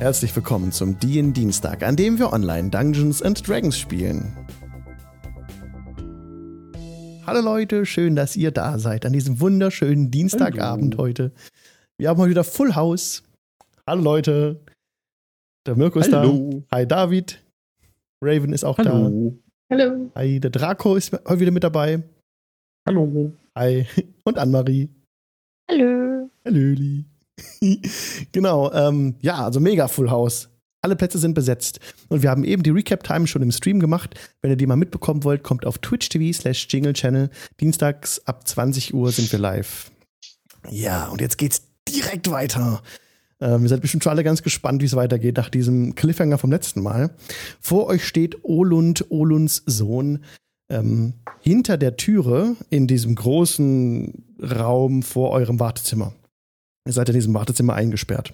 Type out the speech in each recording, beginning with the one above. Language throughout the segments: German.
Herzlich willkommen zum DIN Dienstag, an dem wir online Dungeons and Dragons spielen. Hallo Leute, schön, dass ihr da seid an diesem wunderschönen Dienstagabend Hallo. heute. Wir haben heute wieder Full House. Hallo Leute. Der Mirko ist Hallo. da. Hi David. Raven ist auch da. Hallo. Hallo. Hi, der Draco ist heute wieder mit dabei. Hallo. Hi. Und Annemarie. Hallo. Hallöli. genau, ähm, ja, also mega Full House. Alle Plätze sind besetzt. Und wir haben eben die Recap-Time schon im Stream gemacht. Wenn ihr die mal mitbekommen wollt, kommt auf Twitch TV slash Jingle Channel. Dienstags ab 20 Uhr sind wir live. Ja, und jetzt geht's direkt weiter. Ähm, ihr seid bestimmt schon alle ganz gespannt, wie es weitergeht nach diesem Cliffhanger vom letzten Mal. Vor euch steht Olund, Olunds Sohn, ähm, hinter der Türe in diesem großen Raum vor eurem Wartezimmer. Ihr seid in diesem Wartezimmer eingesperrt.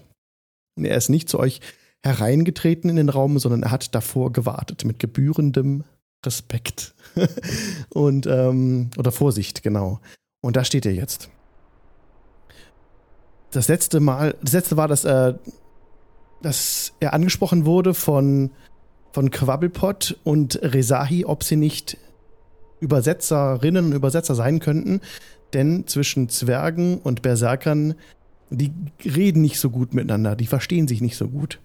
Und er ist nicht zu euch hereingetreten in den Raum, sondern er hat davor gewartet mit gebührendem Respekt und ähm, oder Vorsicht, genau. Und da steht er jetzt. Das letzte Mal, das letzte war, dass er, dass er angesprochen wurde von von Quabbelpot und Rezahi, ob sie nicht Übersetzerinnen und Übersetzer sein könnten, denn zwischen Zwergen und Berserkern, die reden nicht so gut miteinander, die verstehen sich nicht so gut.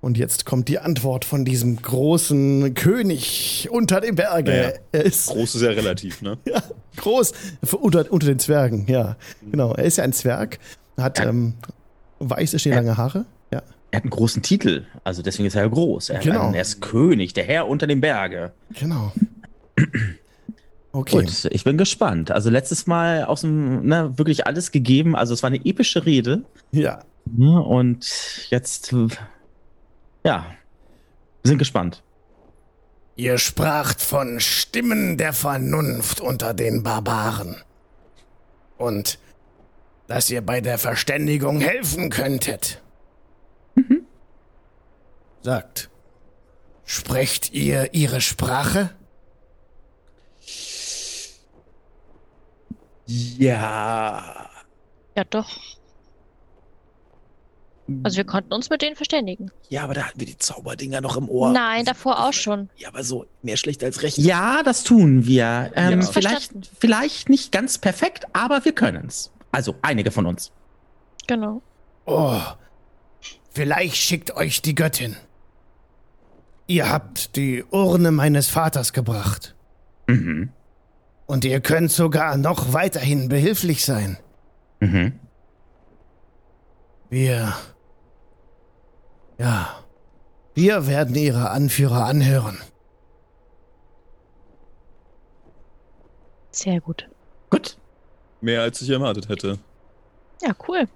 Und jetzt kommt die Antwort von diesem großen König unter dem Berge. Naja. Er ist Groß ist ja relativ, ne? ja, groß unter, unter den Zwergen, ja. Genau, er ist ja ein Zwerg, hat Ja. ähm, weiße, schneelange Haare. Ja, Er hat einen großen Titel, also deswegen ist er ja groß. Er, hat Genau. einen, er ist König, der Herr unter dem Berge. genau. Okay. Gut, ich bin gespannt. Also letztes Mal aus dem, ne, wirklich alles gegeben. Also es war eine epische Rede. Ja, Ne, und jetzt, ja, wir sind gespannt. Ihr spracht von Stimmen der Vernunft unter den Barbaren. Und dass ihr bei der Verständigung helfen könntet. Sagt, sprecht ihr ihre Sprache? Ja. Ja, doch. Also wir konnten uns mit denen verständigen. Ja, aber da hatten wir die Zauberdinger noch im Ohr. Nein, davor auch schon. Ja, aber so mehr schlecht als recht. Ja, das tun wir. Ähm, Ja. vielleicht, vielleicht nicht ganz perfekt, aber wir können's. Also einige von uns. Genau. Oh, vielleicht schickt euch die Göttin. Ihr habt die Urne meines Vaters gebracht. Mhm. Und ihr könnt sogar noch weiterhin behilflich sein. Mhm. Wir. Ja. Wir werden ihre Anführer anhören. Sehr gut. Gut. Mehr als ich erwartet hätte. Ja, cool.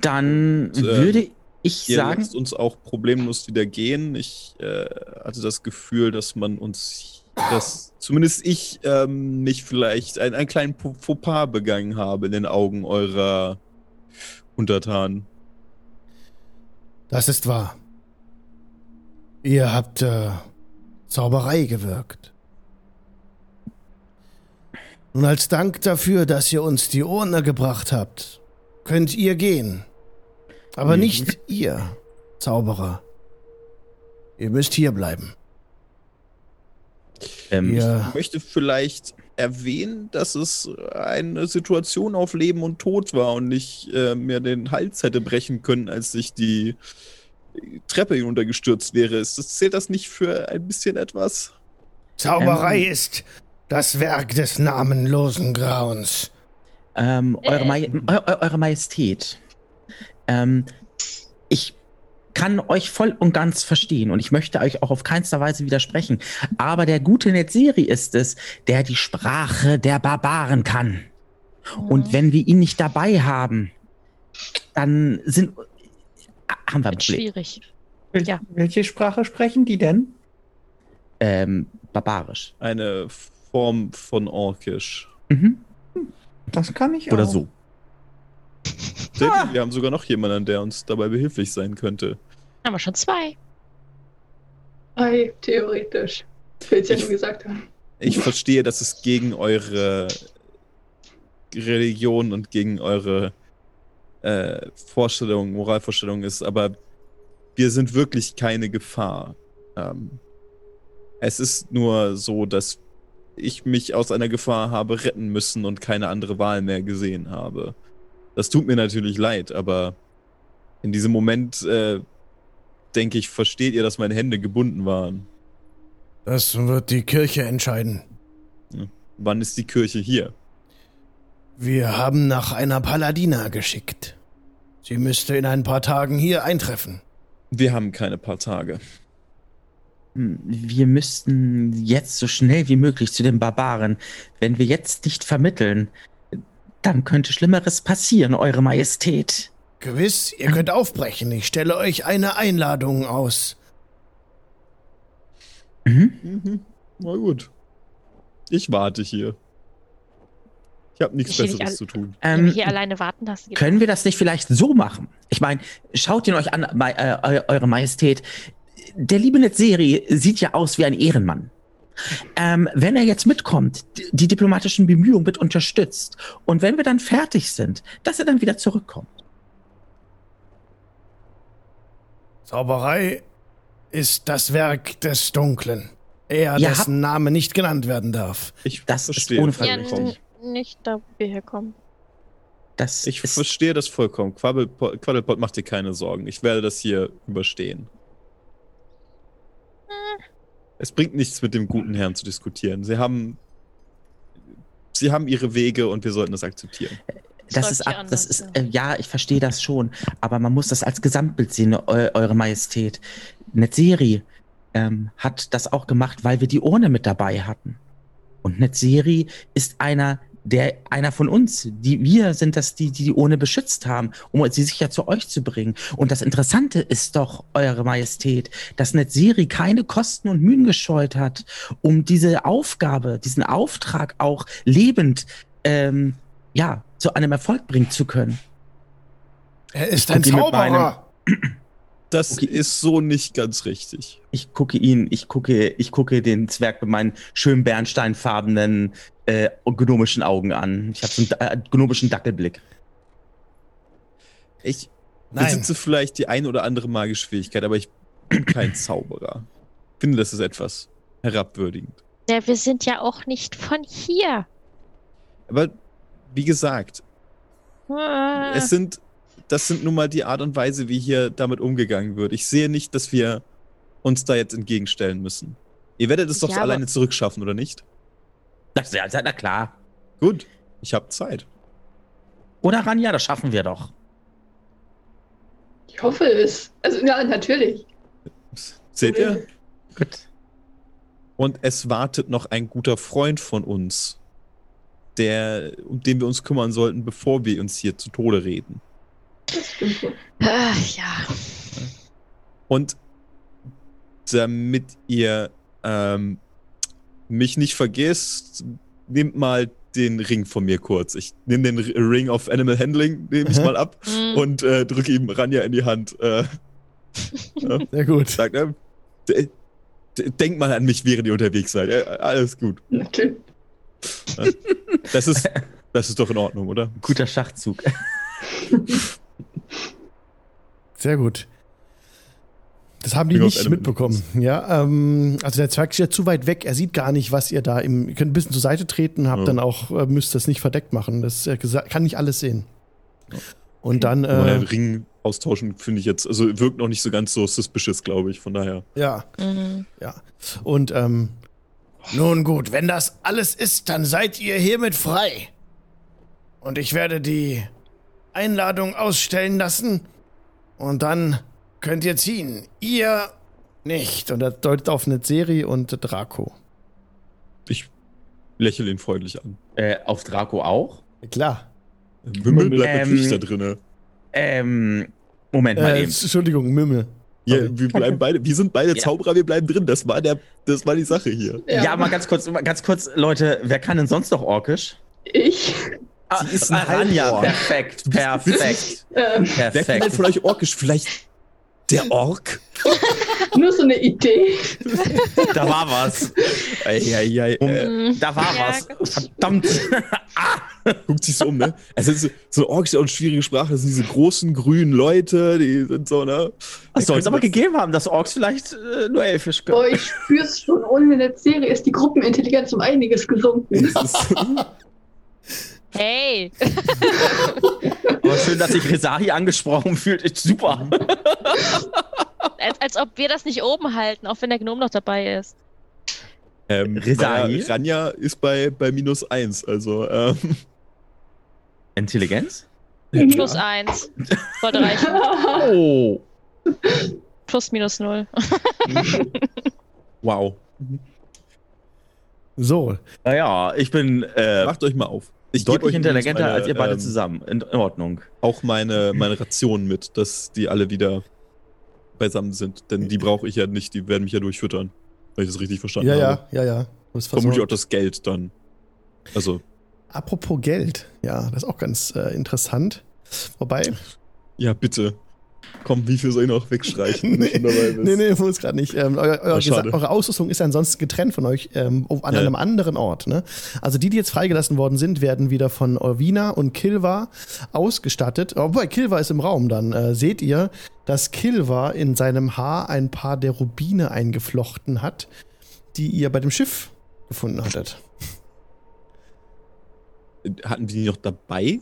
Dann Und, ähm, würde ich Ihr sagen, lasst uns auch problemlos wieder gehen. Ich äh, hatte das Gefühl, dass man uns, dass zumindest ich ähm, mich vielleicht ein, einen kleinen Fauxpas begangen habe in den Augen eurer Untertanen. Das ist wahr. Ihr habt äh, Zauberei gewirkt. Nun als Dank dafür, dass ihr uns die Urne gebracht habt, könnt ihr gehen. Aber Mhm. nicht ihr, Zauberer. Ihr müsst hier bleiben. Ähm, Ihr, Ich möchte vielleicht erwähnen, dass es eine Situation auf Leben und Tod war und ich äh, mir den Hals hätte brechen können, als ich die Treppe hinuntergestürzt wäre. Ist das, zählt das nicht für ein bisschen etwas? Zauberei Ähm. ist das Werk des namenlosen Grauens. ähm, eure, Äh. Maj Eu- Eu- eure Majestät, ähm, ich kann euch voll und ganz verstehen und ich möchte euch auch auf keinster Weise widersprechen. Aber der gute Netzeri ist es, der die Sprache der Barbaren kann. Und Mhm. wenn wir ihn nicht dabei haben, dann sind haben wir ein Problem. schwierig. Wel Ja. Welche Sprache sprechen die denn? Ähm, barbarisch. Eine Form von Orkisch. Mhm. Das kann ich Oder auch. so. Ihr, Wir haben sogar noch jemanden, der uns dabei behilflich sein könnte. Haben wir schon zwei. Ei, theoretisch. Ich will es ja Ich- nur gesagt haben. Ich verstehe, dass es gegen eure Religion und gegen eure äh, Vorstellung, Moralvorstellung ist, aber wir sind wirklich keine Gefahr. Ähm, es ist nur so, dass ich mich aus einer Gefahr habe retten müssen und keine andere Wahl mehr gesehen habe. Das tut mir natürlich leid, aber in diesem Moment äh, denke ich, versteht ihr, dass meine Hände gebunden waren. Das wird die Kirche entscheiden. Wann ist die Kirche hier? Wir haben nach einer Paladina geschickt. Sie müsste in ein paar Tagen hier eintreffen. Wir haben keine paar Tage. Hm, Wir müssten jetzt so schnell wie möglich zu den Barbaren. Wenn wir jetzt nicht vermitteln, dann könnte Schlimmeres passieren, Eure Majestät. Gewiss, ihr könnt aufbrechen. Ich stelle euch eine Einladung aus. Mhm. Mhm. Na gut. Ich warte hier. Ich habe nichts Ich Besseres zu tun. Ähm, hier alleine warten lassen. können wir das nicht vielleicht so machen? Ich meine, schaut ihn euch an, äh, Eu- Eure Majestät. Der liebe Netzeri sieht ja aus wie ein Ehrenmann. Ähm, wenn er jetzt mitkommt, die diplomatischen Bemühungen mit unterstützt und wenn wir dann fertig sind, dass er dann wieder zurückkommt. Zauberei ist das Werk des Dunklen. Er, Ihr dessen Name nicht genannt werden darf. Ich Das ist verstehe ohne das Ja, nicht da, wo wir herkommen. Das Ich ist verstehe das vollkommen. Quabbelpot, Quaddlepot, mach dir keine Sorgen. Ich werde das hier überstehen. Es bringt nichts, mit dem guten Herrn zu diskutieren. Sie haben. Sie haben ihre Wege und wir sollten das akzeptieren. Das ist, ab, das ist, äh, ja, ich verstehe das schon, aber man muss das als Gesamtbild sehen, eu, Eure Majestät. Netzeri ähm, hat das auch gemacht, weil wir die Urne mit dabei hatten. Und Netzeri ist einer, der, einer von uns. Die, wir sind das, die, die die Urne beschützt haben, um sie sicher zu euch zu bringen. Und das Interessante ist doch, Eure Majestät, dass Netzeri keine Kosten und Mühen gescheut hat, um diese Aufgabe, diesen Auftrag auch lebend, ähm, ja, zu einem Erfolg bringen zu können. Er ist ein Zauberer. Das Okay. ist so nicht ganz richtig. Ich gucke ihn, ich gucke, ich gucke den Zwerg mit meinen schönen bernsteinfarbenen äh, gnomischen Augen an. Ich habe so einen äh, gnomischen Dackelblick. Ich Nein, besitze vielleicht die ein oder andere magische Fähigkeit, aber ich bin kein Zauberer. Ich finde, das ist etwas herabwürdigend. Ja, wir sind ja auch nicht von hier. Aber wie gesagt, Ah, es sind, das sind nun mal die Art und Weise, wie hier damit umgegangen wird. Ich sehe nicht, dass wir uns da jetzt entgegenstellen müssen. Ihr werdet es doch Ja, alleine zurückschaffen, oder nicht? Das, ja, na klar. Gut, ich habe Zeit. Oder Ranja, das schaffen wir doch. Ich hoffe es. Also, ja, natürlich. Seht ihr? Gut. Und es wartet noch ein guter Freund von uns, der, um den wir uns kümmern sollten, bevor wir uns hier zu Tode reden. Das stimmt wohl. ah, ja. Und damit ihr ähm, mich nicht vergisst, nehmt mal den Ring von mir kurz. Ich nehme den Ring of Animal Handling, nehme ich Mhm. mal ab Hm. und äh, drücke ihm Ranja in die Hand. Äh, Sehr gut. sagt, äh, d- d- denkt mal an mich, während ihr unterwegs seid. Äh, alles gut. Natürlich. Das ist, das ist doch in Ordnung, oder? Guter Schachzug. Sehr gut. Das haben die of nicht mitbekommen. Ja, ähm, also der Zwerg ist ja zu weit weg. Er sieht gar nicht, was ihr da im. Ihr könnt ein bisschen zur Seite treten, habt Ja. dann auch, äh, müsst das nicht verdeckt machen. Das äh, kann nicht alles sehen. Und dann, äh, Ring austauschen, finde ich jetzt, also wirkt noch nicht so ganz so suspicious, glaube ich, von daher. ja, Mhm. ja. Und ähm, Nun gut, wenn das alles ist, dann seid ihr hiermit frei. Und ich werde die Einladung ausstellen lassen. Und dann könnt ihr ziehen. Ihr nicht. und er deutet auf eine Serie und Draco. Ich lächle ihn freundlich an. Äh, auf Draco auch? Klar. Wimmel bleibt Ähm, natürlich da drinne. Ähm, Moment mal Äh, eben. Entschuldigung, Mümmel. Ja, wir bleiben beide, wir sind beide Ja. Zauberer, wir bleiben drin. Das war der, das war die Sache hier. Ja. mal ganz kurz, mal ganz kurz, Leute, wer kann denn sonst noch Orkisch? Ich. Ah, Sie ist ein Ranja, Halborg. perfekt, perfekt, Ähm, Wer kann denn perfekt. von euch Orkisch? Vielleicht Der Ork? Nur so eine Idee. Da war was. Eieiei. Äh, Mm, Da war Ja, was. Verdammt. guckt sich so um, ne? Also, so, so Ork ist ja auch eine schwierige Sprache. Das sind diese großen grünen Leute, die sind so, ne? Es soll es aber gegeben haben, dass Orks vielleicht äh, nur Elfisch können. Boah, ich spür's schon, ohne eine Serie ist die Gruppenintelligenz um einiges gesunken. Hey, Aber schön, dass sich Resahi angesprochen fühlt. Ist super. als, als ob wir das nicht oben halten, auch wenn der Gnome noch dabei ist. ähm, Resahi? Ranja ist bei, bei minus eins, also, ähm, Intelligenz? Plus eins. Sollte reichen. Oh. Plus minus null. wow. So, Naja, ich bin äh, Macht euch mal auf. Ich deutlich intelligenter meine, als ihr beide ähm, zusammen. In, in Ordnung. Auch meine, meine Rationen mit, dass die alle wieder beisammen sind. Denn die brauche ich ja nicht, die werden mich ja durchfüttern. Wenn ich das richtig verstanden ja, habe. ja, ja, ja. Vermutlich auch das Geld dann. Also, Apropos Geld, ja, das ist auch ganz äh, interessant. Wobei, ja, bitte. Komm, wie viel soll ich noch wegstreichen, wenn du nee, schon dabei bist? nee, nee, muss gerade nicht. Ähm, euer, euer. Gesa- eure Ausrüstung ist ja ansonsten getrennt von euch ähm, an Ja. einem anderen Ort. Ne? Also die, die jetzt freigelassen worden sind, werden wieder von Orvina und Kilva ausgestattet. Wobei Kilva ist im Raum dann. Äh, seht ihr, dass Kilva in seinem Haar ein paar der Rubine eingeflochten hat, die ihr bei dem Schiff gefunden hattet. Hatten die die noch dabei?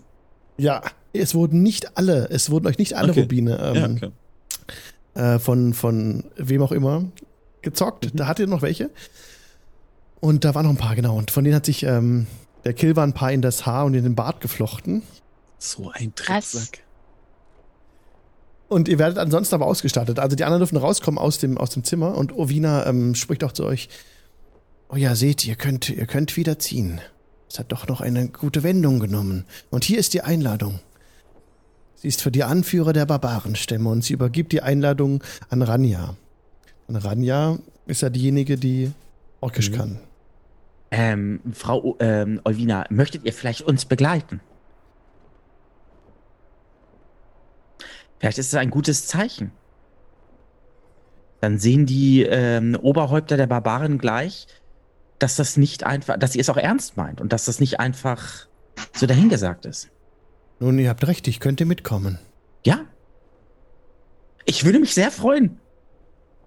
Ja, es wurden nicht alle, es wurden euch nicht alle Okay. Rubine ähm, ja, okay. äh, von, von wem auch immer gezockt. Da hattet ihr noch welche. Und da waren noch ein paar, genau. Und von denen hat sich ähm, der Kilva ein paar in das Haar und in den Bart geflochten. So ein. Drecksack. Und ihr werdet ansonsten aber ausgestattet. Also die anderen dürfen rauskommen aus dem, aus dem Zimmer und Ovina ähm, spricht auch zu euch. Oh ja, seht, ihr könnt, ihr könnt wieder ziehen. Es hat doch noch eine gute Wendung genommen. Und hier ist die Einladung. Sie ist für die Anführer der Barbarenstämme und sie übergibt die Einladung an Ranja. Und Ranja ist ja diejenige, die Orkisch Mhm. kann. Ähm, Frau ähm, Olvina, möchtet ihr vielleicht uns begleiten? Vielleicht ist es ein gutes Zeichen. Dann sehen die ähm, Oberhäupter der Barbaren gleich, dass das nicht einfach, dass sie es auch ernst meint und dass das nicht einfach so dahingesagt ist. Nun, ihr habt recht, ich könnte mitkommen. Ja. Ich würde mich sehr freuen.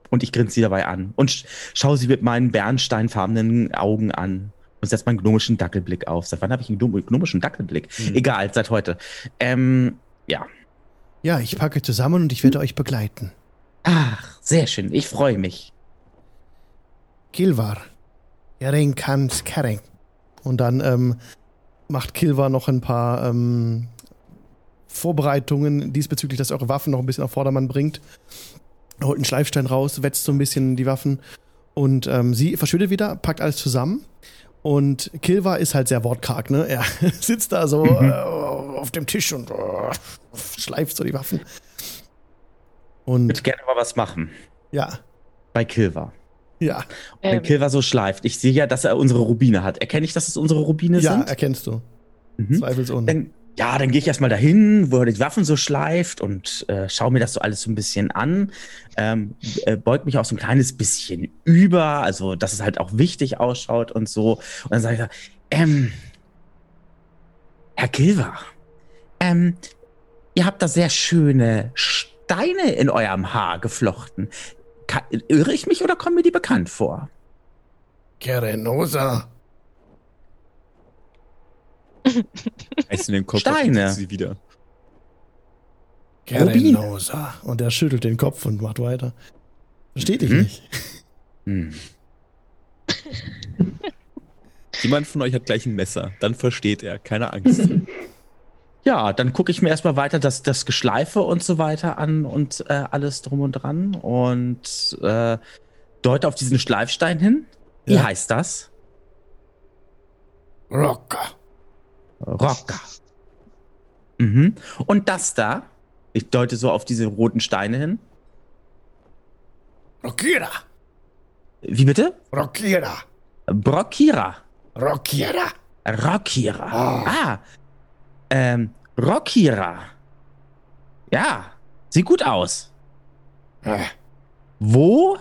Und ich grinse sie dabei an und sch schaue sie mit meinen bernsteinfarbenen Augen an und setze meinen gnomischen Dackelblick auf. Seit wann habe ich einen gnom- gnomischen Dackelblick? Hm. Egal, seit heute. Ähm, ja. Ja, ich packe zusammen und ich werde euch begleiten. Ach, sehr schön. Ich freue mich. Kilvar. Jering kans Kering. Und dann ähm, macht Kilvar noch ein paar ähm, Vorbereitungen diesbezüglich, dass ihr eure Waffen noch ein bisschen auf Vordermann bringt. Holt einen Schleifstein raus, wetzt so ein bisschen die Waffen und ähm, sie verschwindet wieder, packt alles zusammen. Und Kilvar ist halt sehr wortkarg, ne? Er sitzt da so äh, auf dem Tisch und äh, schleift so die Waffen. Ich Und würde gerne mal was machen. ja, Bei Kilva. ja, Wenn Ähm, Kilva so schleift, ich sehe ja, dass er unsere Rubine hat. Erkenne ich, dass es unsere Rubine ja, sind? erkennst du. Mhm. Zweifelsohne. Dann, ja, dann gehe ich erstmal dahin, wo er die Waffen so schleift und äh, schaue mir das so alles so ein bisschen an. Ähm, äh, beug mich auch so ein kleines bisschen über, also dass es halt auch wichtig ausschaut und so. Und dann sage ich, ähm, Herr Kilver, ähm, ihr habt da sehr schöne Steine in eurem Haar geflochten. Ka irre ich mich oder kommen mir die bekannt vor? Kerenosa. Reißt in den Kopf Steine. und sie wieder. Kerenosa. Und er schüttelt den Kopf und macht weiter. Versteht dich Mhm. nicht. Hm. Jemand von euch hat gleich ein Messer. Dann versteht er. Keine Angst. Ja, dann gucke ich mir erstmal weiter das, das Geschleife und so weiter an und äh, alles drum und dran und äh, deute auf diesen Schleifstein hin. Wie Ja. heißt das? Rocker. Rocker. Mhm. Und das da? Ich deute so auf diese roten Steine hin. Rockira. Wie bitte? Rockira. Brockira. Rockira. Rockira. Ah. Ah. Ähm, Rockira. Ja, sieht gut aus. Wo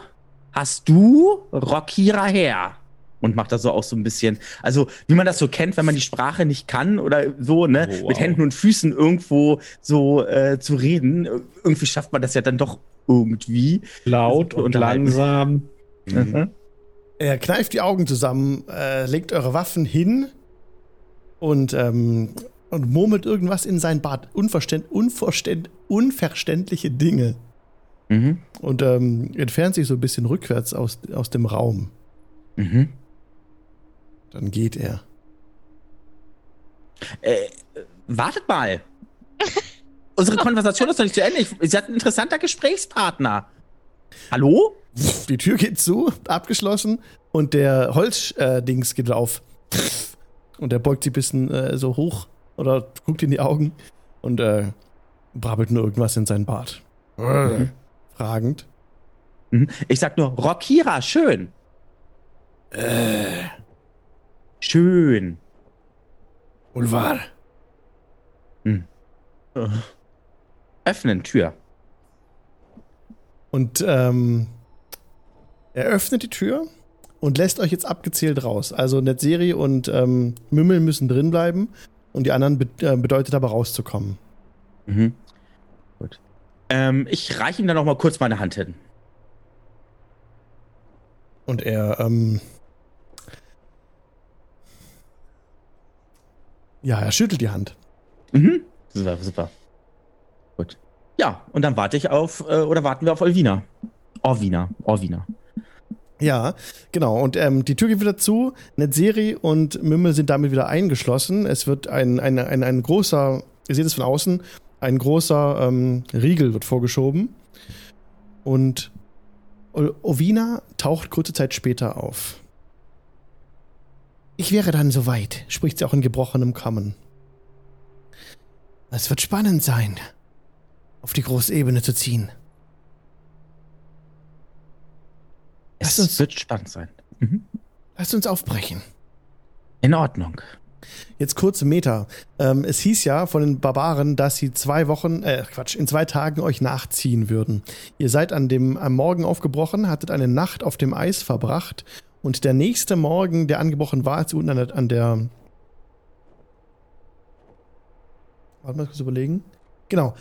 hast du Rokira her? Und macht das so auch so ein bisschen, also wie man das so kennt, wenn man die Sprache nicht kann oder so, ne, Oh, wow. mit Händen und Füßen irgendwo so äh, zu reden. Irgendwie schafft man das ja dann doch irgendwie. Laut und langsam. Mhm. Er kneift die Augen zusammen, äh, legt eure Waffen hin und, ähm, und murmelt irgendwas in sein Bart. Unverständ, unverständ, unverständliche Dinge. Mhm. Und ähm, entfernt sich so ein bisschen rückwärts aus, aus dem Raum. Mhm. Dann geht er. Äh, wartet mal. Unsere Konversation ist noch nicht zu Ende. Ich, Sie hat einen interessanter Gesprächspartner. Hallo? Die Tür geht zu, abgeschlossen, und der Holzdings äh, geht auf. Und er beugt sich ein bisschen äh, so hoch oder guckt in die Augen und äh, brabbelt nur irgendwas in sein Bart. Fragend. Mhm. Ich sag nur, Rokira, schön. Schön. Ulvar. Öffnen, Tür. Und ähm, er öffnet die Tür und lässt euch jetzt abgezählt raus. Also Netzeri und ähm, Mümmel müssen drin bleiben und die anderen be äh, bedeutet aber rauszukommen. Mhm. Gut. Ähm, ich reiche ihm dann noch mal kurz meine Hand hin. Und er, ähm, ja, er schüttelt die Hand. Mhm. Super, super. Gut. Ja, und dann warte ich auf, äh, oder warten wir auf Olvina. Orvina, Orvina. Ja, genau. Und ähm, die Tür geht wieder zu. Netzeri und Mümmel sind damit wieder eingeschlossen. Es wird ein, ein, ein, ein großer, ihr seht es von außen, ein großer ähm, Riegel wird vorgeschoben. Und Ovina taucht kurze Zeit später auf. Ich wäre dann soweit, spricht sie auch in gebrochenem Kammen. Es wird spannend sein, auf die Großebene zu ziehen. Es uns- wird spannend sein. Mhm. Lasst uns aufbrechen. In Ordnung. Jetzt kurze Meta. Ähm, es hieß ja von den Barbaren, dass sie zwei Wochen, äh, Quatsch, in zwei Tagen euch nachziehen würden. Ihr seid an dem, am Morgen aufgebrochen, hattet eine Nacht auf dem Eis verbracht und der nächste Morgen, der angebrochen war, als unten an der, an der Warte mal kurz überlegen. Genau.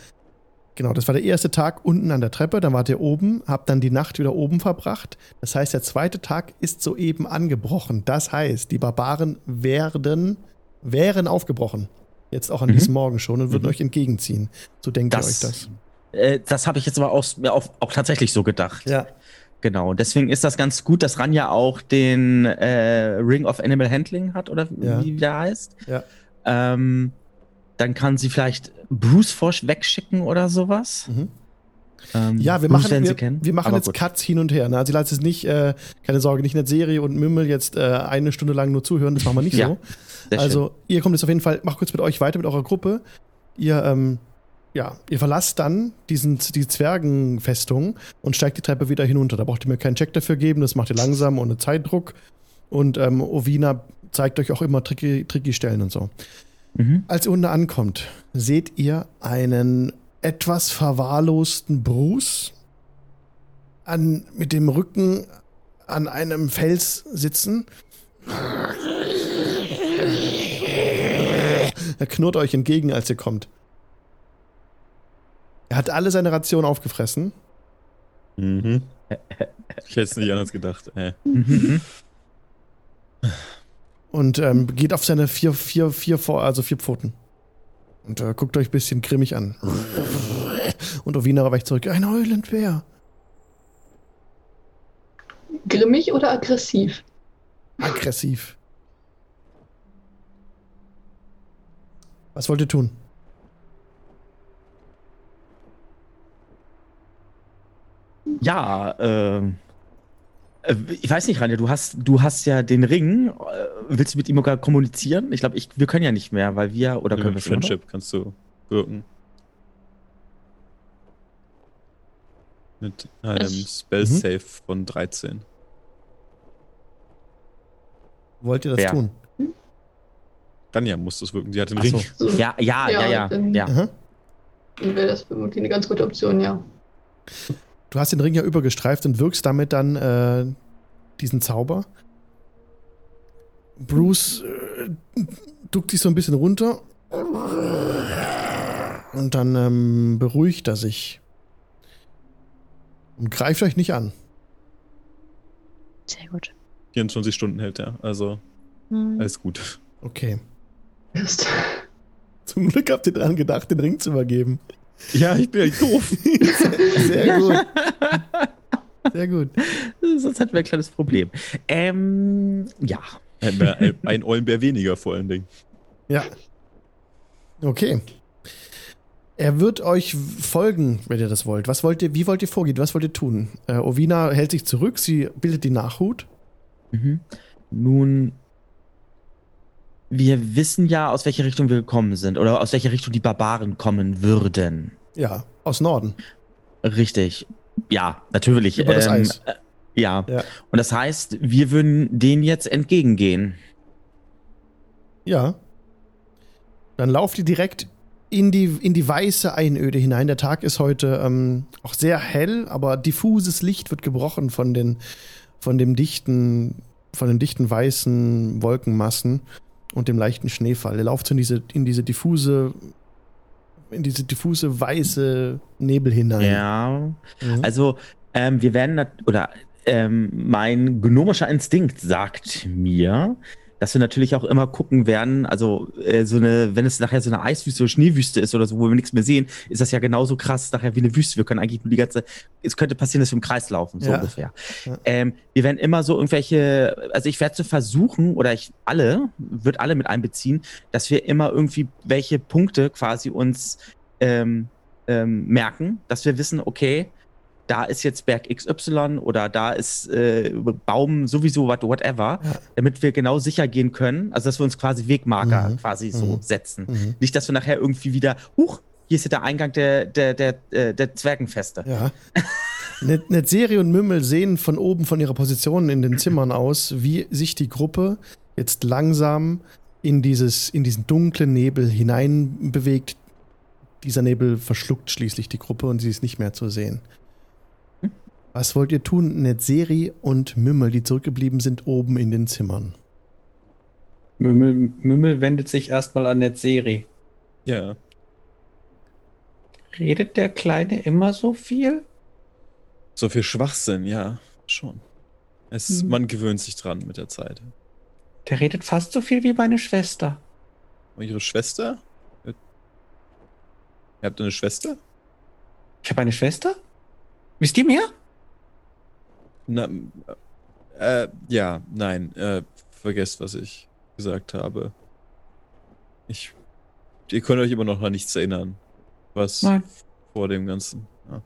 Genau, das war der erste Tag unten an der Treppe, dann wart ihr oben, habt dann die Nacht wieder oben verbracht. Das heißt, der zweite Tag ist soeben angebrochen. Das heißt, die Barbaren werden, wären aufgebrochen. Jetzt auch an Mhm. diesem Morgen schon und würden Mhm. euch entgegenziehen. So denkt ihr euch Das, das. äh, das habe ich jetzt aber auch, auch tatsächlich so gedacht. Ja. Genau, deswegen ist das ganz gut, dass Ranja auch den äh, Ring of Animal Handling hat, oder Ja. wie der heißt. Ja. Ähm, dann kann sie vielleicht Bruce Forsch wegschicken oder sowas. Mhm. Ähm, Ja, wir Bruce machen, wir, kennen. wir machen jetzt gut. Cuts hin und her. Ne? Also lasst es nicht, äh, keine Sorge, nicht eine Serie und Mümmel jetzt äh, eine Stunde lang nur zuhören, das machen wir nicht Ja, so. Also, ihr kommt jetzt auf jeden Fall, macht kurz mit euch weiter mit eurer Gruppe. Ihr, ähm, ja, ihr verlasst dann diesen, die Zwergenfestung und steigt die Treppe wieder hinunter. Da braucht ihr mir keinen Check dafür geben, das macht ihr langsam ohne Zeitdruck. Und ähm, Ovina zeigt euch auch immer tricky, tricky Stellen und so. Mhm. Als ihr unten ankommt, seht ihr einen etwas verwahrlosten Bruce an, mit dem Rücken an einem Fels sitzen. Er knurrt euch entgegen, als ihr kommt. Er hat alle seine Ration aufgefressen. Mhm. Ich hätte es nicht anders gedacht. Äh. Mhm. und ähm, geht auf seine vier, vier, vier, vor, also vier Pfoten. Und äh, guckt euch ein bisschen grimmig an. Und Ovina weicht zurück. Ein Eulenbär. Grimmig oder aggressiv? Aggressiv. Was wollt ihr tun? Ja, ähm, äh, ich weiß nicht, Ranja, du hast, du hast ja den Ring. Äh, Willst du mit ihm sogar kommunizieren? Ich glaube, ich, wir können ja nicht mehr, weil wir, oder können wir Mit schon, oder? Friendship kannst du wirken. Mit einem Ich- Spell Mhm. Save von 13. Wollt ihr das Wer? tun? Ranja muss das wirken, sie hat den Ach Ring. so. So, Ja, ja, ja, Ja, ja, dann- ja. Dann wäre das vermutlich eine ganz gute Option, ja. Du hast den Ring ja übergestreift und wirkst damit dann äh, diesen Zauber. Bruce äh, duckt sich so ein bisschen runter. Und dann ähm, beruhigt er sich. Und greift euch nicht an. Sehr gut. 24 Stunden hält er. Also Hm. alles gut. Okay. Ist. Zum Glück habt ihr dran gedacht, den Ring zu übergeben. Ja, ich bin ja doof. Sehr gut. Sehr gut. Sonst hätten wir ein kleines Problem. Ähm, ja. Ein, ein Eulenbär weniger vor allen Dingen. Ja. Okay. Er wird euch folgen, wenn ihr das wollt. Was wollt ihr, wie wollt ihr vorgehen? Was wollt ihr tun? Äh, Ovina hält sich zurück, sie bildet die Nachhut. Mhm. Nun, wir wissen ja, aus welcher Richtung wir gekommen sind oder aus welcher Richtung die Barbaren kommen würden. Ja, aus Norden. Richtig. Ja, natürlich. Über das Eis. äh, ja. Ja. Und das heißt, wir würden denen jetzt entgegengehen. Ja. Dann lauft ihr direkt in die, in die weiße Einöde hinein. Der Tag ist heute ähm, auch sehr hell, aber diffuses Licht wird gebrochen von den, von dem dichten, von den dichten weißen Wolkenmassen und dem leichten Schneefall. Ihr lauft so in diese, in diese diffuse, in diese diffuse weiße Nebel hinein. Ja. Mhm. Also, ähm, wir werden, oder ähm, mein gnomischer Instinkt sagt mir, dass wir natürlich auch immer gucken werden, also äh, so eine, wenn es nachher so eine Eiswüste oder Schneewüste ist oder so, wo wir nichts mehr sehen, ist das ja genauso krass nachher wie eine Wüste. Wir können eigentlich nur die ganze, es könnte passieren, dass wir im Kreis laufen, so Ja. ungefähr. Ja. Ähm, wir werden immer so irgendwelche, also ich werde so versuchen, oder ich alle, wird alle mit einbeziehen, dass wir immer irgendwie welche Punkte quasi uns ähm, ähm, merken, dass wir wissen, okay, da ist jetzt Berg XY oder da ist äh, Baum sowieso what, whatever, Ja. damit wir genau sicher gehen können, also dass wir uns quasi Wegmarker Mhm. quasi so Mhm. setzen. Mhm. Nicht, dass wir nachher irgendwie wieder, huch, hier ist ja der Eingang der, der, der, äh, der Zwergenfeste. Ja. Net- Netzeri und Mümmel sehen von oben von ihrer Position in den Zimmern aus, wie sich die Gruppe jetzt langsam in, dieses, in diesen dunklen Nebel hinein bewegt. Dieser Nebel verschluckt schließlich die Gruppe und sie ist nicht mehr zu sehen. Was wollt ihr tun, Netzeri und Mümmel, die zurückgeblieben sind, oben in den Zimmern? Mümmel, Mümmel wendet sich erstmal an Netzeri. Ja. Redet der Kleine immer so viel? So viel Schwachsinn, ja, schon. Es, Hm. Man gewöhnt sich dran mit der Zeit. Der redet fast so viel wie meine Schwester. Und ihre Schwester? Ihr habt eine Schwester? Ich habe eine Schwester? Wisst ihr mehr? Na, äh, ja, nein, äh, vergesst, was ich gesagt habe. Ich, ihr könnt euch immer noch an nichts erinnern, was Nein. vor dem Ganzen. Ja.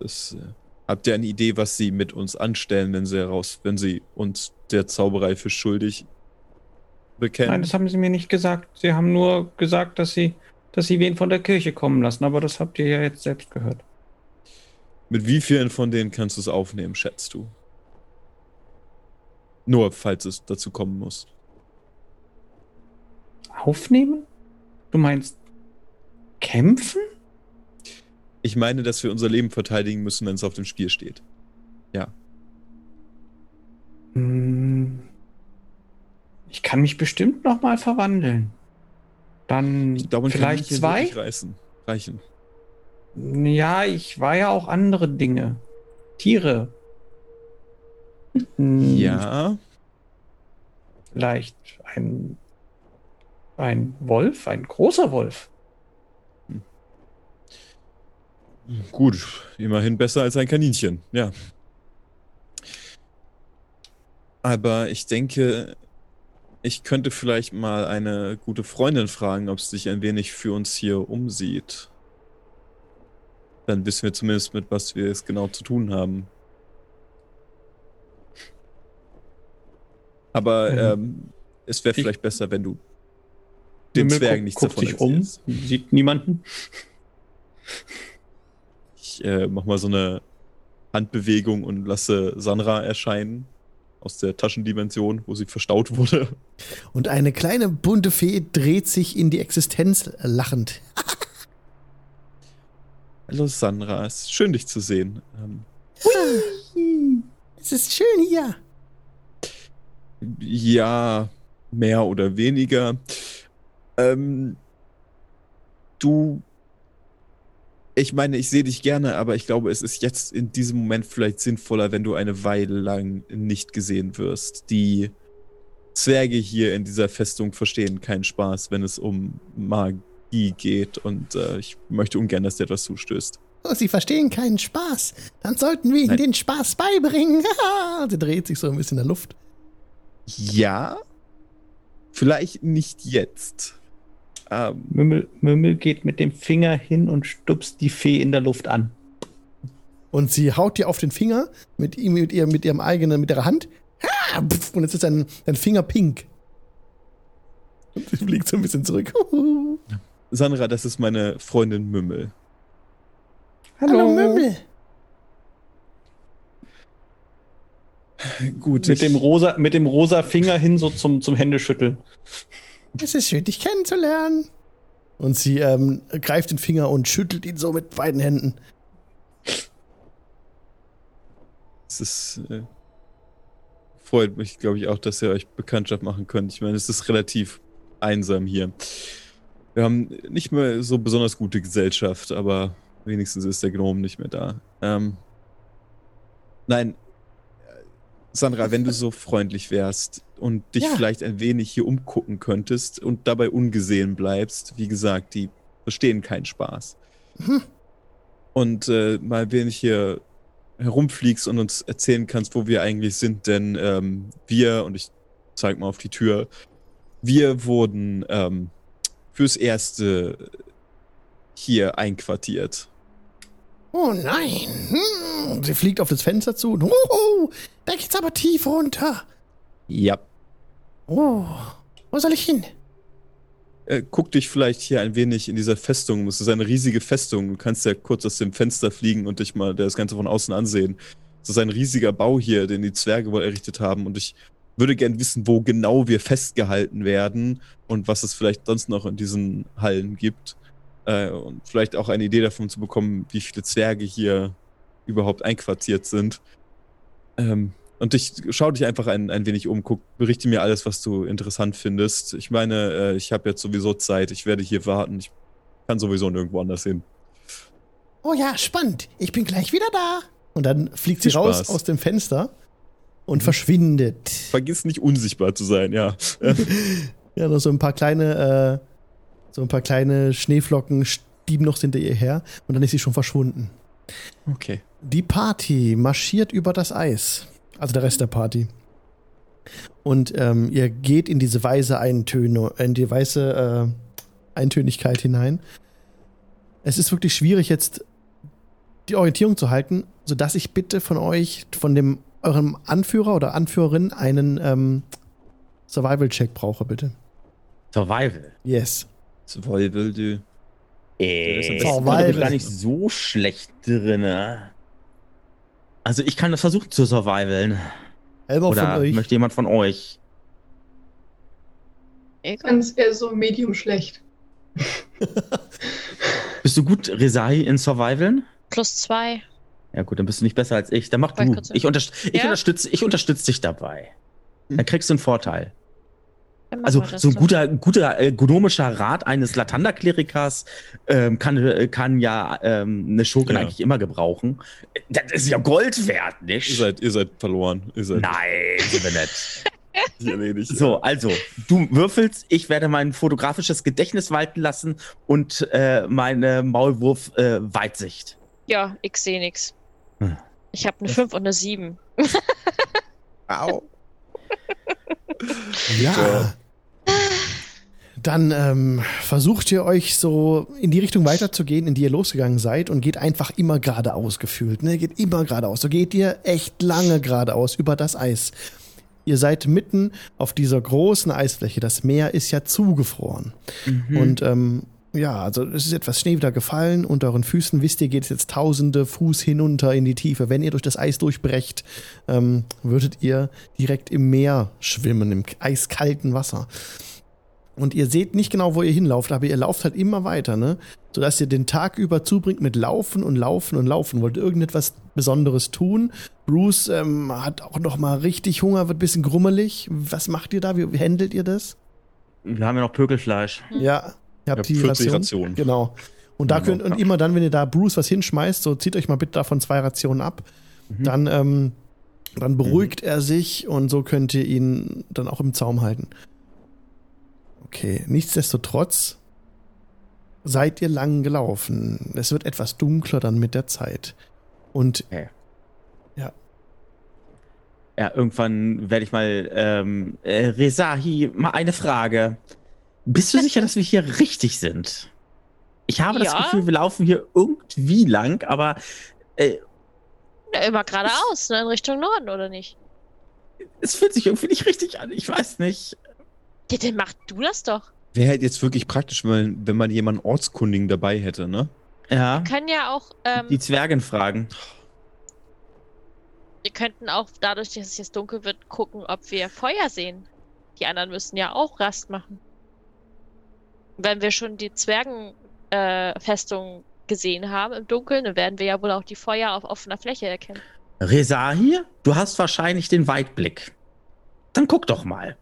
Das, äh, habt ihr eine Idee, was sie mit uns anstellen, wenn sie heraus, wenn sie uns der Zauberei für schuldig bekennen? Nein, das haben sie mir nicht gesagt. Sie haben nur gesagt, dass sie, dass sie wen von der Kirche kommen lassen. Aber das habt ihr ja jetzt selbst gehört. Mit wie vielen von denen kannst du es aufnehmen, schätzt du? Nur, falls es dazu kommen muss. Aufnehmen? Du meinst kämpfen? Ich meine, dass wir unser Leben verteidigen müssen, wenn es auf dem Spiel steht. Hm. Ich kann mich bestimmt noch mal verwandeln. Dann glaube, vielleicht zwei? reißen. Reichen. Ja, ich war ja auch andere Dinge. Tiere. Hm, Ja. Vielleicht ein, ein Wolf, ein großer Wolf. Gut, immerhin besser als ein Kaninchen, ja. Aber ich denke, ich könnte vielleicht mal eine gute Freundin fragen, ob sie sich ein wenig für uns hier umsieht. Dann wissen wir zumindest, mit was wir es genau zu tun haben. Aber Mhm. ähm, es wäre Ich- vielleicht besser, wenn du den Himmel Zwergen nichts davon sich um, sieht niemanden. Ich äh, mach mal so eine Handbewegung und lasse Sandra erscheinen aus der Taschendimension, wo sie verstaut wurde. Und eine kleine bunte Fee dreht sich in die Existenz lachend. Hallo Sandra, es ist schön dich zu sehen. Ähm, Es ist schön hier. ja, mehr oder weniger. Ähm, du, ich meine, ich sehe dich gerne, aber ich glaube, es ist jetzt in diesem Moment vielleicht sinnvoller, wenn du eine Weile lang nicht gesehen wirst. Die Zwerge hier in dieser Festung verstehen keinen Spaß, wenn es um Magie geht und äh, ich möchte ungern, dass dir etwas zustößt. Oh, Sie verstehen keinen Spaß. Dann sollten wir Ihnen Nein. den Spaß beibringen. Sie dreht sich so ein bisschen in der Luft. Ja, vielleicht nicht jetzt. Ähm, Mümmel, Mümmel geht mit dem Finger hin und stupst die Fee in der Luft an. Und sie haut dir auf den Finger mit, ihm, mit, ihr, mit ihrem eigenen, mit ihrer Hand. Ha, pf, Und jetzt ist dein, dein Finger pink. Und sie fliegt so ein bisschen zurück. Sandra, das ist meine Freundin Mümmel. Hallo, Mümmel. Gut, Mit dem rosa, mit dem rosa Finger hin so zum, zum Händeschütteln. Es ist schön, dich kennenzulernen. Und sie ähm, greift den Finger und schüttelt ihn so mit beiden Händen. Es ist, äh, freut mich, glaube ich, auch, dass ihr euch Bekanntschaft machen könnt. Ich meine, es ist relativ einsam hier. Wir haben nicht mehr so besonders gute Gesellschaft, aber wenigstens ist der Gnome nicht mehr da. Ähm, nein, äh, Sandra, wenn du so freundlich wärst und dich Ja. vielleicht ein wenig hier umgucken könntest und dabei ungesehen bleibst, wie gesagt, die verstehen keinen Spaß. Mhm. Und äh, mal wenig hier herumfliegst und uns erzählen kannst, wo wir eigentlich sind, denn ähm, wir, und ich zeig mal auf die Tür, wir wurden ähm, fürs Erste hier einquartiert. Oh nein. Hm. Sie fliegt auf das Fenster zu. Oh, oh, da geht's aber tief runter. Ja. Oh, wo soll ich hin? Äh, guck dich vielleicht hier ein wenig in dieser Festung. Es ist eine riesige Festung. Du kannst ja kurz aus dem Fenster fliegen und dich mal das Ganze von außen ansehen. Es ist ein riesiger Bau hier, den die Zwerge wohl errichtet haben. Und ich würde gern wissen, wo genau wir festgehalten werden und was es vielleicht sonst noch in diesen Hallen gibt. Äh, und vielleicht auch eine Idee davon zu bekommen, wie viele Zwerge hier überhaupt einquartiert sind. Ähm, und ich schau dich einfach ein, ein wenig um, guck, berichte mir alles, was du interessant findest. Ich meine, äh, ich habe jetzt sowieso Zeit, ich werde hier warten. Ich kann sowieso nirgendwo anders hin. Oh ja, spannend. Ich bin gleich wieder da. Und dann fliegt sie raus Spaß. aus dem Fenster und verschwindet. Vergiss nicht unsichtbar zu sein, ja. Ja, noch so ein paar kleine, äh, so ein paar kleine Schneeflocken stieben noch hinter ihr her und dann ist sie schon verschwunden. Okay. Die Party marschiert über das Eis. Also der Rest der Party. Und ähm, ihr geht in diese weiße Eintöne, in die weiße äh, Eintönigkeit hinein. Es ist wirklich schwierig, jetzt die Orientierung zu halten, sodass ich bitte von euch, von dem eurem Anführer oder Anführerin, einen ähm, Survival-Check brauche, bitte. Survival. Yes. Survival, du. Äh, ist am ich besten. bin Survival. gar nicht so schlecht drinne. Also ich kann das versuchen zu survivalen. Elmer von Oder euch. möchte jemand von euch? Egal. Dann ist er so medium schlecht. Bist du gut, Resai, in Survivalen? Plus zwei. Ja gut, dann bist du nicht besser als ich. Dann mach du. Ich, unterst ich, Ja? unterstütze, ich unterstütze dich dabei. Dann kriegst du einen Vorteil. Also so ein guter, guter äh, gnomischer Rat eines Latanda-Klerikas ähm, kann, äh, kann ja ähm, eine Schurkin Ja. eigentlich immer gebrauchen. Das ist ja Gold wert, nicht? Ihr seid, ihr seid verloren. Ihr seid Nein, sind wir nicht. erledigt. So, also, du würfelst, ich werde mein fotografisches Gedächtnis walten lassen und äh, meine Maulwurf-Weitsicht. Ja, ich sehe nix. Hm. Ich habe eine 5 und eine 7. Au. Ja. Dann ähm, versucht ihr euch so in die Richtung weiterzugehen, in die ihr losgegangen seid und geht einfach immer geradeaus gefühlt. Ne? Geht immer geradeaus. So geht ihr echt lange geradeaus über das Eis. Ihr seid mitten auf dieser großen Eisfläche. Das Meer ist ja zugefroren. Und ähm, ja, also es ist etwas Schnee wieder gefallen. Unter euren Füßen, wisst ihr, geht es jetzt tausende Fuß hinunter in die Tiefe. Wenn ihr durch das Eis durchbrecht, ähm, würdet ihr direkt im Meer schwimmen, im eiskalten Wasser. Und ihr seht nicht genau, wo ihr hinlauft, aber ihr lauft halt immer weiter, ne? Sodass ihr den Tag über zubringt mit Laufen und Laufen und Laufen. Wollt irgendetwas Besonderes tun? Bruce ähm, hat auch noch mal richtig Hunger, wird ein bisschen grummelig. Was macht ihr da? Wie, wie handelt ihr das? Wir haben ja noch Pökelfleisch. Ja, ihr habt Ja, die 40 Ration. Rationen. Genau. Und da Genau. könnt, und immer dann, wenn ihr da Bruce was hinschmeißt, so zieht euch mal bitte davon zwei Rationen ab, dann, ähm, dann beruhigt er sich und so könnt ihr ihn dann auch im Zaum halten. Okay, nichtsdestotrotz seid ihr lang gelaufen. Es wird etwas dunkler dann mit der Zeit. Und Ja, irgendwann werde ich mal, ähm, äh, Rezahi, mal eine Frage. Bist du sicher, dass wir hier richtig sind? Ich habe das Ja. Gefühl, wir laufen hier irgendwie lang, aber äh, Na, immer geradeaus, ne, in Richtung Norden, oder nicht? es fühlt sich irgendwie nicht richtig an. Ich weiß nicht. Ja, dann mach du das doch. Wäre halt jetzt wirklich praktisch, wenn man, wenn man jemanden Ortskundigen dabei hätte, ne? Ja, Wir können ja auch, ähm, die Zwergen fragen. wir könnten auch dadurch, dass es jetzt dunkel wird, gucken, ob wir Feuer sehen. Die anderen müssen ja auch Rast machen. Wenn wir schon die Zwergenfestung äh, gesehen haben im Dunkeln, dann werden wir ja wohl auch die Feuer auf offener Fläche erkennen. Rezahi, du hast wahrscheinlich den Weitblick. Dann guck doch mal.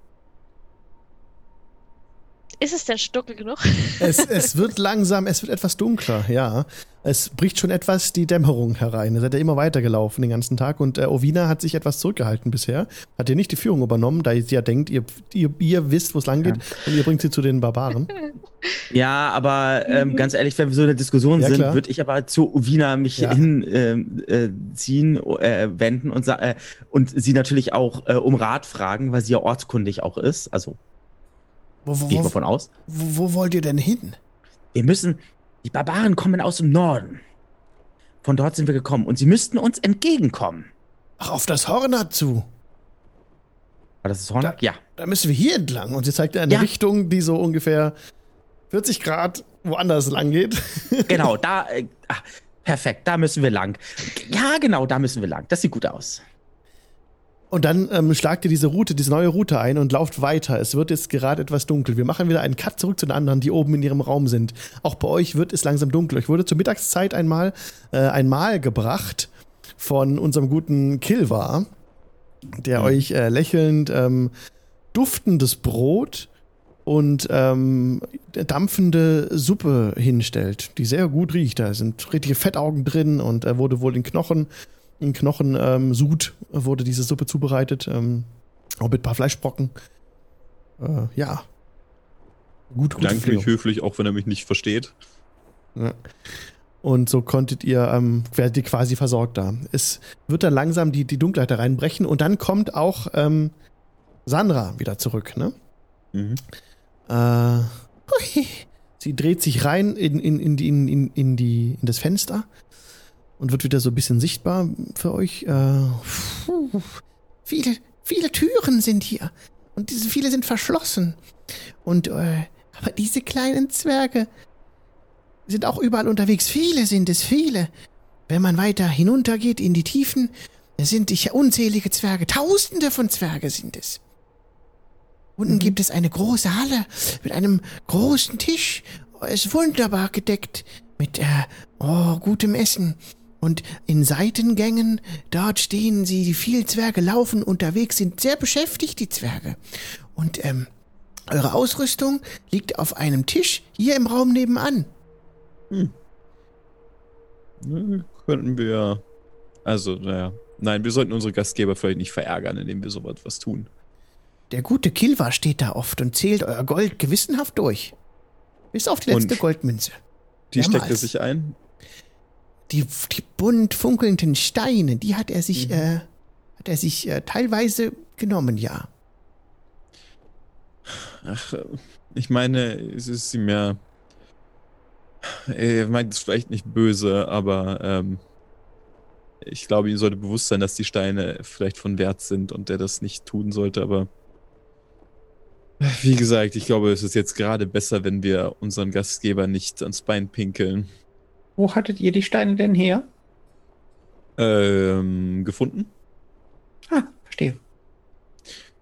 Ist es denn stuckel genug? es, es wird langsam, es wird etwas dunkler, ja. Es bricht schon etwas die Dämmerung herein. Ihr seid ja immer weitergelaufen den ganzen Tag und äh, Ovina hat sich etwas zurückgehalten bisher. Hat ihr nicht die Führung übernommen, da sie ja denkt, ihr, ihr, ihr wisst, wo es lang geht und ihr bringt sie zu den Barbaren. Ja, aber ähm, ganz ehrlich, wenn wir so in der Diskussion Ja, sind, würde ich aber zu Uvina mich Ja. hin ähm, äh, äh, wenden und, äh, und sie natürlich auch äh, um Rat fragen, weil sie ja ortskundig auch ist. Also Wo, wo, gehe ich mal von aus. wo, wo wollt ihr denn hin? Wir müssen, die Barbaren kommen aus dem Norden. Von dort sind wir gekommen und sie müssten uns entgegenkommen. Ach, auf das Hornat zu. War das das Hornak? Ja. Da müssen wir hier entlang. Und sie zeigt eine Ja. Richtung, die so ungefähr 40 Grad woanders lang geht. Genau, da, äh, ah, perfekt, da müssen wir lang. Ja, genau, da müssen wir lang. Das sieht gut aus. Und dann ähm, schlagt ihr diese Route, diese neue Route ein und lauft weiter. Es wird jetzt gerade etwas dunkel. Wir machen wieder einen Cut zurück zu den anderen, die oben in ihrem Raum sind. Auch bei euch wird es langsam dunkel. Euch wurde zur Mittagszeit einmal äh, ein Mahl gebracht von unserem guten Kilvar, der euch äh, lächelnd ähm, duftendes Brot und ähm, dampfende Suppe hinstellt, die sehr gut riecht. Da sind richtige Fettaugen drin und er wurde wohl in Knochen, in Knochen ähm, wurde diese Suppe zubereitet, ähm, auch mit ein paar Fleischbrocken. Äh, ja. Gut, gut. Klang mich höflich, auch wenn er mich nicht versteht. Ja. Und so konntet ihr, ähm, werdet ihr quasi versorgt da. Es wird dann langsam die, die Dunkelheit da reinbrechen und dann kommt auch ähm, Sandra wieder zurück, ne? Mhm. Äh, hui. sie dreht sich rein in, in, in, in, in, in, die, in das Fenster und wird wieder so ein bisschen sichtbar für euch. Äh, puh. viele, viele Türen sind hier und diese viele sind verschlossen. Und äh, aber diese kleinen Zwerge sind auch überall unterwegs. Viele sind es, viele. Wenn man weiter hinuntergeht in die Tiefen, sind die unzählige Zwerge. Tausende von Zwerge sind es. Unten gibt es eine große Halle mit einem großen Tisch. Es ist wunderbar gedeckt mit äh, oh, gutem Essen. Und in Seitengängen, dort stehen sie, die vielen Zwerge laufen unterwegs, sind sehr beschäftigt, die Zwerge. Und ähm, eure Ausrüstung liegt auf einem Tisch hier im Raum nebenan. Ne, Könnten wir. Also, naja. Nein, wir sollten unsere Gastgeber vielleicht nicht verärgern, indem wir so was tun. Der gute Kilva steht da oft und zählt euer Gold gewissenhaft durch. Bis auf die letzte Und- Goldmünze. Die Mehrmals. steckt er sich ein. Die, die bunt funkelnden Steine, die hat er sich, äh, hat er sich äh, teilweise genommen, ja. Ach, ich meine, es ist ihm ja. Er meint es vielleicht nicht böse, aber ähm, ich glaube, ihm sollte bewusst sein, dass die Steine vielleicht von Wert sind und er das nicht tun sollte, aber wie gesagt, ich glaube, es ist jetzt gerade besser, wenn wir unseren Gastgeber nicht ans Bein pinkeln. Wo hattet ihr die Steine denn her? Ähm, gefunden? Ah, verstehe.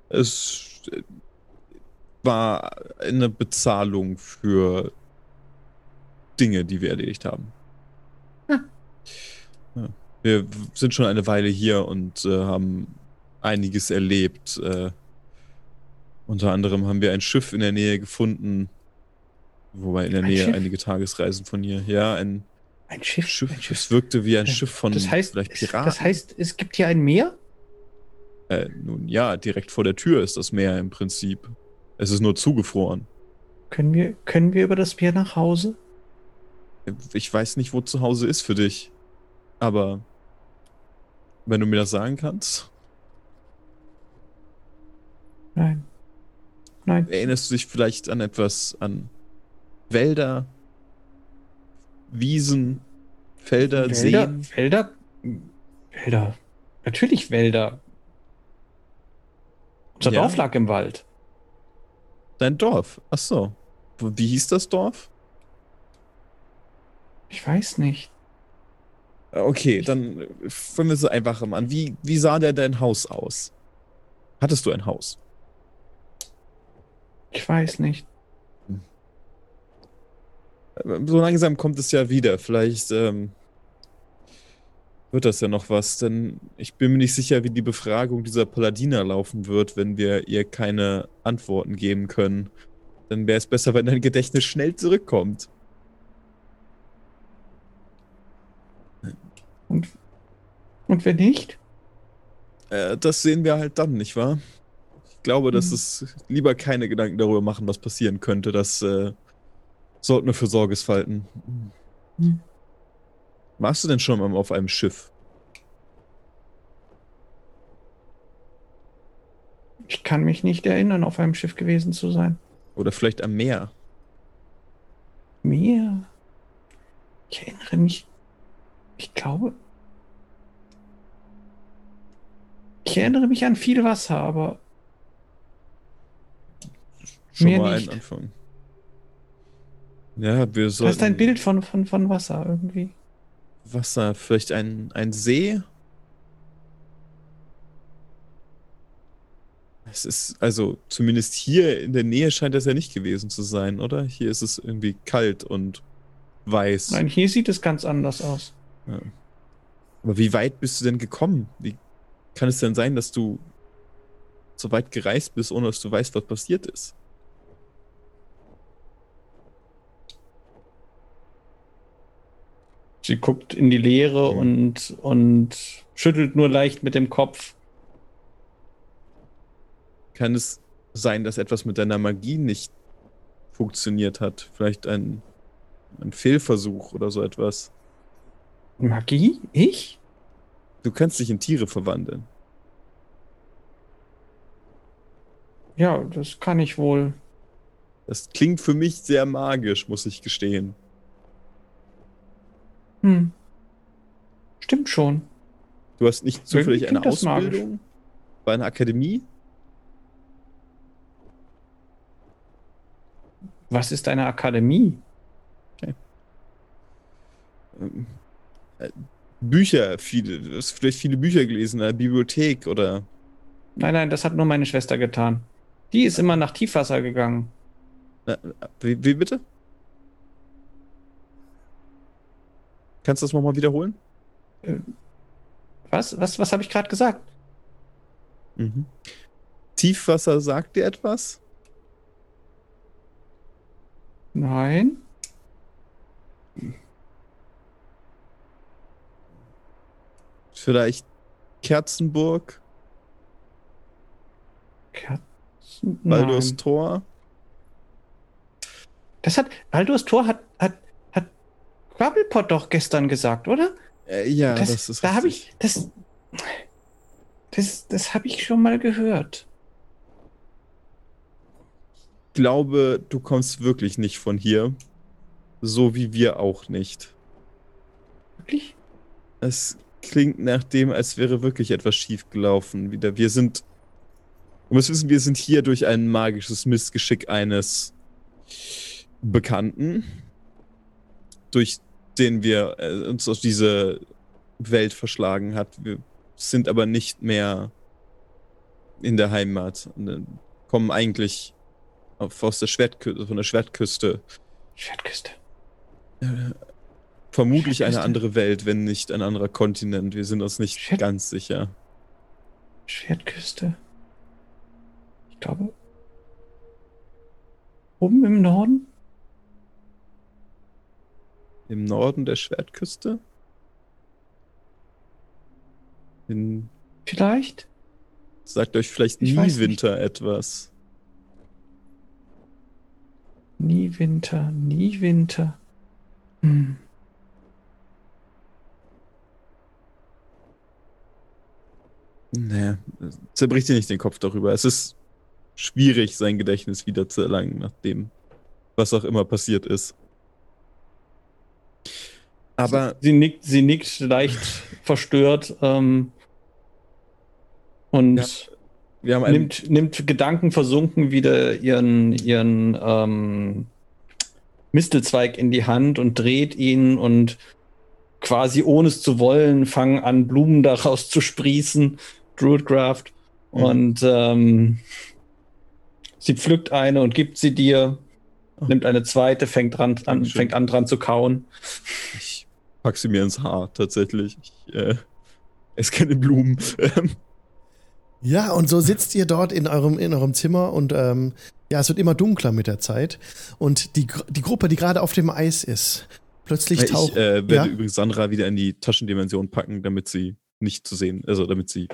Es, war eine Bezahlung für Dinge, die wir erledigt haben. Ah. Ja. Wir sind schon eine Weile hier und äh, haben einiges erlebt. Äh, unter anderem haben wir ein Schiff in der Nähe gefunden, wobei in der Ein Nähe Schiff? einige Tagesreisen von hier. Ja, ein Ein Schiff. Schiff. Ein Schiff. Es wirkte wie ein Äh, Schiff von das heißt, vielleicht es- Piraten. das heißt, es gibt hier ein Meer? Äh, nun ja, direkt vor der Tür ist das Meer im Prinzip. Es ist nur zugefroren. Können wir, können wir über das Meer nach Hause? Ich weiß nicht, wo zu Hause ist für dich. Aber wenn du mir das sagen kannst, Nein. Nein. erinnerst du dich vielleicht an etwas an Wälder, Wiesen, Felder, Wälder, Seen? Wälder? Wälder. Natürlich Wälder. Unser Ja. Dorf lag im Wald. Dein Dorf. Ach so. Wie hieß das Dorf? Ich weiß nicht. Äh, Okay, dann fangen wir so einfach mal an. Wie, wie sah denn dein Haus aus? Hattest du ein Haus? Ich weiß nicht. So langsam kommt es ja wieder. Vielleicht ähm, wird das ja noch was, denn ich bin mir nicht sicher, wie die Befragung dieser Paladiner laufen wird, wenn wir ihr keine Antworten geben können. Dann wäre es besser, wenn dein Gedächtnis schnell zurückkommt. Und, und wenn nicht? Äh, das sehen wir halt dann, nicht wahr? Ich glaube, dass Mhm. es lieber keine Gedanken darüber machen, was passieren könnte. Das äh, sollten wir für Sorges falten. Mhm. Warst du denn schon mal auf einem Schiff? Ich kann mich nicht erinnern, auf einem Schiff gewesen zu sein. Oder vielleicht am Meer? Meer. Ich erinnere mich. Ich glaube. Ich erinnere mich an viel Wasser, aber Schon Mehr mal nicht. ein Anfang. Ja, wir sollten. hast ein Bild von, von, von Wasser irgendwie. Wasser, vielleicht ein, ein See? Es ist, also zumindest hier in der Nähe scheint das ja nicht gewesen zu sein, oder? Hier ist es irgendwie kalt und weiß. Nein, hier sieht es ganz anders aus. Aber wie weit bist du denn gekommen? Wie kann es denn sein, dass du so weit gereist bist, ohne dass du weißt, was passiert ist? Sie guckt in die Leere Mhm. und, und schüttelt nur leicht mit dem Kopf. Kann es sein, dass etwas mit deiner Magie nicht funktioniert hat? Vielleicht ein, ein Fehlversuch oder so etwas? Magie? Ich? Du kannst dich in Tiere verwandeln. Ja, das kann ich wohl. Das klingt für mich sehr magisch, muss ich gestehen. Hm. Stimmt schon. Du hast nicht zufällig eine das magisch. Ausbildung bei einer Akademie? Was ist eine Akademie? Ähm, äh, Bücher, viele, du hast vielleicht viele Bücher gelesen in einer Bibliothek oder Nein, nein, das hat nur meine Schwester getan. Die ist immer nach Tiefwasser gegangen. äh, wie, wie bitte? Kannst du das nochmal wiederholen? Was? Was, was habe ich gerade gesagt? Mhm. Tiefwasser sagt dir etwas? Nein. Vielleicht Kerzenburg, Kerzen? Baldur's. Tor? Das hat. Baldur's Tor hat Quabbelpot doch gestern gesagt, oder? Äh, ja, das, das, ist da habe ich. Das. Das, das habe ich schon mal gehört. Ich glaube, du kommst wirklich nicht von hier. So wie wir auch nicht. Wirklich? Es klingt nach dem, als wäre wirklich etwas schiefgelaufen. Wieder. Wir sind. Du musst wissen, wir sind hier durch ein magisches Missgeschick eines Bekannten, durch den wir äh, uns aus dieser Welt verschlagen hat. Wir sind aber nicht mehr in der Heimat und äh, kommen eigentlich auf, aus der Schwertküste, von der Schwertküste. Schwertküste. Äh, vermutlich eine Schwertküste? andere Welt, wenn nicht ein anderer Kontinent. Wir sind uns nicht Schwert- ganz sicher. Schwertküste. Ich glaube. Oben im Norden? Im Norden der Schwertküste? In, Vielleicht? sagt euch vielleicht Ich nie weiß nicht. Winter etwas. Nie Winter, nie Winter. Hm. Naja, zerbricht dir nicht den Kopf darüber. Es ist schwierig, sein Gedächtnis wieder zu erlangen, nachdem was auch immer passiert ist. Aber sie nickt, sie nickt leicht verstört ähm, und Ja, wir haben nimmt, nimmt Gedanken versunken wieder ihren, ihren ähm, Mistelzweig in die Hand und dreht ihn und quasi ohne es zu wollen fangen an, Blumen daraus zu sprießen. Druidcraft. Mhm. Und ähm, sie pflückt eine und gibt sie dir, Oh. nimmt eine zweite, fängt, dran, an, fängt an dran zu kauen. ich pack sie mir ins Haar, tatsächlich. Ich äh, esse keine Blumen. Ja, und so sitzt ihr dort in eurem, in eurem Zimmer und ähm, ja, es wird immer dunkler mit der Zeit. Und die, die Gruppe, die gerade auf dem Eis ist, plötzlich ich taucht. äh, werde Ja? übrigens Sandra wieder in die Taschendimension packen, damit sie nicht zu sehen, also damit sie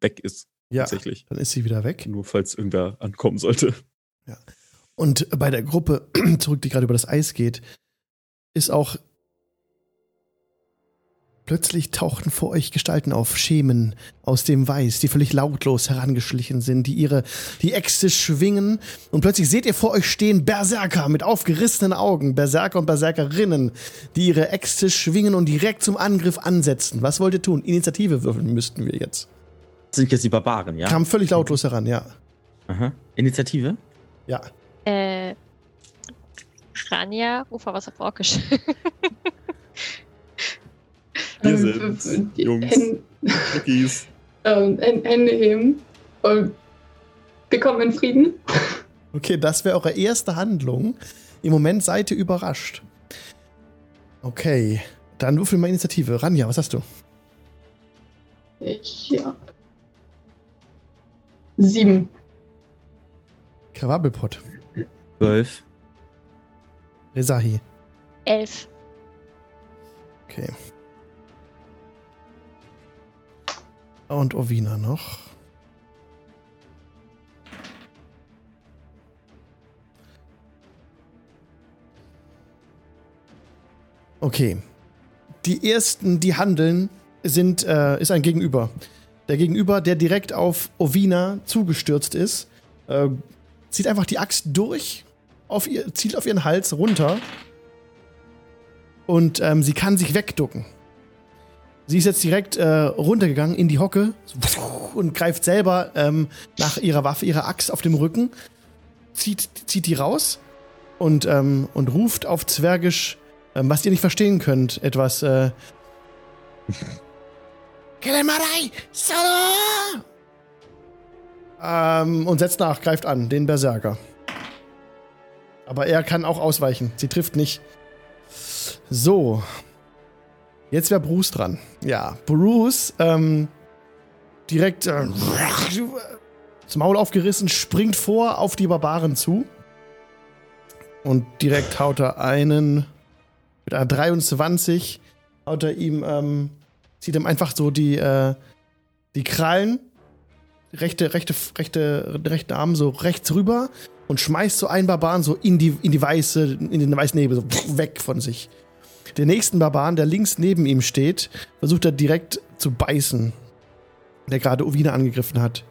weg ist, ja, tatsächlich. dann ist sie wieder weg. Nur falls irgendwer ankommen sollte. Und bei der Gruppe zurück, die gerade über das Eis geht, ist auch plötzlich tauchten vor euch Gestalten auf, Schemen aus dem Weiß, die völlig lautlos herangeschlichen sind, die ihre die Äxte schwingen und plötzlich seht ihr vor euch stehen Berserker mit aufgerissenen Augen, Berserker und Berserkerinnen, die ihre Äxte schwingen und direkt zum Angriff ansetzen. Was wollt ihr tun? Initiative würfeln müssten wir jetzt. Das sind jetzt die Barbaren, ja? Kam völlig lautlos heran, ja. Aha. Initiative? Ja. Äh, Rania, Ufer, was auf Orkisch. Wir Ähm, sind's, die Jungs. Hände, Cookies. ähm, Hän- Hände heben und wir kommen in Frieden. Okay, das wäre eure erste Handlung. Im Moment seid ihr überrascht. Okay, dann würfel mal Initiative. Ranja, was hast du? Ich, ja. Sieben. Krawabbelpott. Zwölf. Rezahi. Elf. Okay. Und Ovina noch. Okay. Die ersten, die handeln, sind, äh, ist ein Gegenüber. Der Gegenüber, der direkt auf Ovina zugestürzt ist, äh, zieht einfach die Axt durch, auf ihr, zielt auf ihren Hals runter und ähm, sie kann sich wegducken. Sie ist jetzt direkt äh, runtergegangen in die Hocke und greift selber ähm, nach ihrer Waffe, ihrer Axt auf dem Rücken, zieht, zieht die raus und, ähm, und ruft auf Zwergisch, ähm, was ihr nicht verstehen könnt, etwas. Äh! Ähm, und setzt nach, greift an, den Berserker. Aber er kann auch ausweichen. Sie trifft nicht. So. Jetzt wäre Bruce dran. Ja, Bruce, ähm, direkt äh, das Maul aufgerissen, springt vor auf die Barbaren zu. Und direkt haut er einen mit einer 23, haut er ihm, ähm, zieht ihm einfach so die, äh, die Krallen, rechte, rechte, rechte, rechten Arm so rechts rüber und schmeißt so einen Barbaren so in die, in die weiße, in den weißen Nebel, so weg von sich. Den nächsten Barbaren, der links neben ihm steht, versucht er direkt zu beißen. Der gerade Ovina angegriffen hat.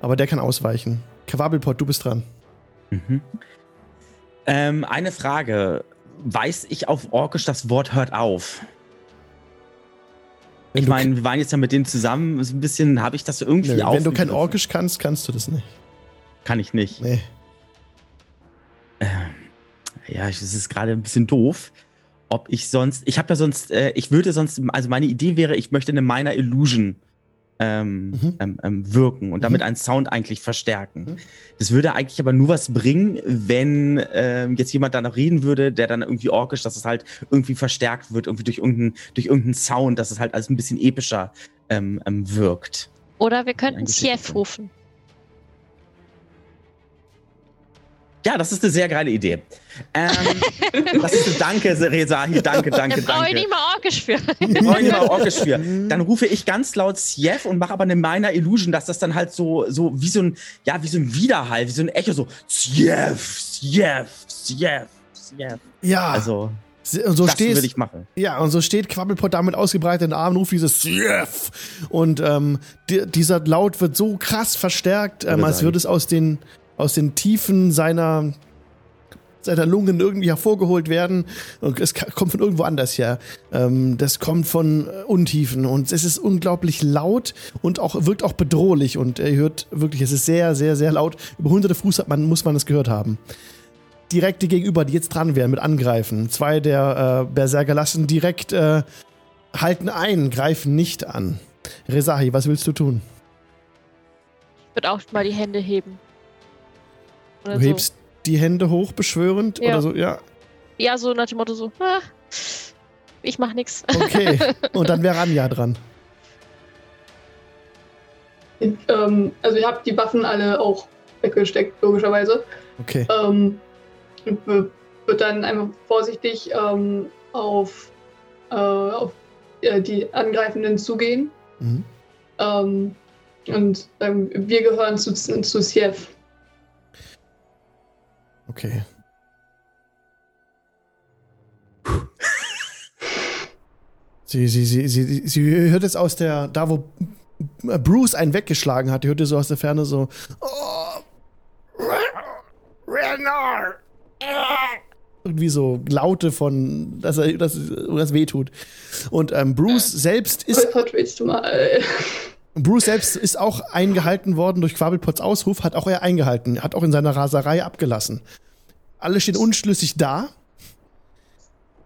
Aber der kann ausweichen. Quabbelpot, du bist dran. Mhm. Ähm, eine Frage. Weiß ich auf Orkisch das Wort hört auf? Wenn Ich meine, wir waren jetzt ja mit denen zusammen. Ein bisschen habe ich das irgendwie Nö, wenn du kein. Orkisch kannst, kannst du das nicht. Kann ich nicht. Nee. Ja, es ist gerade ein bisschen doof. Ob ich sonst, ich habe ja sonst, äh, ich würde sonst, also meine Idee wäre, ich möchte eine Minor Illusion ähm, Mhm. ähm, ähm, wirken und damit einen Sound eigentlich verstärken. Das würde eigentlich aber nur was bringen, wenn ähm, jetzt jemand da noch reden würde, der dann irgendwie orkisch, dass es halt irgendwie verstärkt wird, irgendwie durch irgendeinen, durch irgendeinen Sound, dass es halt alles ein bisschen epischer ähm, ähm, wirkt. Oder wir könnten Geschichte. rufen. Ja, das ist eine sehr geile Idee. Ähm, das ist, danke, Rezahi, danke, danke, Da brauche ich danke. nicht mal orkisch für. Wir wollen hier mal orkisch für. Dann rufe ich ganz laut Sief und mache aber eine Minor Illusion, dass das dann halt so, so wie so ein, ja, wie so ein Widerhall, wie so ein Echo, so Sief, Sief, Sief, Sief. Ja, Also, und so das stehst, würde ich machen. Ja, und so steht Quabbelpot da mit ausgebreiteten Armen, ruft dieses Jeff. Und ähm, di- dieser Laut wird so krass verstärkt, ähm, als würde es aus den, aus den Tiefen seiner, seiner Lungen irgendwie hervorgeholt werden. Und es kommt von irgendwo anders her. Ähm, das kommt von äh, Untiefen. Und es ist unglaublich laut und auch wirkt auch bedrohlich. Und ihr hört wirklich, es ist sehr, sehr, sehr laut. Über hunderte Fuß hat man, muss man es gehört haben direkt die Gegenüber, die jetzt dran wären mit Angreifen. Zwei der äh, Berserker lassen direkt äh, halten ein, greifen nicht an. Rezahi, was willst du tun? Ich würde auch mal die Hände heben. Oder Du hebst die Hände hoch, beschwörend Ja. oder so? Ja, So. Ja, so nach dem Motto so, ah, ich mach nix. okay. Und dann wäre Anja dran. Ähm, also ihr habt die Waffen alle auch weggesteckt, logischerweise. Okay. Ähm, wird dann einfach vorsichtig ähm, auf, äh, auf äh, die Angreifenden zugehen. Mhm. Ähm, und ähm, wir gehören zu, zu Siev. Okay. Sie, sie, sie, sie, sie hört es aus der, da wo Bruce einen weggeschlagen hat, hört ihr so aus der Ferne so, oh, irgendwie so Laute von, dass er, dass das wehtut. Und ähm, Bruce selbst ist Gott, willst du mal? Bruce selbst ist auch eingehalten worden durch Quabelpots Ausruf, hat auch er eingehalten, hat auch in seiner Raserei abgelassen. Alle stehen unschlüssig da.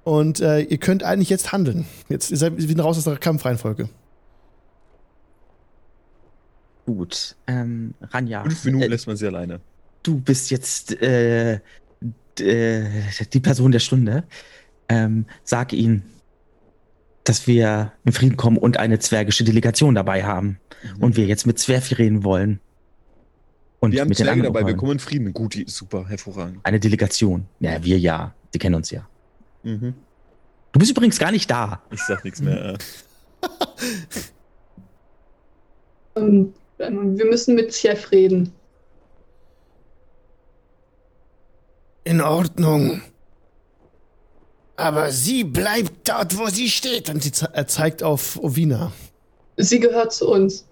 Und äh, ihr könnt eigentlich jetzt handeln. Jetzt ihr seid wieder raus aus der Kampfreihenfolge. Gut. Ähm, Ranja, Fünf Minuten äh, lässt man sie alleine. du bist jetzt äh, äh, die Person der Stunde. Ähm, sag ihnen, dass wir in Frieden kommen und eine zwergische Delegation dabei haben. Und wir jetzt mit Zwerfi reden wollen. Und wir haben mit Zwerge dabei, wir kommen in Frieden. Gut, die- super, hervorragend. Eine Delegation. Ja, wir ja. Sie kennen uns ja. Mhm. Du bist übrigens gar nicht da. Ich sag nichts mehr. Ähm, ähm, wir müssen mit Siev reden. In Ordnung. Aber sie bleibt dort, wo sie steht. Und sie ze er zeigt auf Ovina. Sie gehört zu uns.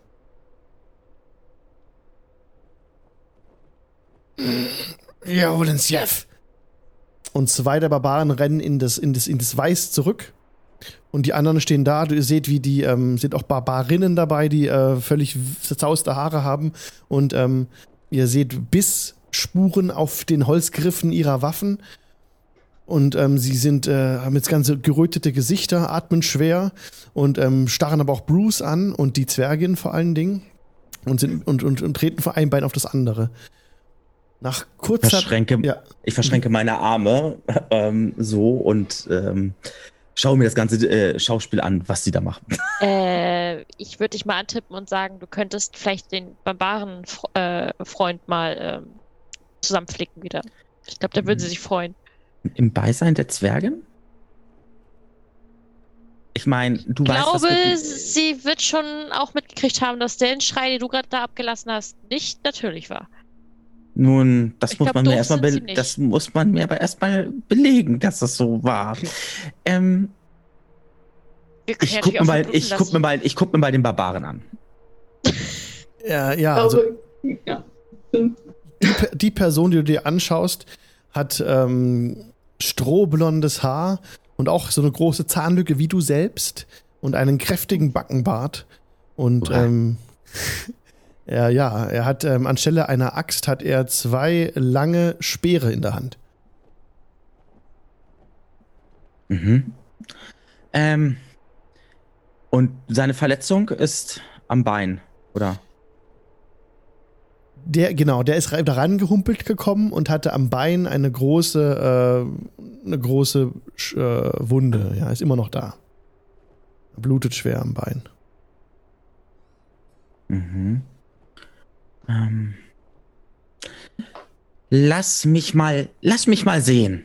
Wir holen Sjef. Und zwei der Barbaren rennen in das, in das, in das Weiß zurück. Und die anderen stehen da. Du- Ihr seht, wie die, ähm, sind auch Barbarinnen dabei, die äh, völlig zerzauste Haare haben. Und ähm, ihr seht Bissspuren auf den Holzgriffen ihrer Waffen. Und ähm, sie sind, äh, haben jetzt ganze gerötete Gesichter, atmen schwer und ähm, starren aber auch Bruce an und die Zwergin vor allen Dingen. Und, sind, und, und, und treten von einem Bein auf das andere. Nach kurzer Verschränke, Ja. Ich verschränke meine Arme ähm, so und ähm, schaue mir das ganze äh, Schauspiel an, was sie da machen. Äh, ich würde dich mal antippen und sagen, du könntest vielleicht den Barbaren-Freund äh, Freund mal ähm, zusammenflicken wieder. Ich glaube, da würden sie sich freuen. Im Beisein der Zwergen? Ich meine, du Ich weißt, glaube, dass wir, sie wird schon auch mitgekriegt haben, dass der Schrei, den du gerade da abgelassen hast, nicht natürlich war. nun, das Ich muss glaub, man mir erstmal, be das muss man mir aber erstmal belegen, dass das so war. ähm, Wir können ich ja guck mir mal, ich guck mir mal, ich guck mir mal den Barbaren an. Ja, ja, Ich also glaube, ja. Die, die Person, die du dir anschaust, hat ähm, strohblondes Haar und auch so eine große Zahnlücke wie du selbst und einen kräftigen Backenbart. Und ähm, ja, ja, er hat ähm, anstelle einer Axt hat er zwei lange Speere in der Hand. Mhm. Ähm, und seine Verletzung ist am Bein, oder? Der, genau, der ist da rangehumpelt gekommen und hatte am Bein eine große, äh, eine große äh, Wunde. Ja, ist immer noch da. Blutet schwer am Bein. Mhm. Ähm. Lass mich mal, lass mich mal sehen.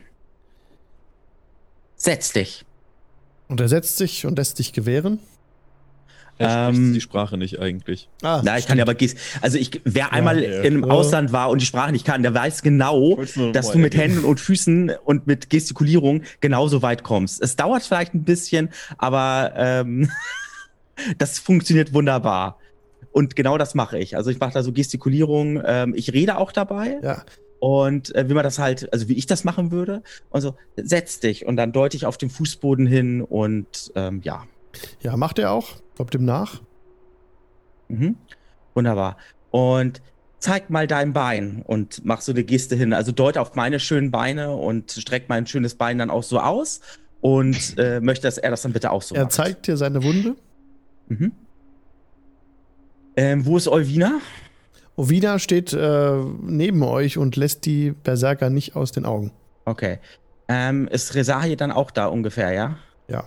Setz dich. Und er setzt sich und lässt dich gewähren. Er spricht Ähm, die Sprache nicht eigentlich. Ah, Na, ich kann ja aber gest also ich, wer einmal ja. im. Ausland war und die Sprache nicht kann, der weiß genau, dass du mit. Händen und Füßen und mit Gestikulierung genauso weit kommst. Es dauert vielleicht ein bisschen, aber ähm, das funktioniert wunderbar. Und genau das mache ich. Also ich mache da so Gestikulierung. Ähm, ich rede auch dabei. Ja. Und äh, wie man das halt, also wie ich das machen würde. Also setz dich und dann deute ich auf den Fußboden hin und ähm, ja. Ja, macht er auch. Kommt ihm nach. Mhm. Wunderbar. Und zeig mal dein Bein und mach so eine Geste hin. Also deute auf meine schönen Beine und streck mein schönes Bein dann auch so aus und äh, möchte, dass er das dann bitte auch so er macht. zeigt dir seine Wunde. Mhm. Ähm, wo ist Olvina? Ovina steht äh, neben euch und lässt die Berserker nicht aus den Augen. Okay. Ähm, ist Resahi dann auch da ungefähr, ja? Ja.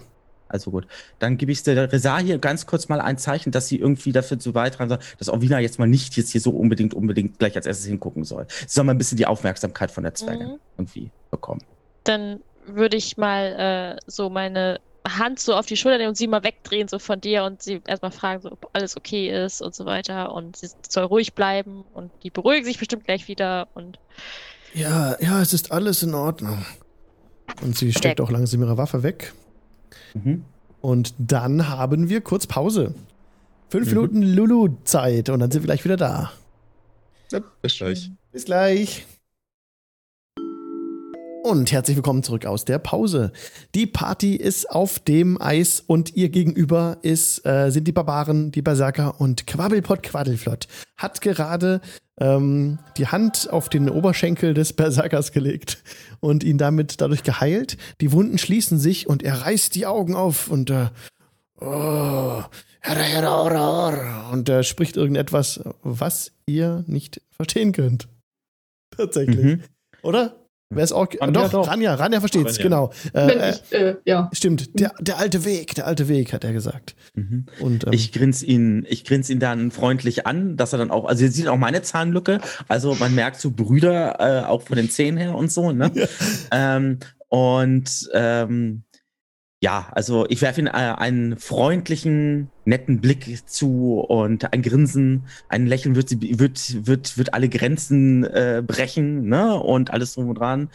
Also gut. Dann gebe ich der Resahi ganz kurz mal ein Zeichen, dass sie irgendwie dafür zu beitragen soll, dass Olvina jetzt mal nicht jetzt hier so unbedingt, unbedingt gleich als erstes hingucken soll. Sie soll mal ein bisschen die Aufmerksamkeit von der Zwergin Mhm. irgendwie bekommen. Dann würde ich mal äh, so meine Hand so auf die Schulter nehmen und sie mal wegdrehen, so von dir und sie erstmal fragen, so, ob alles okay ist und so weiter. Und sie soll ruhig bleiben und die beruhigen sich bestimmt gleich wieder und Ja, ja, es ist alles in Ordnung. Und sie steckt auch langsam ihre Waffe weg. Mhm. Und dann haben wir kurz Pause. Fünf Mhm. Minuten Lulu-Zeit und dann sind wir gleich wieder da. Ja, bis gleich. Bis gleich. Und herzlich willkommen zurück aus der Pause. Die Party ist auf dem Eis und ihr gegenüber ist, äh, sind die Barbaren, die Berserker und Quabbelpott Quaddelflott hat gerade ähm, die Hand auf den Oberschenkel des Berserkers gelegt und ihn damit dadurch geheilt. Die Wunden schließen sich und er reißt die Augen auf und äh, oh, und er spricht irgendetwas, was ihr nicht verstehen könnt. Tatsächlich. Mhm. Oder? Wer ist auch. Ranja doch, doch. Ranja, Ranja versteht's, Ranja. genau. Äh, ich, äh, ja. stimmt, der, der alte Weg, der alte Weg, hat er gesagt. Mhm. Und ähm, Ich grinse ihn, ich grinse ihn dann freundlich an, dass er dann auch, also ihr seht auch meine Zahnlücke, also man merkt so Brüder, äh, auch von den Zähnen her und so, ne? ähm, und ähm, ja, also ich werfe ihm äh, einen freundlichen, netten Blick zu und ein Grinsen, ein Lächeln wird, wird, wird, wird alle Grenzen äh, brechen, ne? Und alles drum und dran.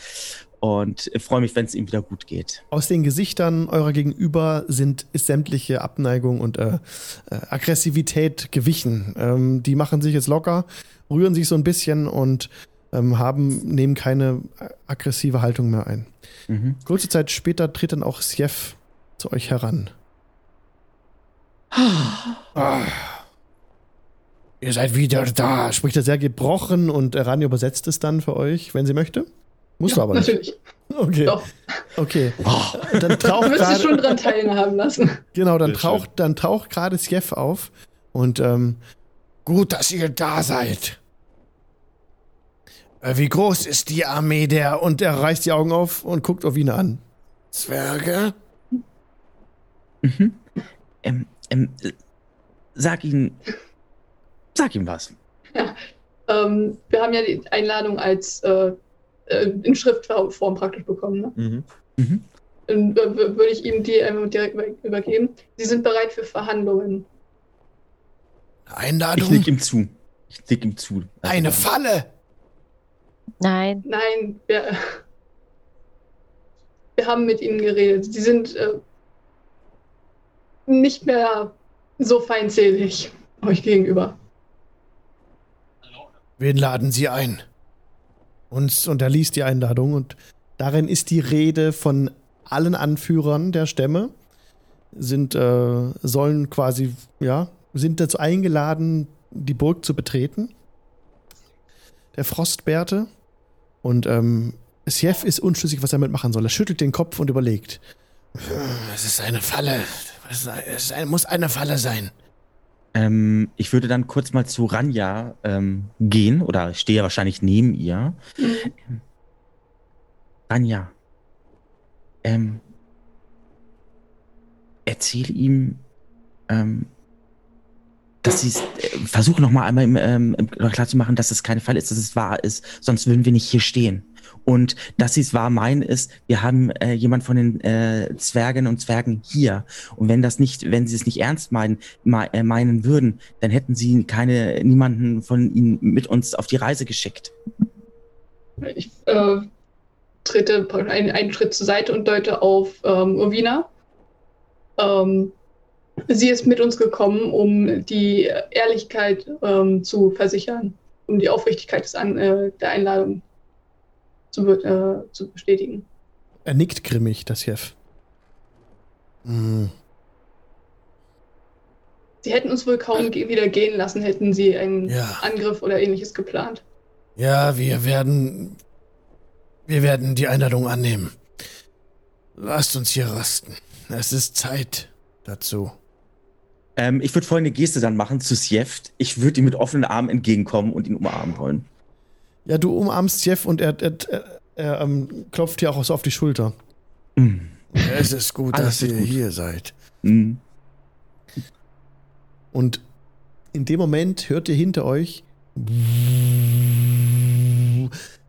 Und freue mich, wenn es ihm wieder gut geht. aus den Gesichtern eurer Gegenüber sind sämtliche Abneigung und äh, äh, Aggressivität gewichen. Ähm, die machen sich jetzt locker, rühren sich so ein bisschen und ähm, haben, nehmen keine aggressive Haltung mehr ein. Mhm. Kurze Zeit später tritt dann auch Sjef zu euch heran. Ah. Ihr seid wieder da, spricht er sehr gebrochen und Rani übersetzt es dann für euch, wenn sie möchte. Musst du ja, aber nicht. natürlich. Okay. Doch. Okay. Dann Du taucht wirst dich schon dran teilhaben lassen. genau, dann taucht dann taucht gerade Sjef auf und ähm, gut, dass ihr da seid. Äh, Wie groß ist die Armee der? Und er reißt die Augen auf und guckt auf ihn an. Zwerge? Mhm. Ähm, ähm, äh, sag ihn, sag ihm was. Ähm, wir haben ja die Einladung als äh, äh, in Schriftform praktisch bekommen. Ne? Mhm. Mhm. Dann äh, würde ich ihm die einfach direkt über- übergeben. Sie sind bereit für Verhandlungen. Ich Einladung? nick ihm zu. Ich nick ihm zu. Also, Eine Falle! Nein, Nein, wir, wir haben mit ihnen geredet. Sie sind äh, nicht mehr so feindselig euch gegenüber. Wen laden Sie ein? Uns und er liest die Einladung und darin ist die Rede von allen Anführern der Stämme sind äh, sollen quasi ja sind dazu eingeladen die Burg zu betreten. Der Frostbärte und ähm, Sjef ist unschlüssig, was er damit machen soll. Er schüttelt den Kopf und überlegt. Es ist eine Falle. Es, ist muss eine Falle sein. Ähm, ich würde dann kurz mal zu Ranja ähm, gehen oder ich stehe wahrscheinlich neben ihr. Mhm. Ranja, ähm, erzähl ihm, ähm, dass sie äh, versuche noch mal einmal ähm, klar zu machen, dass es kein Fall ist, dass es wahr ist, sonst würden wir nicht hier stehen. Und dass sie es wahr meinen ist, wir haben äh, jemand von den äh, Zwergen und Zwergen hier. Und wenn das nicht, wenn sie es nicht ernst meinen, me äh, meinen würden, dann hätten sie keine niemanden von ihnen mit uns auf die Reise geschickt. Ich äh, trete einen, einen Schritt zur Seite und deute auf ähm, Urvina. Ähm, sie ist mit uns gekommen, um die Ehrlichkeit ähm, zu versichern, um die Aufrichtigkeit des An äh, der Einladung zu, äh, zu bestätigen. Er nickt grimmig, das Chef. Hm. Sie hätten uns wohl kaum ge wieder gehen lassen, hätten sie einen Ja. Angriff oder ähnliches geplant. Ja, wir werden. Wir werden die Einladung annehmen. Lasst uns hier rasten. Es ist Zeit dazu. Ähm, ich würde folgende Geste dann machen zu Sjeft. Ich würde ihm mit offenen Armen entgegenkommen und ihn umarmen wollen. Ja, du umarmst Jeff und er, er, er, er ähm, klopft dir auch so auf die Schulter. Mm. Es ist gut, dass ihr gut. hier seid. Mm. Und in dem Moment hört ihr hinter euch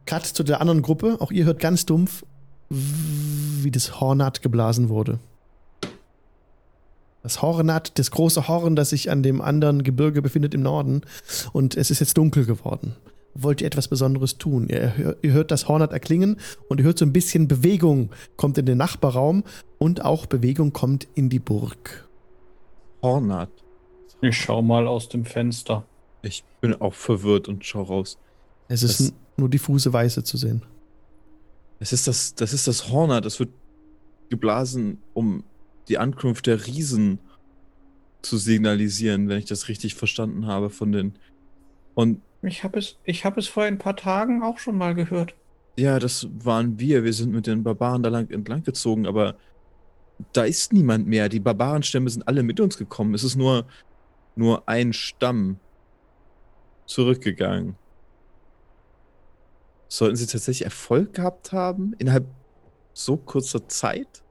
Cut zu der anderen Gruppe. Auch ihr hört ganz dumpf, wie das Hornat geblasen wurde. Das Hornat, das große Horn, das sich an dem anderen Gebirge befindet im Norden. Und es ist jetzt dunkel geworden. Wollt ihr etwas Besonderes tun? Ihr, ihr hört das Hornat erklingen und ihr hört so ein bisschen Bewegung kommt in den Nachbarraum und auch Bewegung kommt in die Burg. Hornat. Ich schau mal aus dem Fenster. Ich bin auch verwirrt und schau raus. Es ist Das- n- nur diffuse Weiße zu sehen. Das ist das, das ist das Hornat. Das wird geblasen, um die Ankunft der Riesen zu signalisieren, wenn ich das richtig verstanden habe von den. Und Ich habe es, ich habe es vor ein paar Tagen auch schon mal gehört. ja, das waren wir. Wir sind mit den Barbaren da lang entlang gezogen, aber da ist niemand mehr. Die Barbarenstämme sind alle mit uns gekommen. Es ist nur, nur ein Stamm zurückgegangen. Sollten sie tatsächlich Erfolg gehabt haben innerhalb so kurzer Zeit?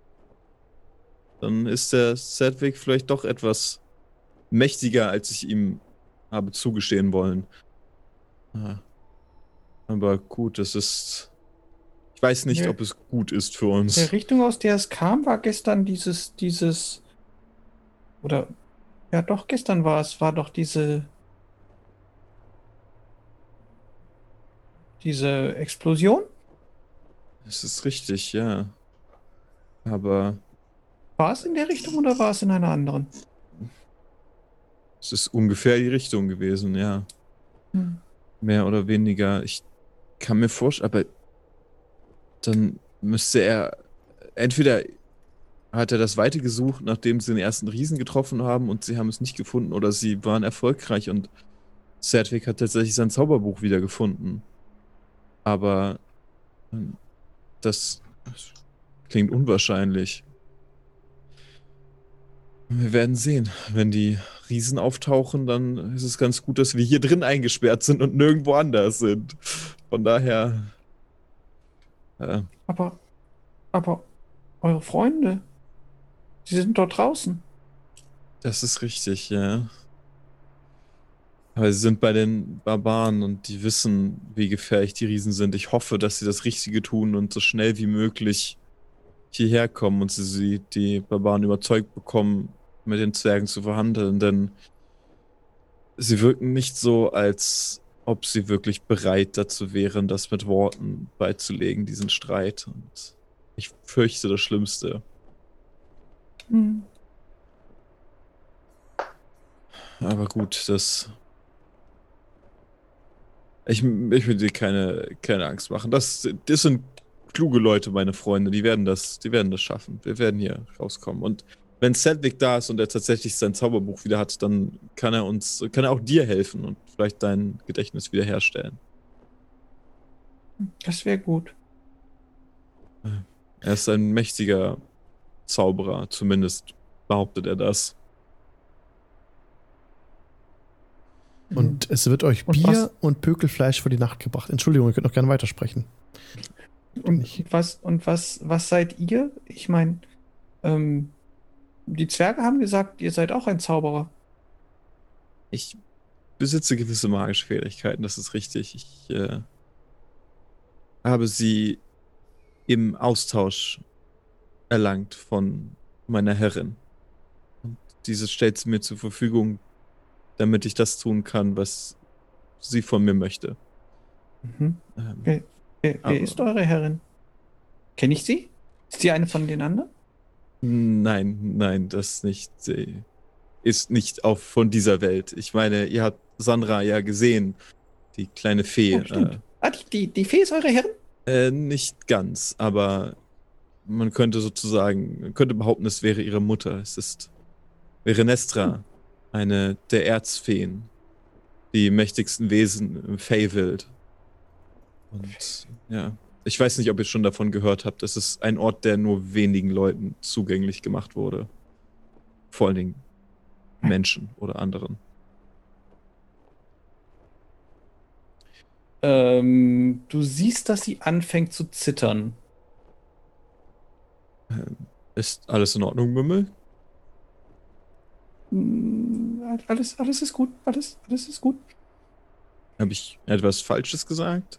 Dann ist der Sedwick vielleicht doch etwas mächtiger, als ich ihm habe zugestehen wollen. Ah. Aber gut, das ist. Ich weiß nicht, Ja. ob es gut ist für Die uns. Richtung, aus der es kam, war gestern dieses, dieses, oder, ja doch, gestern war es, war doch diese, diese Explosion? Das ist richtig, ja. Aber War es in der Richtung oder war es in einer anderen? es ist ungefähr die Richtung gewesen, ja. Hm. Mehr oder weniger. Ich kann mir vorstellen, aber dann müsste er. Entweder hat er das Weite gesucht, nachdem sie den ersten Riesen getroffen haben und sie haben es nicht gefunden, oder sie waren erfolgreich und Sedwick hat tatsächlich sein Zauberbuch wiedergefunden. Aber ähm, das klingt unwahrscheinlich. Wir werden sehen. Wenn die Riesen auftauchen, dann ist es ganz gut, dass wir hier drin eingesperrt sind und nirgendwo anders sind. Von daher. Äh, Aber, aber, eure Freunde, sie sind dort draußen. das ist richtig, ja. Aber sie sind bei den Barbaren und die wissen, wie gefährlich die Riesen sind. Ich hoffe, dass sie das Richtige tun und so schnell wie möglich hierher kommen und sie, sie die Barbaren überzeugt bekommen, mit den Zwergen zu verhandeln, denn sie wirken nicht so, als ob sie wirklich bereit dazu wären, das mit Worten beizulegen, diesen Streit. Und ich fürchte das Schlimmste. Hm. Aber gut, das. Ich, ich will dir keine, keine Angst machen. Das, das sind kluge Leute, meine Freunde. Die werden das, die werden das schaffen. Wir werden hier rauskommen. Und wenn Cedric da ist und er tatsächlich sein Zauberbuch wieder hat, dann kann er uns, kann er auch dir helfen und vielleicht dein Gedächtnis wiederherstellen. Das wäre gut. Er ist ein mächtiger Zauberer, zumindest behauptet er das. Und es wird euch Und Bier was? und Pökelfleisch für die Nacht gebracht. Entschuldigung, ihr könnt noch gerne weitersprechen. Und was, und was, was seid ihr? Ich meine, ähm, die Zwerge haben gesagt, ihr seid auch ein Zauberer. Ich besitze gewisse magische Fähigkeiten, das ist richtig. Ich äh, habe sie im Austausch erlangt von meiner Herrin. Und diese stellt sie mir zur Verfügung, damit ich das tun kann, was sie von mir möchte. Mhm. Ähm. Wer, wer Aber- ist eure Herrin? Kenne ich sie? Ist sie eine von den anderen? Nein, nein, das nicht. Sie ist nicht auf von dieser Welt. Ich meine, ihr habt Sandra ja gesehen, die kleine Fee. Oh, stimmt. äh, Ah, die, die, die Fee ist eure Herrin? Äh, nicht ganz, aber man könnte sozusagen, man könnte behaupten, es wäre ihre Mutter. Es ist wäre Nestra, eine der Erzfeen, die mächtigsten Wesen im Feywild. Und ja, ich weiß nicht, ob ihr schon davon gehört habt. Es ist ein Ort, der nur wenigen Leuten zugänglich gemacht wurde. Vor allen Dingen Menschen oder anderen. Ähm, du siehst, dass sie anfängt zu zittern. Ähm, Ist alles in Ordnung, Mümmel? Hm, Alles, alles ist gut. Alles, alles ist gut. Habe ich etwas Falsches gesagt?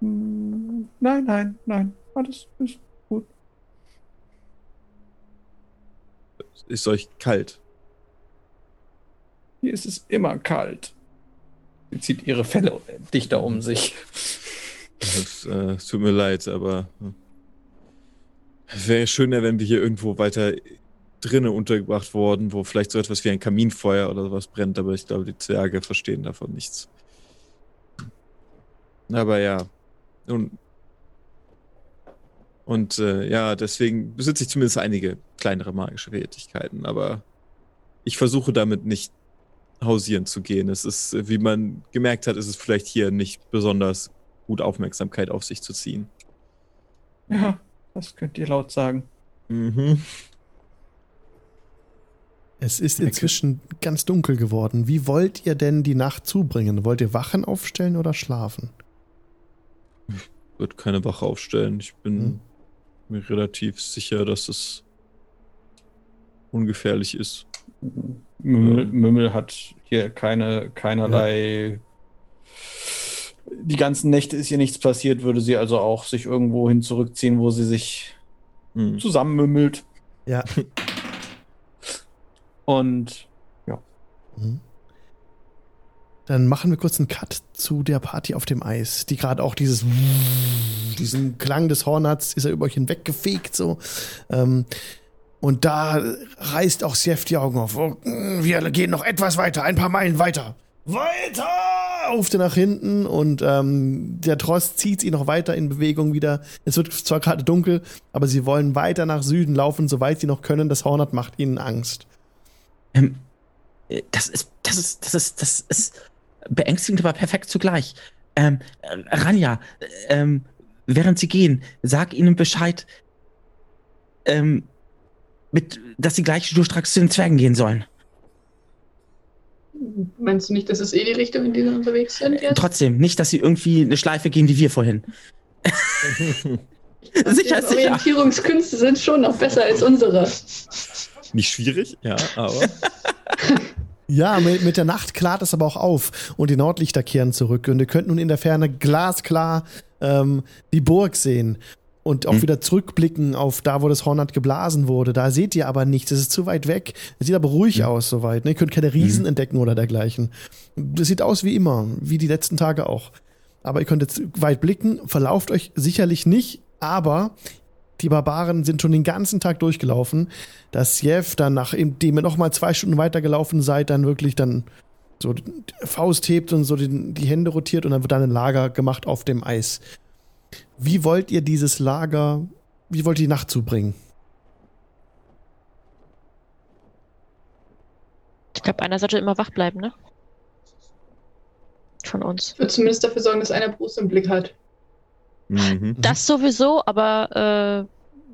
Hm, Nein, nein, nein. Alles ist gut. Ist euch kalt? Hier ist es immer kalt. Sie zieht ihre Felle dichter um sich. Es äh, tut mir leid, aber wäre schöner, wenn wir hier irgendwo weiter drinnen untergebracht worden, wo vielleicht so etwas wie ein Kaminfeuer oder sowas brennt, aber ich glaube, die Zwerge verstehen davon nichts. Aber ja. Und, und äh, ja, deswegen besitze ich zumindest einige kleinere magische Fähigkeiten, aber ich versuche damit nicht hausieren zu gehen. Es ist, wie man gemerkt hat, ist es vielleicht hier nicht besonders gut Aufmerksamkeit auf sich zu ziehen. Ja, das könnt ihr laut sagen. Mhm. Es ist inzwischen ganz dunkel geworden. Wie wollt ihr denn die Nacht zubringen? Wollt ihr Wachen aufstellen oder schlafen? Wird keine Wache aufstellen. Ich bin Hm. mir relativ sicher, dass es ungefährlich ist. Mümmel, Ja. Mümmel hat hier keine, keinerlei. Die ganzen Nächte ist ihr nichts passiert, würde sie also auch sich irgendwo hin zurückziehen, wo sie sich Hm. zusammenmümmelt. Ja. Und Mhm. Dann machen wir kurz einen Cut zu der Party auf dem Eis, die gerade auch dieses diesen Klang des Hornats ist er über euch hinweggefegt so. Ähm, und da reißt auch Sjef die Augen auf. Oh, wir gehen noch etwas weiter, ein paar Meilen weiter. Weiter! Ruft er nach hinten und ähm, der Tross zieht sie noch weiter in Bewegung wieder. Es wird zwar gerade dunkel, aber sie wollen weiter nach Süden laufen, soweit sie noch können. Das Hornat macht ihnen Angst. Ähm, äh, das ist, das ist, das ist, das ist beängstigend, aber perfekt zugleich. Ähm, äh, Ranja, äh, ähm, während sie gehen, sag ihnen Bescheid, ähm, mit, dass sie gleich schnurstracks zu den Zwergen gehen sollen. Meinst du nicht, das ist eh die Richtung, in die wir unterwegs sind jetzt? Trotzdem, nicht, dass sie irgendwie eine Schleife gehen wie wir vorhin. sicher, Die sicher. Orientierungskünste sind schon noch besser als unsere. Nicht schwierig, ja, aber Ja, mit, mit der Nacht klart es aber auch auf und die Nordlichter kehren zurück und ihr könnt nun in der Ferne glasklar ähm, die Burg sehen und auch Hm. wieder zurückblicken auf da, wo das Hornat geblasen wurde. Da seht ihr aber nichts, es ist zu weit weg. Es sieht aber ruhig Hm. aus soweit. Ne? Ihr könnt keine Riesen entdecken oder dergleichen. Das sieht aus wie immer, wie die letzten Tage auch. Aber ihr könnt jetzt weit blicken, verlauft euch sicherlich nicht, aber die Barbaren sind schon den ganzen Tag durchgelaufen, dass Jeff dann, nachdem ihr nochmal zwei Stunden weitergelaufen seid, dann wirklich dann so die Faust hebt und so die, die Hände rotiert und dann wird dann ein Lager gemacht auf dem Eis. Wie wollt ihr dieses Lager, wie wollt ihr die Nacht zubringen? Ich glaube, einer sollte immer wach bleiben, ne? Von uns. Ich würde zumindest dafür sorgen, dass einer Brust im Blick hat. Mhm. Das sowieso, aber äh,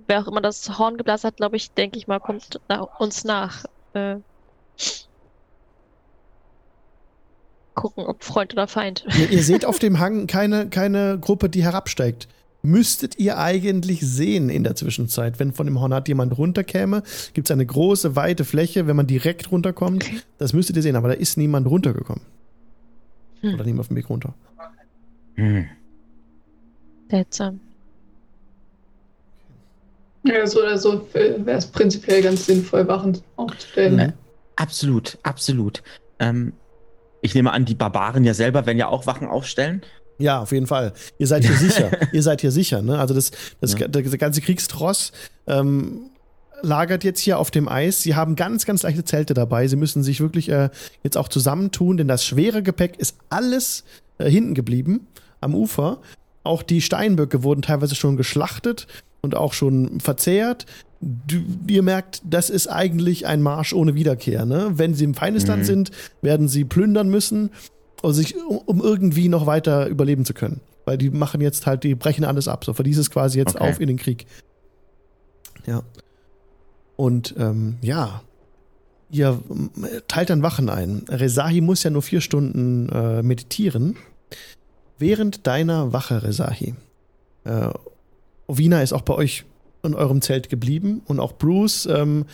wer auch immer das Horn geblasen hat, glaube ich, denke ich mal, kommt nach uns nach. Äh, gucken, ob Freund oder Feind. Ihr, ihr seht auf dem Hang keine, keine Gruppe, die herabsteigt. Müsstet ihr eigentlich sehen in der Zwischenzeit, wenn von dem Hornat jemand runterkäme, gibt es eine große, weite Fläche, wenn man direkt runterkommt. Okay. Das müsstet ihr sehen, aber da ist niemand runtergekommen. Hm. Oder niemand auf dem Weg runter. Hm. Seltsam. Ja, so oder so wäre es prinzipiell ganz sinnvoll, Wachen aufzustellen. Mhm. Absolut, absolut. Ähm, ich nehme an, die Barbaren ja selber werden ja auch Wachen aufstellen. Ja, auf jeden Fall. Ihr seid hier sicher. Ihr seid hier sicher. Ne? Also das, das, Ja. der, der ganze Kriegstross ähm, lagert jetzt hier auf dem Eis. Sie haben ganz, ganz leichte Zelte dabei. Sie müssen sich wirklich äh, jetzt auch zusammentun, denn das schwere Gepäck ist alles äh, hinten geblieben am Ufer. Auch die Steinböcke wurden teilweise schon geschlachtet und auch schon verzehrt. Du, ihr merkt, das ist eigentlich ein Marsch ohne Wiederkehr. Ne? Wenn sie im Feindesland Mhm. sind, werden sie plündern müssen, um, sich, um, irgendwie noch weiter überleben zu können. Weil die machen jetzt halt, die brechen alles ab. So verließ es quasi jetzt Okay. auf in den Krieg. Ja. Und ähm, ja, ihr ähm, teilt dann Wachen ein. Rezahi muss ja nur vier Stunden äh, meditieren. Während deiner Wache, Rezahi, äh, Ovina ist auch bei euch in eurem Zelt geblieben und auch Bruce ähm,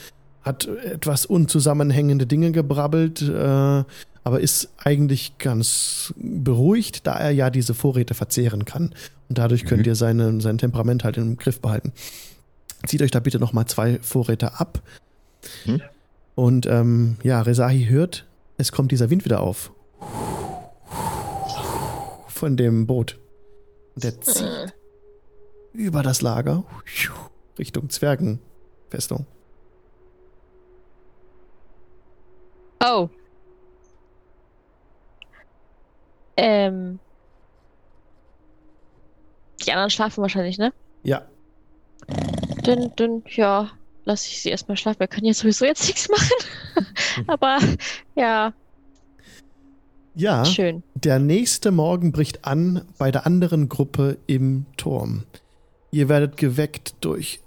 hat etwas unzusammenhängende Dinge gebrabbelt, äh, aber ist eigentlich ganz beruhigt, da er ja diese Vorräte verzehren kann. Und dadurch könnt Mhm. ihr seine, sein Temperament halt im Griff behalten. Zieht euch da bitte nochmal zwei Vorräte ab. Mhm. Und ähm, ja, Rezahi hört, es kommt dieser Wind wieder auf. Von dem Boot. Und der zieht Äh, über das Lager Richtung Zwergenfestung. Oh. Ähm. Die anderen schlafen wahrscheinlich, ne? Ja, Dann, dann, ja, lass ich sie erstmal schlafen. Wir können ja sowieso jetzt nichts machen. Aber ja, ja. schön. Der nächste Morgen bricht an bei der anderen Gruppe im Turm. Ihr werdet geweckt durch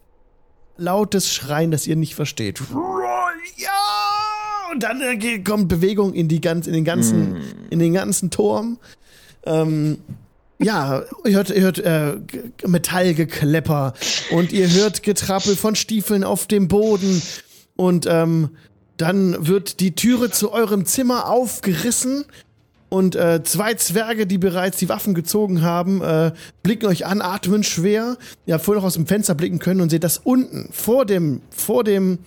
lautes Schreien, das ihr nicht versteht. Ja! Und dann äh, kommt Bewegung in, die ganz, in, den ganzen, in den ganzen Turm. Ähm, ja, ihr hört, ihr hört äh, Metallgeklepper und ihr hört Getrappel von Stiefeln auf dem Boden. Und ähm, dann wird die Türe zu eurem Zimmer aufgerissen und äh, zwei Zwerge, die bereits die Waffen gezogen haben, äh, blicken euch an, atmen schwer. Ihr habt vorher noch aus dem Fenster blicken können und seht, dass unten vor dem, vor dem,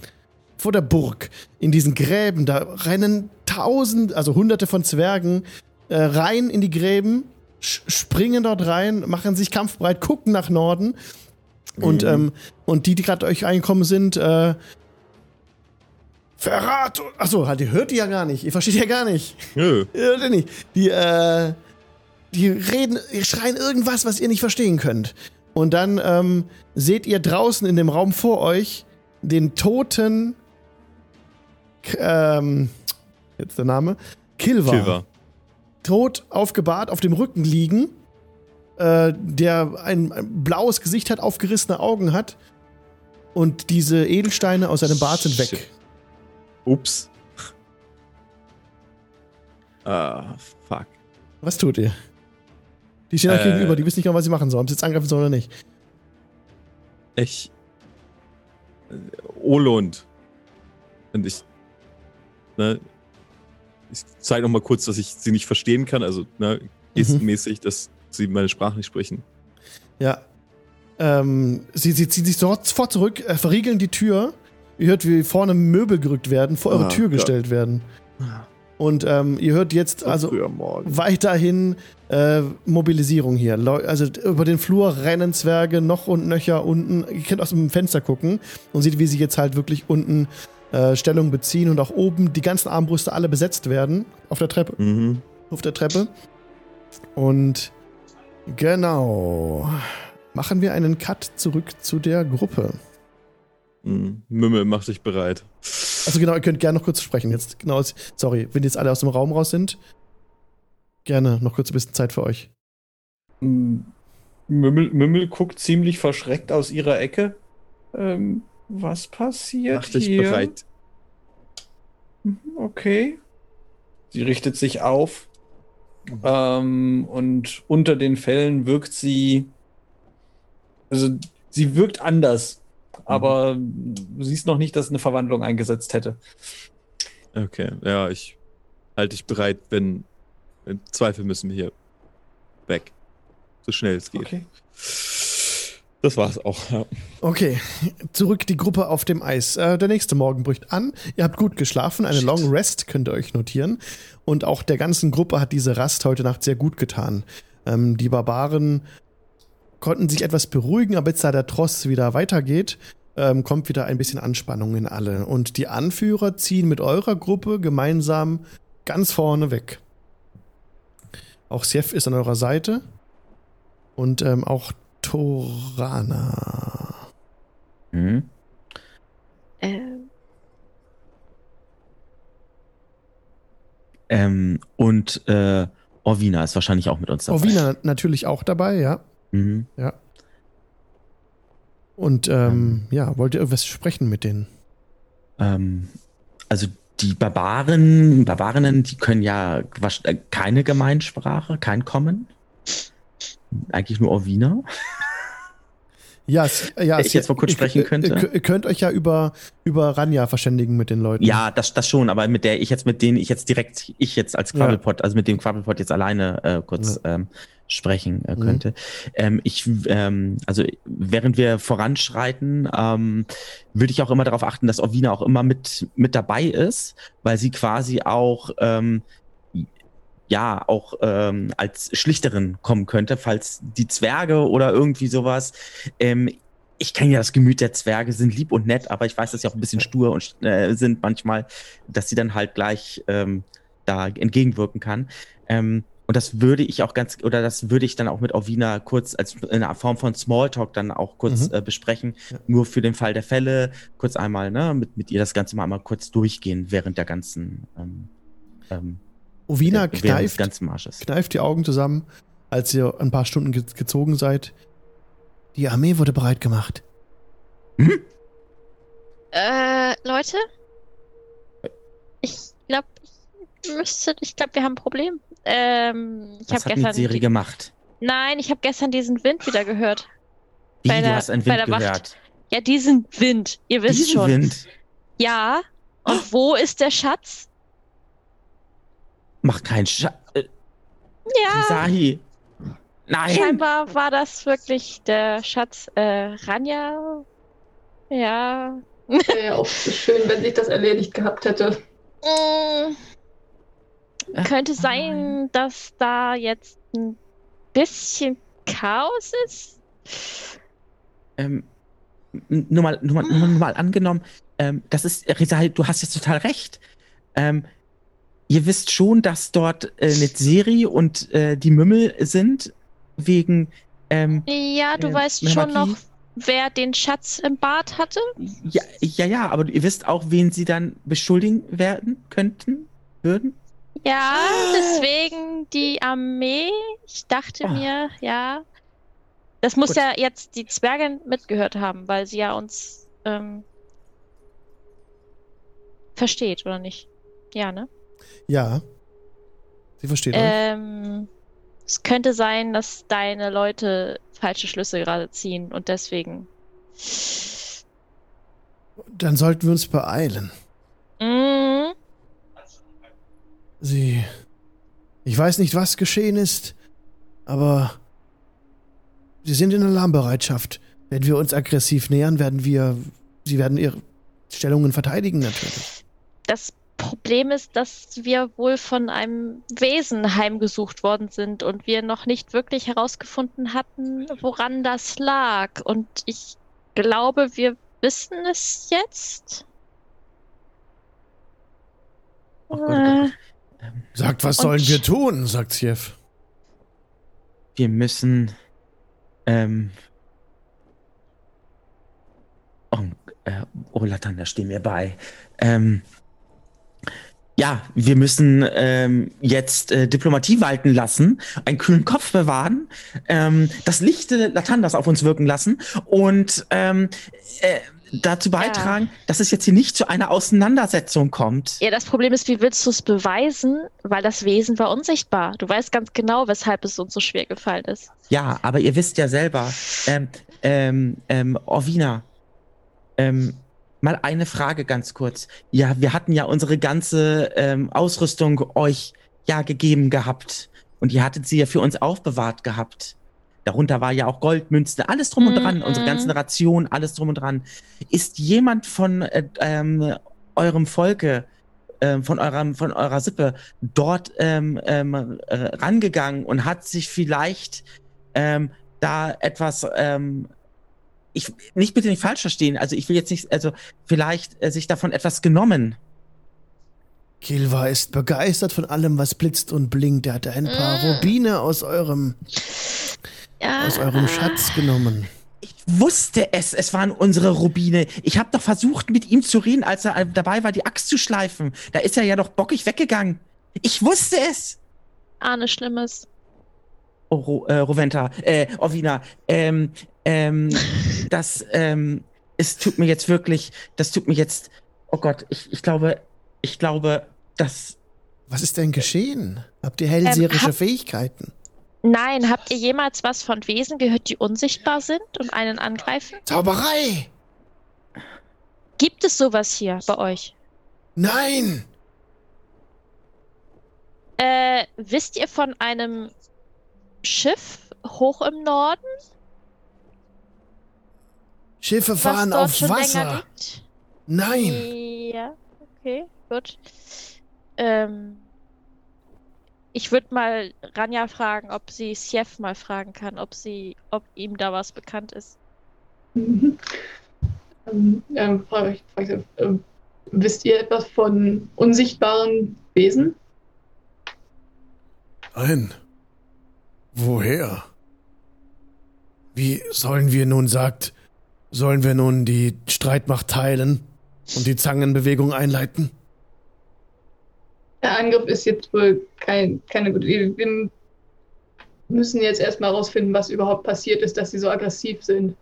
vor der Burg, in diesen Gräben, da rennen tausend, also hunderte von Zwergen äh, rein in die Gräben, springen dort rein, machen sich kampfbereit, gucken nach Norden. Und, ähm, und die, die gerade euch reingekommen sind, äh, Verrat! Achso, halt, ihr hört die ja gar nicht. Ihr versteht ja gar nicht. Nö. Ihr hört ja nicht. Die, äh, die reden, die schreien irgendwas, was ihr nicht verstehen könnt. Und dann ähm, seht ihr draußen in dem Raum vor euch den toten, ähm, jetzt der Name, Kilva. Kilver. Tot aufgebahrt auf dem Rücken liegen, äh, der ein, ein blaues Gesicht hat, aufgerissene Augen hat und diese Edelsteine aus seinem Bart sind weg. Shit. Ups. Ah, fuck. Was tut ihr? Die stehen euch Äh. gegenüber, die wissen nicht genau, was sie machen sollen, ob sie jetzt angreifen sollen oder nicht. Ich. äh, Olund. Und ich. Ne, ich zeige noch mal kurz, dass ich sie nicht verstehen kann, also ne, gestenmäßig, dass sie meine Sprache nicht sprechen. Ja. Ähm, sie, sie ziehen sich sofort zurück, äh, verriegeln die Tür. Ihr hört, wie vorne Möbel gerückt werden, vor eure Ah, Tür Gott. gestellt werden. Und ähm, ihr hört jetzt also weiterhin äh, Mobilisierung hier. Also über den Flur rennen Zwerge noch und nöcher unten. Ihr könnt aus dem Fenster gucken und seht, wie sie jetzt halt wirklich unten äh, Stellung beziehen und auch oben die ganzen Armbrüste alle besetzt werden auf der Treppe. Mhm. auf der Treppe. Und genau. Machen wir einen Cut zurück zu der Gruppe. Mhm. Mümmel, mach dich bereit. Also genau, ihr könnt gerne noch kurz sprechen. Jetzt genau, sorry, wenn jetzt alle aus dem Raum raus sind. Gerne noch kurz ein bisschen Zeit für euch. M- Mümmel, Mümmel guckt ziemlich verschreckt aus ihrer Ecke. Ähm, was passiert Mach dich hier? bereit. Mhm, Okay. Sie richtet sich auf, Ähm, und unter den Fällen wirkt sie. Also, sie wirkt anders. Aber du siehst noch nicht, dass eine Verwandlung eingesetzt hätte. Okay, ja, ich halte dich bereit, wenn im Zweifel müssen wir hier weg. So schnell es geht. Okay. Das war's auch, ja. Okay, zurück die Gruppe auf dem Eis. Äh, der nächste Morgen bricht an. Ihr habt gut geschlafen, eine Long Rest könnt ihr euch notieren. Und auch der ganzen Gruppe hat diese Rast heute Nacht sehr gut getan. Ähm, die Barbaren konnten sich etwas beruhigen, aber jetzt da der Tross wieder weitergeht, ähm, kommt wieder ein bisschen Anspannung in alle. Und die Anführer ziehen mit eurer Gruppe gemeinsam ganz vorne weg. Auch Sef ist an eurer Seite. Und ähm, auch Torana. Mhm. Ähm, Ähm, und äh, Orvina ist wahrscheinlich auch mit uns dabei. Orvina natürlich auch dabei, ja. Mhm. Ja. Und ähm, ja, wollt ihr irgendwas sprechen mit denen? Ähm, also die Barbaren, Barbarinnen, die können ja äh, keine Gemeinsprache, kein Kommen. Eigentlich nur Orvina. Ja, es, ja, Ich jetzt mal kurz sprechen ihr- könnte? Ihr, könnt euch ja über, über Ranja verständigen mit den Leuten. Ja, das, das schon, aber mit der ich jetzt, mit denen ich jetzt direkt, ich jetzt als Ja. Quabbelpot, also mit dem Quabbelpot jetzt alleine äh, kurz ähm, sprechen äh, Mhm. könnte. Ähm, ich, ähm, also während wir voranschreiten, ähm, würde ich auch immer darauf achten, dass Orvina auch immer mit, mit dabei ist, weil sie quasi auch ähm, ja auch ähm, als Schlichterin kommen könnte, falls die Zwerge oder irgendwie sowas. Ähm, ich kenne ja das Gemüt der Zwerge, sind lieb und nett, aber ich weiß, dass sie auch ein bisschen stur und äh, sind manchmal, dass sie dann halt gleich ähm, da entgegenwirken kann. Ähm, und das würde ich auch ganz, oder das würde ich dann auch mit Orvina kurz als in einer Form von Smalltalk dann auch kurz Mhm. äh, besprechen. Ja. Nur für den Fall der Fälle, kurz einmal, ne, mit, mit ihr das Ganze mal einmal kurz durchgehen während der ganzen ähm, ähm, Ovina während des kneift, ganzen Marsches. kneift die Augen zusammen, als ihr ein paar Stunden ge gezogen seid. Die Armee wurde bereit gemacht. äh, Leute? Ich glaube, ich müsste, ich glaube, wir haben ein Problem. Ähm, ich Was habe hat gestern. Siri die- gemacht? Nein, ich habe gestern diesen Wind wieder gehört. Wie, bei du der- hast einen Wind der Wacht. gehört? Ja, diesen Wind. Ihr wisst Diesen schon. Wind Ja. Und wo ist der Schatz? macht keinen Scha äh, Ja. Sahi. Nein. Scheinbar war das wirklich der Schatz äh, Ranja. Ja. Wäre ja auch schön, wenn sich das erledigt gehabt hätte. Mm, könnte sein, dass da jetzt ein bisschen Chaos ist. ähm, nur mal, nur mal, nur mal, nur mal angenommen, ähm, das ist, Rizal, du hast jetzt total recht. Ähm, ihr wisst schon, dass dort äh, Netzeri und äh, die Mümmel sind, wegen, ähm, Ja, du Äh, weißt mehr schon noch, wer den Schatz im Bad hatte? ja, ja, ja, aber ihr wisst auch, wen sie dann beschuldigen werden, könnten, würden? Ja, deswegen die Armee. Ich dachte Oh. mir, ja. Das muss Gut. ja jetzt die Zwerge mitgehört haben, weil sie ja uns ähm, versteht, oder nicht? Ja, ne? Ja. Sie versteht euch. Ähm, es könnte sein, dass deine Leute falsche Schlüsse gerade ziehen und deswegen. Dann sollten wir uns beeilen. Mm, Sie. Ich weiß nicht, was geschehen ist, aber sie sind in Alarmbereitschaft. Wenn wir uns aggressiv nähern, werden wir. Sie werden ihre Stellungen verteidigen, natürlich. das Problem ist, dass wir wohl von einem Wesen heimgesucht worden sind und wir noch nicht wirklich herausgefunden hatten, woran das lag. Und ich glaube, wir wissen es jetzt. Oh Gott, oh Gott. Äh, Sagt, was sollen wir tun? sagt Sjef. Wir müssen, ähm, oh, äh, oh Latanda, steh mir bei. Ähm, ja, wir müssen ähm, jetzt äh, Diplomatie walten lassen, einen kühlen Kopf bewahren, ähm, das Licht äh, Latandas auf uns wirken lassen und ähm, äh, dazu beitragen, dass es jetzt hier nicht zu einer Auseinandersetzung kommt. Ja, das Problem ist, wie willst du es beweisen? Weil das Wesen war unsichtbar. Du weißt ganz genau, weshalb es uns so schwer gefallen ist. Ja, aber ihr wisst ja selber, ähm, ähm, ähm, Orvina, ähm, mal eine Frage ganz kurz. Ja, wir hatten ja unsere ganze ähm, Ausrüstung euch ja gegeben gehabt. Und ihr hattet sie ja für uns aufbewahrt gehabt. Darunter war ja auch Goldmünzen, alles drum und dran, Mhm. unsere ganzen Rationen, alles drum und dran. Ist jemand von äh, ähm, eurem Volke, ähm, von, eurem, von eurer Sippe dort ähm, ähm, äh, rangegangen und hat sich vielleicht ähm, da etwas, ähm, ich nicht bitte nicht falsch verstehen, also ich will jetzt nicht, also vielleicht äh, sich davon etwas genommen. Kilva ist begeistert von allem, was blitzt und blinkt. Er hat ein paar Mm. Rubine aus eurem, Ja. aus eurem Schatz genommen. Ich wusste es, es waren unsere Rubine. Ich habe doch versucht, mit ihm zu reden, als er dabei war, die Axt zu schleifen. Da ist er ja doch bockig weggegangen. Ich wusste es. Ahne Schlimmes. Oh, Ro äh, Roventa, äh, Orvina, ähm, ähm, das, ähm, es tut mir jetzt wirklich, das tut mir jetzt, oh Gott, ich, ich glaube, ich glaube, das, Was ist denn geschehen? Habt ihr hellseherische hab- Fähigkeiten? Nein, habt ihr jemals was von Wesen gehört, die unsichtbar sind und einen angreifen? Zauberei! Gibt es sowas hier bei euch? Nein! Äh, wisst ihr von einem Schiff hoch im Norden, Schiffe fahren auf Wasser. Nein! Ja, okay, gut. Ähm, ich würde mal Ranja fragen, ob sie Sief mal fragen kann, ob sie, ob ihm da was bekannt ist. Mhm. Ähm, ähm, frage ich, frage ich, ähm, wisst ihr etwas von unsichtbaren Wesen? Nein. Woher? Wie sollen wir nun sagt, sollen wir nun die Streitmacht teilen und die Zangenbewegung einleiten? Der Angriff ist jetzt wohl kein, keine gute Idee. Wir müssen jetzt erstmal herausfinden, was überhaupt passiert ist, dass sie so aggressiv sind.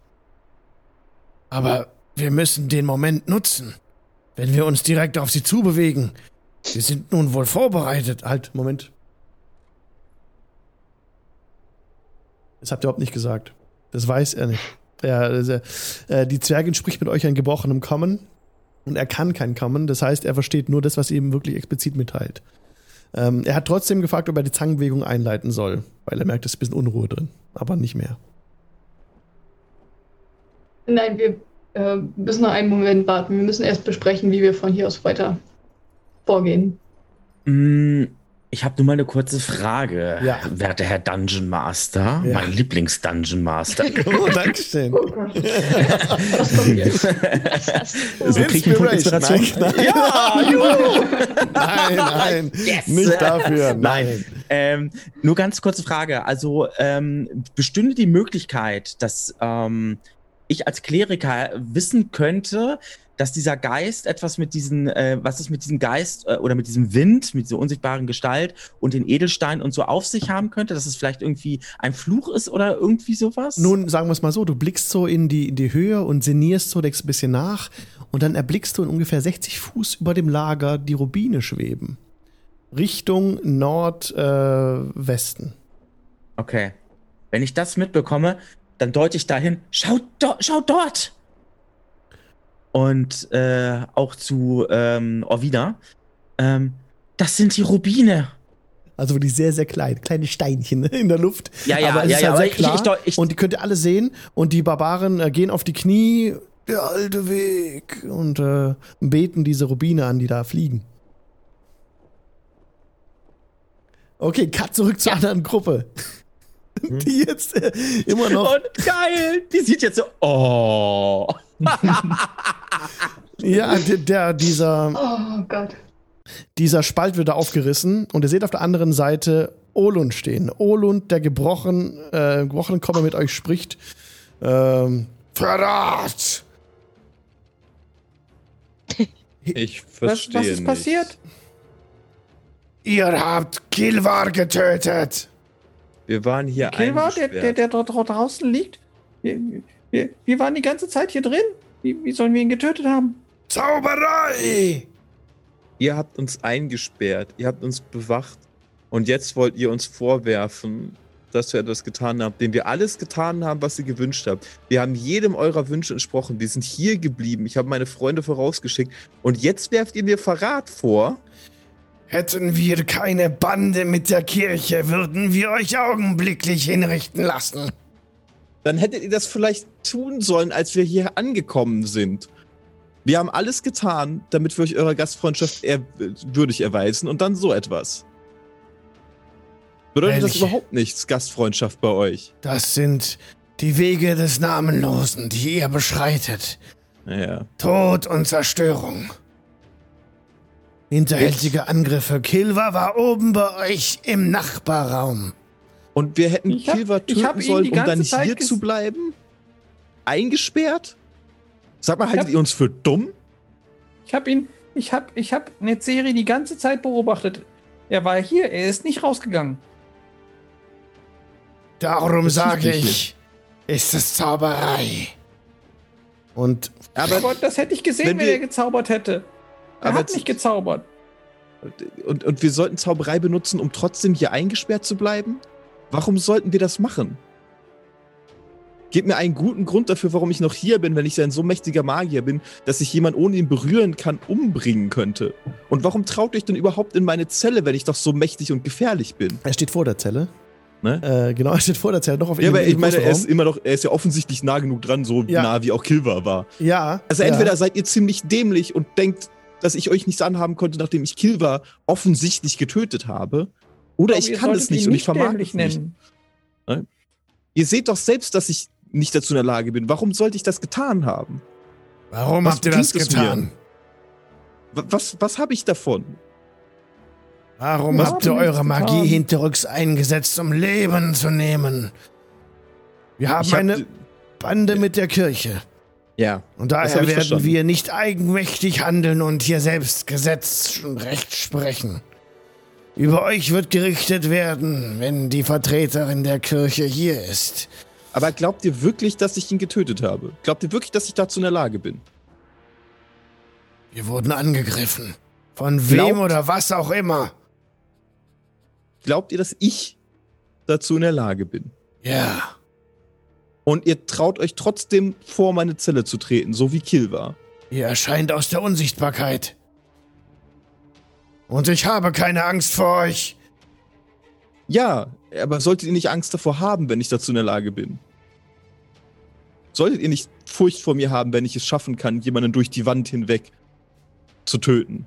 Aber wir müssen den Moment nutzen. Wenn wir uns direkt auf sie zubewegen. Sie sind nun wohl vorbereitet. Halt, Moment. Das habt ihr überhaupt nicht gesagt. Das weiß er nicht. Ja, das, äh, die Zwergin spricht mit euch ein gebrochenem Common und er kann kein Common. Das heißt, er versteht nur das, was ihm wirklich explizit mitteilt. Ähm, er hat trotzdem gefragt, ob er die Zangenbewegung einleiten soll, weil er merkt, es ist ein bisschen Unruhe drin. Aber nicht mehr. Nein, wir äh, müssen noch einen Moment warten. Wir müssen erst besprechen, wie wir von hier aus weiter vorgehen. mh, ich habe nur mal eine kurze Frage, Ja. werter Herr Dungeon Master, Ja. mein Lieblings-Dungeon Master. Oh, Dankeschön. Oh so krieg ich einen Punkt Inspiration. Nein, nein. Ja, juhu. Nein, nein. Yes. Nicht dafür. Nein. Nein. Ähm, nur ganz kurze Frage. Also ähm, bestünde die Möglichkeit, dass ähm, ich als Kleriker wissen könnte, dass dieser Geist etwas mit diesen, äh, was es mit diesem Geist äh, oder mit diesem Wind, mit dieser unsichtbaren Gestalt und den Edelsteinen und so auf sich haben könnte, dass es vielleicht irgendwie ein Fluch ist oder irgendwie sowas? Nun, sagen wir es mal so, du blickst so in die, in die Höhe und sinnierst so, denkst ein bisschen nach und dann erblickst du in ungefähr 60 Fuß über dem Lager die Rubine schweben. Richtung Nordwesten. Okay. Wenn ich das mitbekomme, dann deute ich dahin, schau, do schau dort! Und äh, auch zu ähm, Orvina. Ähm, das sind die Rubine. also die sehr, sehr klein, kleine Steinchen in der Luft. Ja, ja, aber es ja, ist ja, halt sehr ich- klar ich deu- ich- und die könnt ihr alle sehen und die Barbaren äh, gehen auf die Knie, der alte Weg und äh, beten diese Rubine an, die da fliegen. Okay, cut zurück zur anderen Gruppe. Die jetzt äh, immer noch. Und geil! Die sieht jetzt so. Oh. Ja, der, der, dieser, Oh Gott. dieser Spalt wird da aufgerissen und ihr seht auf der anderen Seite Olund stehen. Olund, der gebrochen, äh, gebrochenen Komma mit euch spricht. Ähm, Verrat! Ich Was, verstehe was ist nicht. passiert? Ihr habt Kilvar getötet. Wir waren hier Kilvar, der, der, der dort draußen liegt? Wir, wir, waren die ganze Zeit hier drin. Wie, wie sollen wir ihn getötet haben? Zauberei! Ihr habt uns eingesperrt, ihr habt uns bewacht und jetzt wollt ihr uns vorwerfen, dass wir etwas getan haben, dem wir alles getan haben, was ihr gewünscht habt. Wir haben jedem eurer Wünsche entsprochen. Wir sind hier geblieben. Ich habe meine Freunde vorausgeschickt. Und jetzt werft ihr mir Verrat vor. Hätten wir keine Bande mit der Kirche, würden wir euch augenblicklich hinrichten lassen. Dann hättet ihr das vielleicht tun sollen, als wir hier angekommen sind. Wir haben alles getan, damit wir euch eurer Gastfreundschaft ehr würdig erweisen und dann so etwas. Bedeutet das Ehrlich? überhaupt nichts, Gastfreundschaft bei euch? Das sind die Wege des Namenlosen, die ihr beschreitet. Naja. Tod und Zerstörung. Hinterhältige Angriffe. Kilva war oben bei euch im Nachbarraum. Und wir hätten Ich hab- Kilver hab töten sollen, um dann Zeit hier zu bleiben? Eingesperrt? Sag mal, haltet hab- ihr uns für dumm? Ich habe ihn, ich habe, ich habe Netzeri die ganze Zeit beobachtet. Er war hier, er ist nicht rausgegangen. Darum sage ich, ist es Zauberei. Und Aber, Aber das hätte ich gesehen, wenn wenn, wir- er gezaubert hätte. Er Aber hat nicht gezaubert. und, und wir sollten Zauberei benutzen, um trotzdem hier eingesperrt zu bleiben? Warum sollten wir das machen? Gebt mir einen guten Grund dafür, warum ich noch hier bin, wenn ich ein so mächtiger Magier bin, dass ich jemand ohne ihn berühren kann, umbringen könnte. Und warum traut euch denn überhaupt in meine Zelle, wenn ich doch so mächtig und gefährlich bin? er steht vor der Zelle. Ne? Äh, genau, er steht vor der Zelle, noch auf Ja, aber ich meine, er ist immer noch, er ist ja offensichtlich nah genug dran, so Ja. nah wie auch Kilver war. Ja. Also ja. entweder seid ihr ziemlich dämlich und denkt, dass ich euch nichts anhaben konnte, nachdem ich Kilver offensichtlich getötet habe. Oder ich kann es nicht und ich vermag es nicht. nennen. Ihr seht doch selbst, dass ich nicht dazu in der Lage bin. Warum sollte ich das getan haben? Warum Was habt ihr das getan? Wa- Was, was habe ich davon? Warum Was habt ihr eure Magie getan? hinterrücks eingesetzt, um Leben zu nehmen? Wir haben hab- eine Bande mit der Kirche. Ja. Und daher werden verstanden. wir nicht eigenmächtig handeln und hier selbst Gesetz und Recht sprechen. Über euch wird gerichtet werden, wenn die Vertreterin der Kirche hier ist. Aber glaubt ihr wirklich, dass ich ihn getötet habe? Glaubt ihr wirklich, dass ich dazu in der Lage bin? Wir wurden angegriffen. Von wem Glaubt- oder was auch immer. Glaubt ihr, dass ich dazu in der Lage bin? Ja. Und ihr traut euch trotzdem vor meine Zelle zu treten, so wie Kill war. Ihr erscheint aus der Unsichtbarkeit. Und ich habe keine Angst vor euch. Ja, aber solltet ihr nicht Angst davor haben, wenn ich dazu in der Lage bin? Solltet ihr nicht Furcht vor mir haben, wenn ich es schaffen kann, jemanden durch die Wand hinweg zu töten?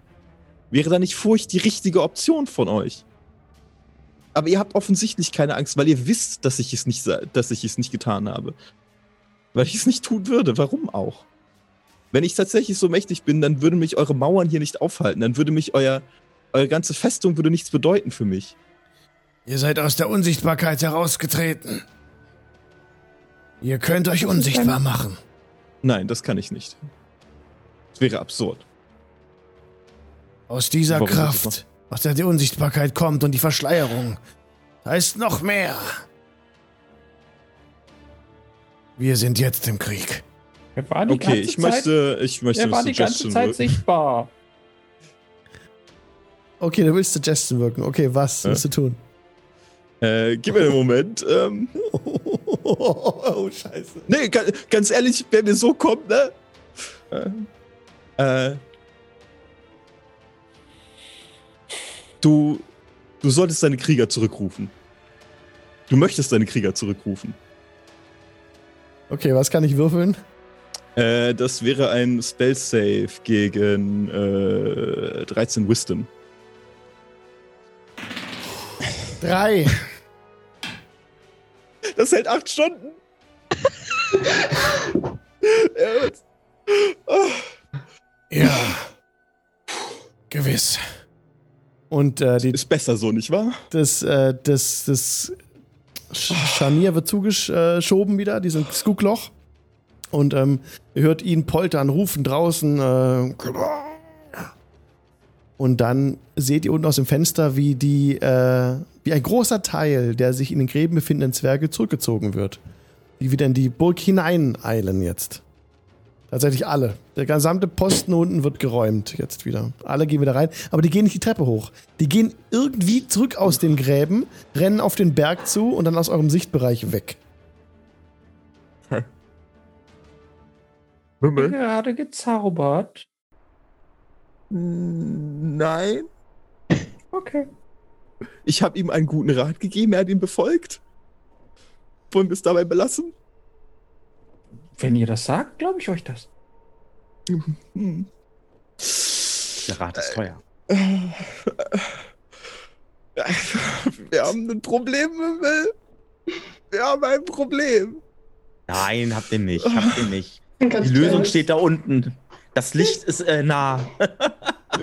Wäre da nicht Furcht die richtige Option von euch? Aber ihr habt offensichtlich keine Angst, weil ihr wisst, dass ich es nicht, dass ich es nicht getan habe. Weil ich es nicht tun würde. Warum auch? Wenn ich tatsächlich so mächtig bin, dann würden mich eure Mauern hier nicht aufhalten. Dann würde mich euer, eure ganze Festung würde nichts bedeuten für mich. Ihr seid aus der Unsichtbarkeit herausgetreten. Ihr könnt euch unsichtbar machen. Nein, das kann ich nicht. Das wäre absurd. Aus dieser Warum Kraft, aus der die Unsichtbarkeit kommt und die Verschleierung, da ist noch mehr. Wir sind jetzt im Krieg. Er war die Okay, ganze ich Zeit, möchte, ich möchte er war die ganze Zeit sichtbar. Okay, du willst Suggestion wirken. Okay, was Ja. musst du tun? Äh, gib mir einen Moment. Ähm, oh, scheiße. nee, ga- ganz ehrlich, wenn mir so kommt, ne? Äh, äh, du, du solltest deine Krieger zurückrufen. Du möchtest deine Krieger zurückrufen. Okay, was kann ich würfeln? Äh, das wäre ein Spell Save gegen äh, 13 Wisdom. Drei. Das hält acht Stunden. Ja. Gewiss. Und äh, die, Ist besser so, nicht wahr? das, äh, das, das Sch- Scharnier wird zugeschoben wieder, dieses Guckloch. Und ähm, ihr hört ihn poltern, rufen draußen. Äh, und dann seht ihr unten aus dem Fenster, wie die, äh, wie ein großer Teil der sich in den Gräben befindenden Zwerge zurückgezogen wird. Die wieder in die Burg hineineilen jetzt. Tatsächlich alle. Der gesamte Posten unten wird geräumt jetzt wieder. Alle gehen wieder rein, aber die gehen nicht die Treppe hoch. Die gehen irgendwie zurück aus den Gräben, rennen auf den Berg zu und dann aus eurem Sichtbereich weg. Mümmel? Gerade gezaubert. Nein. Okay. Ich habe ihm einen guten Rat gegeben, er hat ihn befolgt. Wollen wir es dabei belassen? Wenn ihr das sagt, glaube ich euch das. Der Rat ist teuer. Wir haben ein Problem, Mümmel. Wir haben ein Problem. Nein, habt ihr nicht. Habt ihr nicht. Ganz Die Lösung steht da unten. Das Licht ist äh, nah.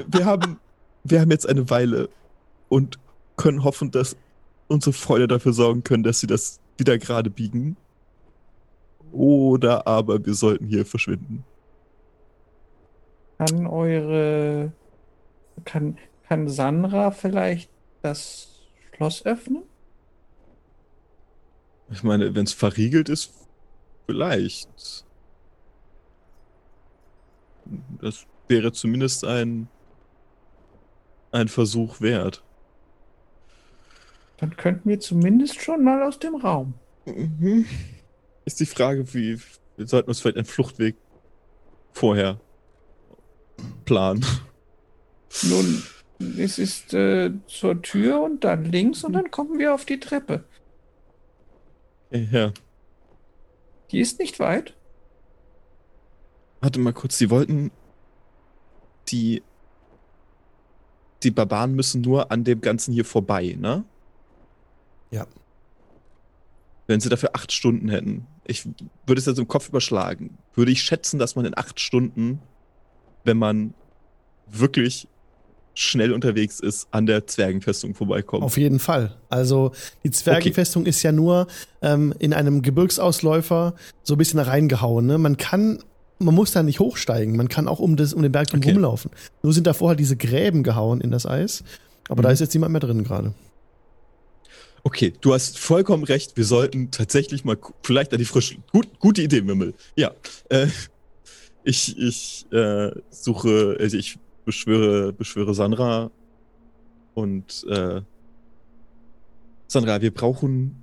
Wir haben, wir haben jetzt eine Weile und können hoffen, dass unsere Freunde dafür sorgen können, dass sie das wieder gerade biegen. Oder aber wir sollten hier verschwinden. Kann eure. Kann, kann Sandra vielleicht das Schloss öffnen? Ich meine, wenn es verriegelt ist, vielleicht. Das wäre zumindest ein, ein Versuch wert. Dann könnten wir zumindest schon mal aus dem Raum. Mhm. Ist die Frage, wie wir sollten uns vielleicht einen Fluchtweg vorher planen. Nun, es ist äh, zur Tür und dann links und dann kommen wir auf die Treppe. Ja, Die ist nicht weit. warte mal kurz, die wollten die die Barbaren müssen nur an dem Ganzen hier vorbei, ne? Ja. Wenn sie dafür acht Stunden hätten. Ich würde es jetzt im Kopf überschlagen. Würde ich schätzen, dass man in acht Stunden, wenn man wirklich schnell unterwegs ist, an der Zwergenfestung vorbeikommt. Auf jeden Fall. Also die Zwergenfestung ist ja nur ähm, in einem Gebirgsausläufer so ein bisschen reingehauen. Ne? Man kann, man muss da nicht hochsteigen. Man kann auch um, das, um den Berg drum Okay. rumlaufen. Nur sind davor halt diese Gräben gehauen in das Eis. Aber da Mhm. ist jetzt niemand mehr drin gerade. Okay, du hast vollkommen recht. Wir sollten tatsächlich mal vielleicht an die frische. Gut, gute Idee, Mimmel. Ja. Äh, ich ich äh, suche, also ich beschwöre, beschwöre Sandra und äh, Sandra, wir brauchen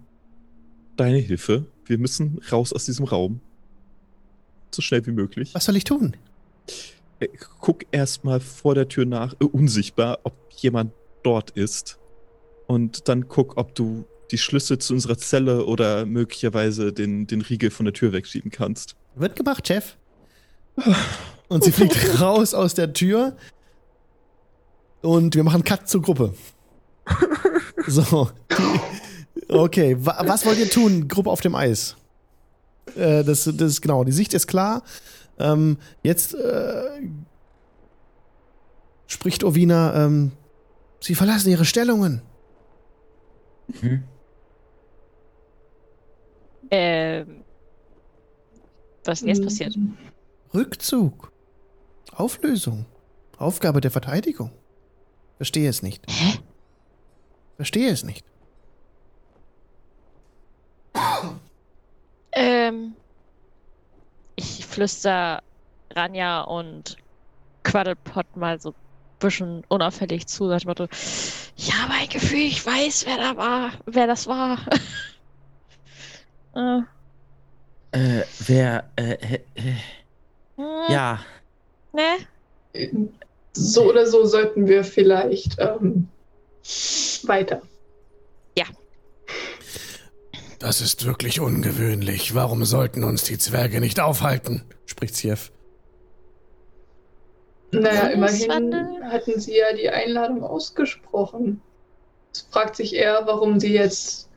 deine Hilfe. Wir müssen raus aus diesem Raum. So schnell wie möglich. Was soll ich tun? Äh, Guck erstmal vor der Tür nach, äh, unsichtbar, ob jemand dort ist. Und dann guck, ob du die Schlüssel zu unserer Zelle oder möglicherweise den, den Riegel von der Tür wegschieben kannst. Wird gemacht, Chef. Und sie fliegt raus aus der Tür. Und wir machen Cut zur Gruppe. So. Okay, wa was wollt ihr tun? Gruppe auf dem Eis. Äh, das, das ist genau, die Sicht ist klar. Ähm, jetzt äh, spricht Ovina, ähm, sie verlassen ihre Stellungen. Hm? Ähm. Was ist denn jetzt passiert? Rückzug. Auflösung. Aufgabe der Verteidigung. Verstehe es nicht. Hä? Verstehe es nicht. Ähm. Ich flüster Ranja und Quaddlepot mal so bisschen unauffällig zu. Dem Motto, ich habe ein Gefühl, ich weiß, wer da war, wer das war. äh, Äh, wer, äh, äh, äh, hm, ja, Ne? So oder so sollten wir vielleicht ähm, weiter. Das ist wirklich ungewöhnlich. Warum sollten uns die Zwerge nicht aufhalten? Spricht Sief. Naja, immerhin hatten sie ja die Einladung ausgesprochen. Es fragt sich eher, warum sie jetzt,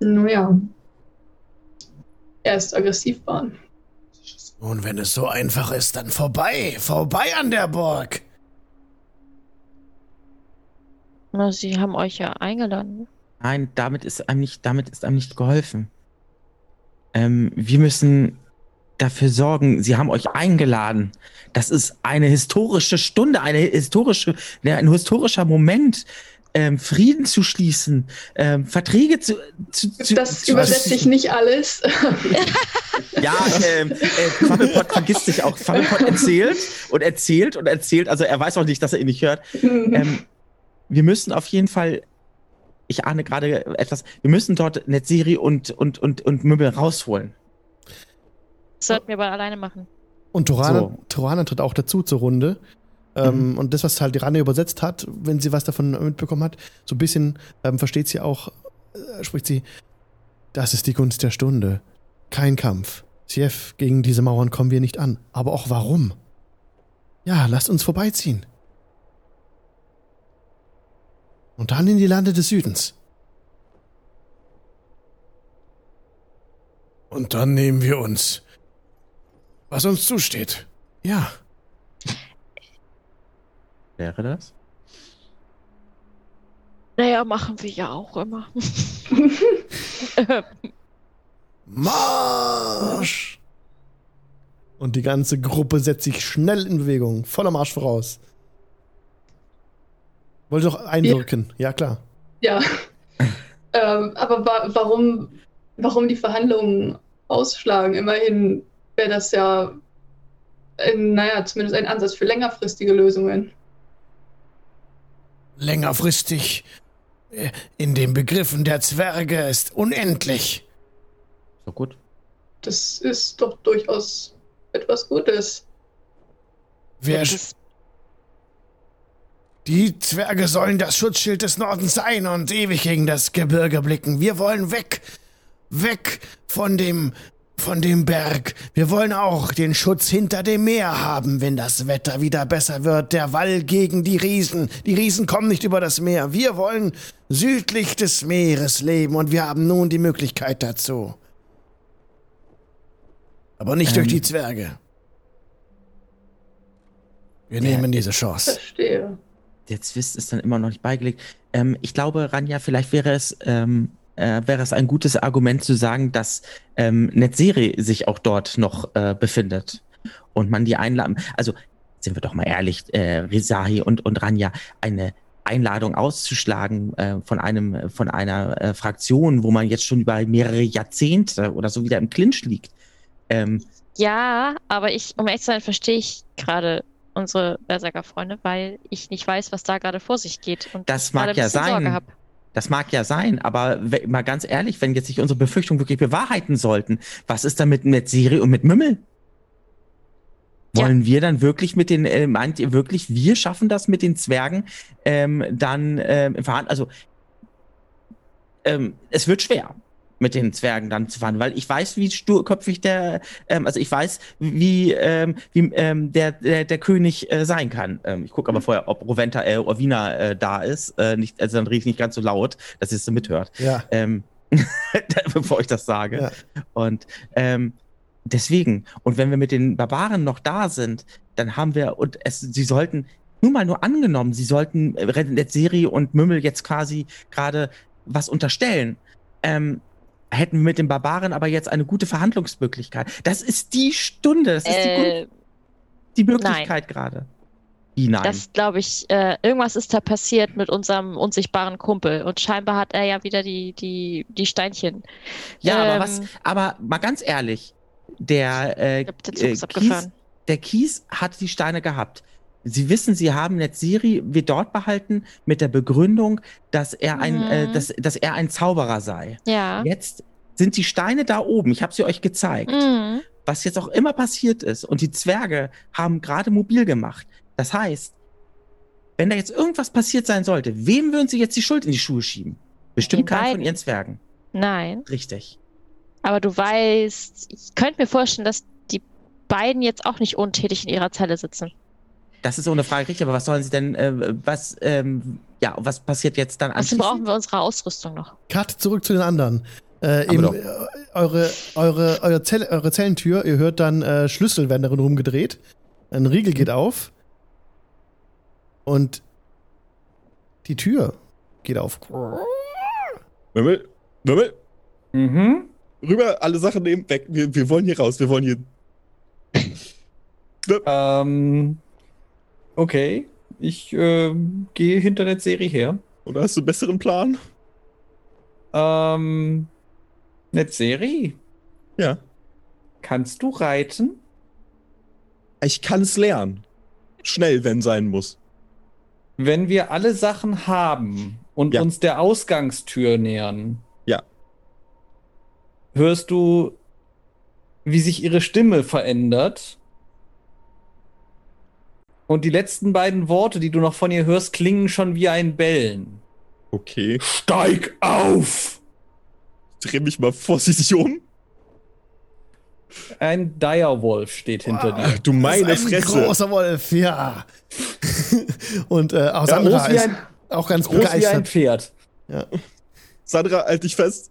naja, erst aggressiv waren. Nun, wenn es so einfach ist, dann vorbei. Vorbei an der Burg. Na, sie haben euch ja eingeladen. nein, damit ist einem nicht, damit ist einem nicht geholfen. Ähm, wir müssen dafür sorgen, sie haben euch eingeladen. Das ist eine historische Stunde, eine historische, ne, ein historischer Moment. ähm, Frieden zu schließen, ähm, Verträge zu, zu, zu Das zu, übersetze ich nicht alles. Ja, ähm, äh, Quabbelpot vergisst sich auch. Quabbelpot erzählt und erzählt und erzählt. Also er weiß auch nicht, dass er ihn nicht hört. Ähm, wir müssen auf jeden Fall, ich ahne gerade etwas, wir müssen dort Netzeri und, und, und, und Möbel rausholen. Das sollten wir aber alleine machen. Und Torana, So. Torana tritt auch dazu zur Runde. Ähm, Und das, was halt die Ranne übersetzt hat, wenn sie was davon mitbekommen hat, so ein bisschen ähm, versteht sie auch, äh, spricht sie, das ist die Gunst der Stunde. Kein Kampf. Sief, gegen diese Mauern kommen wir nicht an. Aber auch warum? Ja, lasst uns vorbeiziehen. Und dann in die Lande des Südens. Und dann nehmen wir uns, was uns zusteht. Ja. Wäre das? Naja, machen wir ja auch immer. Marsch! Und die ganze Gruppe setzt sich schnell in Bewegung, voller Marsch voraus. Wollte doch einwirken, ja, klar. Ja. ähm, aber wa warum, warum die Verhandlungen ausschlagen? Immerhin wäre das ja, ein, naja, zumindest ein Ansatz für längerfristige Lösungen. Längerfristig äh, in den Begriffen der Zwerge ist unendlich. So gut. Das ist doch durchaus etwas Gutes. Wer, die Zwerge sollen das Schutzschild des Nordens sein und ewig gegen das Gebirge blicken. Wir wollen weg, weg von dem, von dem Berg. Wir wollen auch den Schutz hinter dem Meer haben, wenn das Wetter wieder besser wird. Der Wall gegen die Riesen. Die Riesen kommen nicht über das Meer. Wir wollen südlich des Meeres leben und wir haben nun die Möglichkeit dazu. Aber nicht durch Ähm. die Zwerge. Wir Ja. nehmen diese Chance. Verstehe. Der Zwist ist dann immer noch nicht beigelegt. Ähm, ich glaube, Ranja, vielleicht wäre es, ähm, äh, wäre es ein gutes Argument zu sagen, dass ähm, Netzeri sich auch dort noch äh, befindet und man die einladen. Also sind wir doch mal ehrlich, äh, Rizahi und, und Ranja, eine Einladung auszuschlagen äh, von einem von einer äh, Fraktion, wo man jetzt schon über mehrere Jahrzehnte oder so wieder im Clinch liegt. Ähm, Ja, aber ich, um ehrlich zu sein, verstehe ich gerade unsere Berserker-Freunde, weil ich nicht weiß, was da gerade vor sich geht. Und Das mag ja sein. Das mag ja sein, aber mal ganz ehrlich, wenn jetzt sich unsere Befürchtungen wirklich bewahrheiten sollten, was ist dann mit Netzeri und mit Mümmel? Ja. Wollen wir dann wirklich mit den, äh, meint ihr wirklich, wir schaffen das mit den Zwergen ähm, dann ähm, im Verhandeln? Also, ähm, es wird schwer mit den Zwergen dann zu verhandeln, weil ich weiß, wie sturköpfig der, ähm, also ich weiß, wie, ähm, wie ähm, der, der, der König äh, sein kann. Ähm, ich gucke aber vorher, ob Roventa, äh, Orvina äh, da ist. Äh, nicht, also dann rede ich nicht ganz so laut, dass ihr es so mithört Ja. ähm, bevor ich das sage. Ja. Und ähm, deswegen, und wenn wir mit den Barbaren noch da sind, dann haben wir, und es, sie sollten, nur mal nur angenommen, sie sollten äh, Netzeri und Mümmel jetzt quasi gerade was unterstellen, ähm, hätten wir mit den Barbaren aber jetzt eine gute Verhandlungsmöglichkeit. Das ist die Stunde, das ist die, Äh, die Möglichkeit gerade. Nein? das glaube ich, äh, irgendwas ist da passiert mit unserem unsichtbaren Kumpel und scheinbar hat er ja wieder die, die, die Steinchen. ja, aber ähm, was, aber mal ganz ehrlich, der, äh, glaub, der Zug äh, Kies, der Kies hat die Steine gehabt. Sie wissen, sie haben Netziri wir dort behalten mit der Begründung, dass er ein, Mhm. äh, dass, dass er ein Zauberer sei. Ja. Jetzt sind die Steine da oben. Ich habe sie euch gezeigt. Mhm. Was jetzt auch immer passiert ist. Und die Zwerge haben gerade mobil gemacht. Das heißt, wenn da jetzt irgendwas passiert sein sollte, wem würden sie jetzt die Schuld in die Schuhe schieben? Bestimmt keinen von ihren Zwergen. Nein. Richtig. Aber du weißt, ich könnte mir vorstellen, dass die beiden jetzt auch nicht untätig in ihrer Zelle sitzen. Das ist ohne Frage richtig, aber was sollen sie denn, äh, was, ähm, ja, was passiert jetzt dann Außerdem brauchen wir unsere Ausrüstung noch. Cut zurück zu den anderen. Äh, eben, äh, eure, eure, eure, Zelle, eure Zellentür, ihr hört dann äh, Schlüssel werden darin rumgedreht. Ein Riegel geht auf. Und die Tür geht auf. Mömmel, Mömmel, Mhm. rüber, alle Sachen nehmen, weg. Wir, wir wollen hier raus, wir wollen hier. Ähm, okay. Ich äh, gehe hinter der Serie her. Oder hast du einen besseren Plan? Ähm, Netzeri, Ja. kannst du reiten? Ich kann es lernen. Schnell, wenn sein muss. Wenn wir alle Sachen haben und Ja. uns der Ausgangstür nähern, Ja. hörst du, wie sich ihre Stimme verändert. Und die letzten beiden Worte, die du noch von ihr hörst, klingen schon wie ein Bellen. Okay. Steig auf! Dreh mich mal vorsichtig um. Ein Direwolf steht hinter dir. Ach, du meine das ist ein Fresse. großer Wolf, ja. Und äh, auch Ja, Sandra groß wie ist ein- auch ganz Groß wie ein begeistert. Pferd. Sandra, halt dich fest.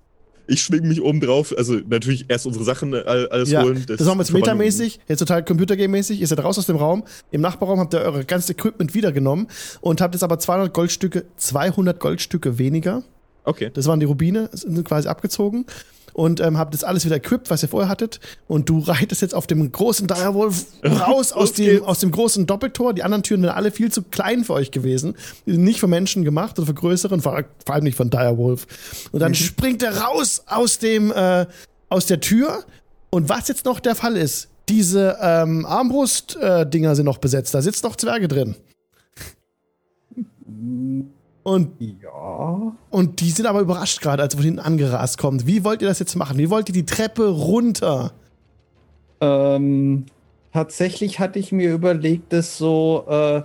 Ich schwing mich oben drauf. Also natürlich erst unsere Sachen äh, alles Ja, holen. das machen wir jetzt metamäßig, jetzt total Computergame-mäßig. Ihr seid raus aus dem Raum. Im Nachbarraum habt ihr eure ganze Equipment wiedergenommen und habt jetzt aber 200 Goldstücke, 200 Goldstücke weniger. Okay. Das waren die Rubine, sind quasi abgezogen. Und ähm, habt jetzt alles wieder equipped, was ihr vorher hattet. Und du reitest jetzt auf dem großen Direwolf raus aus dem, aus dem großen Doppeltor. Die anderen Türen wären alle viel zu klein für euch gewesen. Die sind nicht für Menschen gemacht oder für größere und vor, vor allem nicht von Direwolf. Und dann springt er raus aus dem, äh, aus der Tür. Und was jetzt noch der Fall ist, diese ähm, Armbrust-Dinger sind noch besetzt. Da sitzen noch Zwerge drin. Und Ja. und die sind aber überrascht gerade, als er von hinten angerast kommt. Wie wollt ihr das jetzt machen? Wie wollt ihr die Treppe runter? Ähm, tatsächlich hatte ich mir überlegt, das so äh,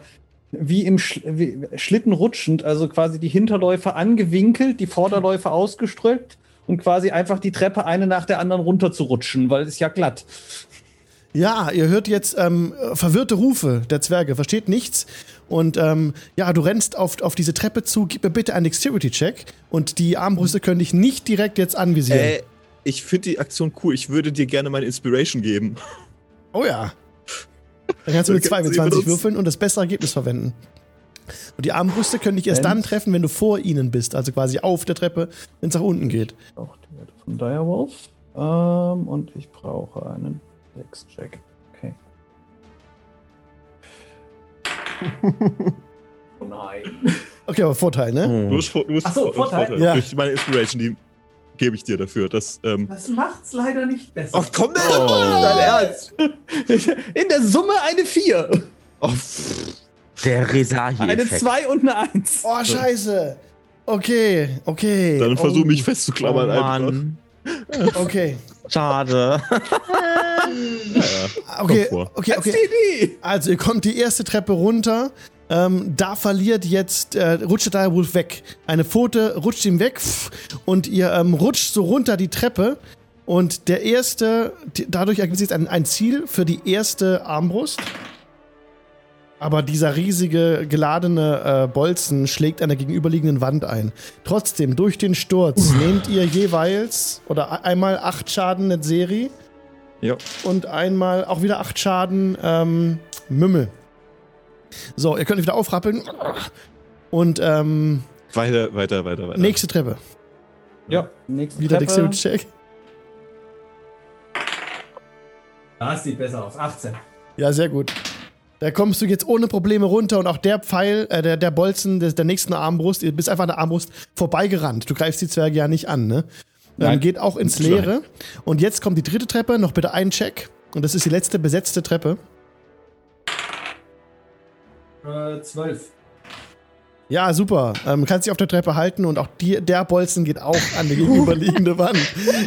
wie im Sch wie, Schlitten rutschend, also quasi die Hinterläufe angewinkelt, die Vorderläufe ausgestreckt und quasi einfach die Treppe eine nach der anderen runter zu rutschen, weil es ist ja glatt. Ja, ihr hört jetzt ähm, verwirrte Rufe der Zwerge, versteht nichts. Und ähm, ja, du rennst auf, auf diese Treppe zu. Gib mir bitte einen Dexterity-Check. Und die Armbrüste können dich nicht direkt jetzt anvisieren. Äh, ich finde die Aktion cool. Ich würde dir gerne meine Inspiration geben. Oh ja. Dann kannst du mit Dann kannst du 22 sie benutzen. würfeln und das bessere Ergebnis verwenden. Und die Armbrüste können dich erst dann treffen, wenn du vor ihnen bist. Also quasi auf der Treppe, wenn es nach unten geht. Auch die Werte von Direwolf. Ähm, und ich brauche einen Dex-Check. Okay. oh nein. Okay, aber Vorteil, ne? Du hast, du hast Ach so, hast Vorteil. Ja. Durch meine Inspiration, die gebe ich dir dafür. Das, ähm, Das macht's leider nicht besser. Ach komm, der Oh. dein Ernst. In der Summe eine 4. Oh. Der Eine Resahi-Effekt. 2 und eine 1. Oh, scheiße. Okay, okay. Dann versuch oh, mich festzuklammern oh, einfach. Mann. Okay, Schade. Ja, okay, okay, okay. Also, ihr kommt die erste Treppe runter. Ähm, da verliert jetzt, äh, rutscht der Direwolf weg. Eine Pfote rutscht ihm weg pff, und ihr ähm, rutscht so runter die Treppe. Und der erste, die, dadurch ergibt sich jetzt ein, ein Ziel für die erste Armbrust. Aber dieser riesige geladene äh, Bolzen schlägt an der gegenüberliegenden Wand ein. Trotzdem, durch den Sturz nehmt ihr jeweils oder einmal acht Schaden in Serie Ja. und einmal auch wieder acht Schaden ähm, Mümmel. So, ihr könnt wieder aufrappeln. Und ähm, Weiter, weiter, weiter, weiter. nächste Treppe. Ja, nächste Wieder Treppe. Dexterity Check. Das sieht besser aus. 18. Ja, sehr gut. Da kommst du jetzt ohne Probleme runter und auch der Pfeil, äh, der, der Bolzen des, der nächsten Armbrust, ihr bist einfach an der Armbrust vorbeigerannt. Du greifst die Zwerge ja nicht an, ne? Ähm, Nein. geht auch ins Leere. Und jetzt kommt die dritte Treppe, noch bitte einen Check. Und das ist die letzte besetzte Treppe. Äh, 12. Ja, super. Ähm, kannst dich auf der Treppe halten und auch die, der Bolzen geht auch an die gegenüberliegende Wand.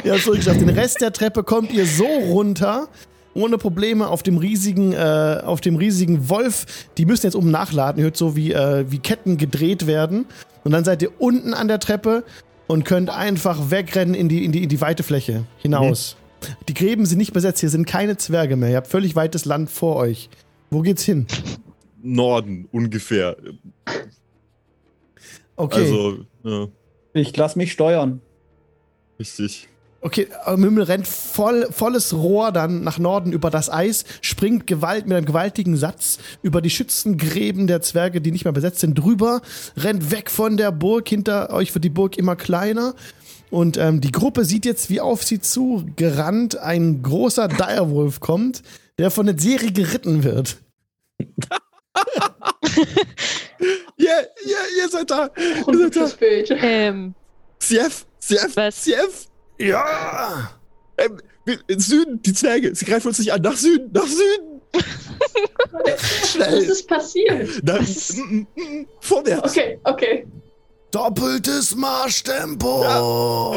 Ihr habt zurückgeschafft. Den Rest der Treppe kommt ihr so runter, ohne Probleme auf dem riesigen, äh, auf dem riesigen Wolf. Die müssen jetzt oben nachladen. Ihr hört so, wie, äh, wie Ketten gedreht werden. Und dann seid ihr unten an der Treppe und könnt einfach wegrennen in die, in die, in die weite Fläche hinaus. Die Gräben sind nicht besetzt. Hier sind keine Zwerge mehr. Ihr habt völlig weites Land vor euch. Wo geht's hin? Norden ungefähr. Okay. Also, ja, Ich lass mich steuern. richtig. Okay, Mümmel rennt voll, volles Rohr dann nach Norden über das Eis, springt Gewalt mit einem gewaltigen Satz über die Schützengräben der Zwerge, die nicht mehr besetzt sind, drüber, rennt weg von der Burg. Hinter euch wird die Burg immer kleiner. Und ähm, die Gruppe sieht jetzt, wie auf sie zu gerannt ein großer Direwolf kommt, der von der Serie geritten wird. Ja, ja, ihr seid da! Ihr seid da! Ähm, Sief! Sief! Was? Sief! Ja! Ähm, Süden, die Zwerge, sie greifen uns nicht an. Nach Süden, nach Süden! Was Schnell! ist passiert? Nach, Was? mm, mm, mm, vorwärts! Okay, okay. Doppeltes Marschtempo!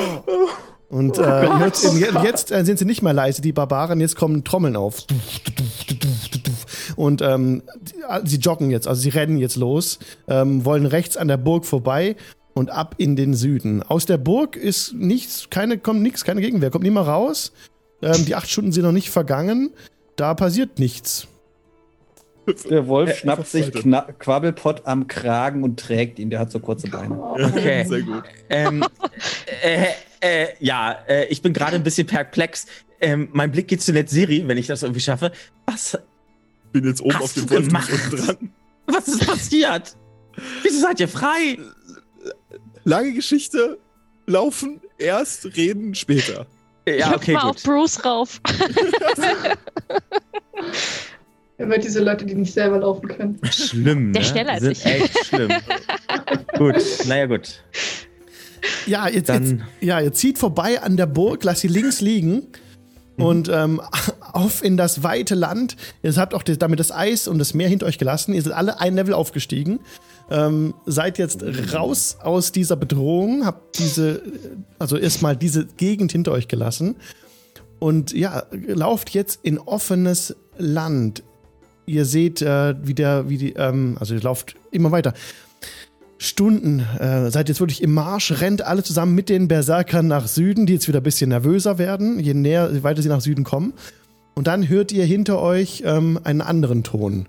Und Oh äh, Gott. jetzt, jetzt äh, sind sie nicht mehr leise, die Barbaren, jetzt kommen Trommeln auf. Und ähm, sie joggen jetzt, also sie rennen jetzt los, ähm, wollen rechts an der Burg vorbei und ab in den Süden. Aus der Burg ist nichts, keine, kommt nichts, keine Gegenwehr, kommt niemand raus. Ähm, die acht Stunden sind noch nicht vergangen, da passiert nichts. Der Wolf Äh, schnappt sich. Kna Quabbelpott am Kragen und trägt ihn. Der hat so kurze Beine. Okay. Sehr gut. Ähm, äh, äh, ja, äh, ich bin gerade ein bisschen perplex. Ähm, mein Blick geht zu Netzeri, wenn ich das irgendwie schaffe. Was, Bin jetzt oben Hast auf dem Wolf, dran. was ist passiert? Wieso seid ihr frei? Lange Geschichte. Laufen, erst reden, später. Ja, ich okay, mal auf gut. Bruce rauf. Immer diese Leute, die nicht selber laufen können. Schlimm, ne? Der schneller als ich. echt schlimm. gut, naja, gut. Ja, jetzt, jetzt, ja, ihr zieht vorbei an der Burg, lasst sie links liegen und ähm, auf in das weite Land. Ihr habt auch das, damit das Eis und das Meer hinter euch gelassen. Ihr seid alle ein Level aufgestiegen. Ähm, seid jetzt raus aus dieser Bedrohung, habt diese, also erstmal diese Gegend hinter euch gelassen. Und ja, lauft jetzt in offenes Land. Ihr seht, äh, wie der, wie die, ähm, also ihr lauft immer weiter. Stunden, äh, seid jetzt wirklich im Marsch, rennt alle zusammen mit den Berserkern nach Süden, die jetzt wieder ein bisschen nervöser werden, je näher, je weiter sie nach Süden kommen. Und dann hört ihr hinter euch ähm, einen anderen Ton.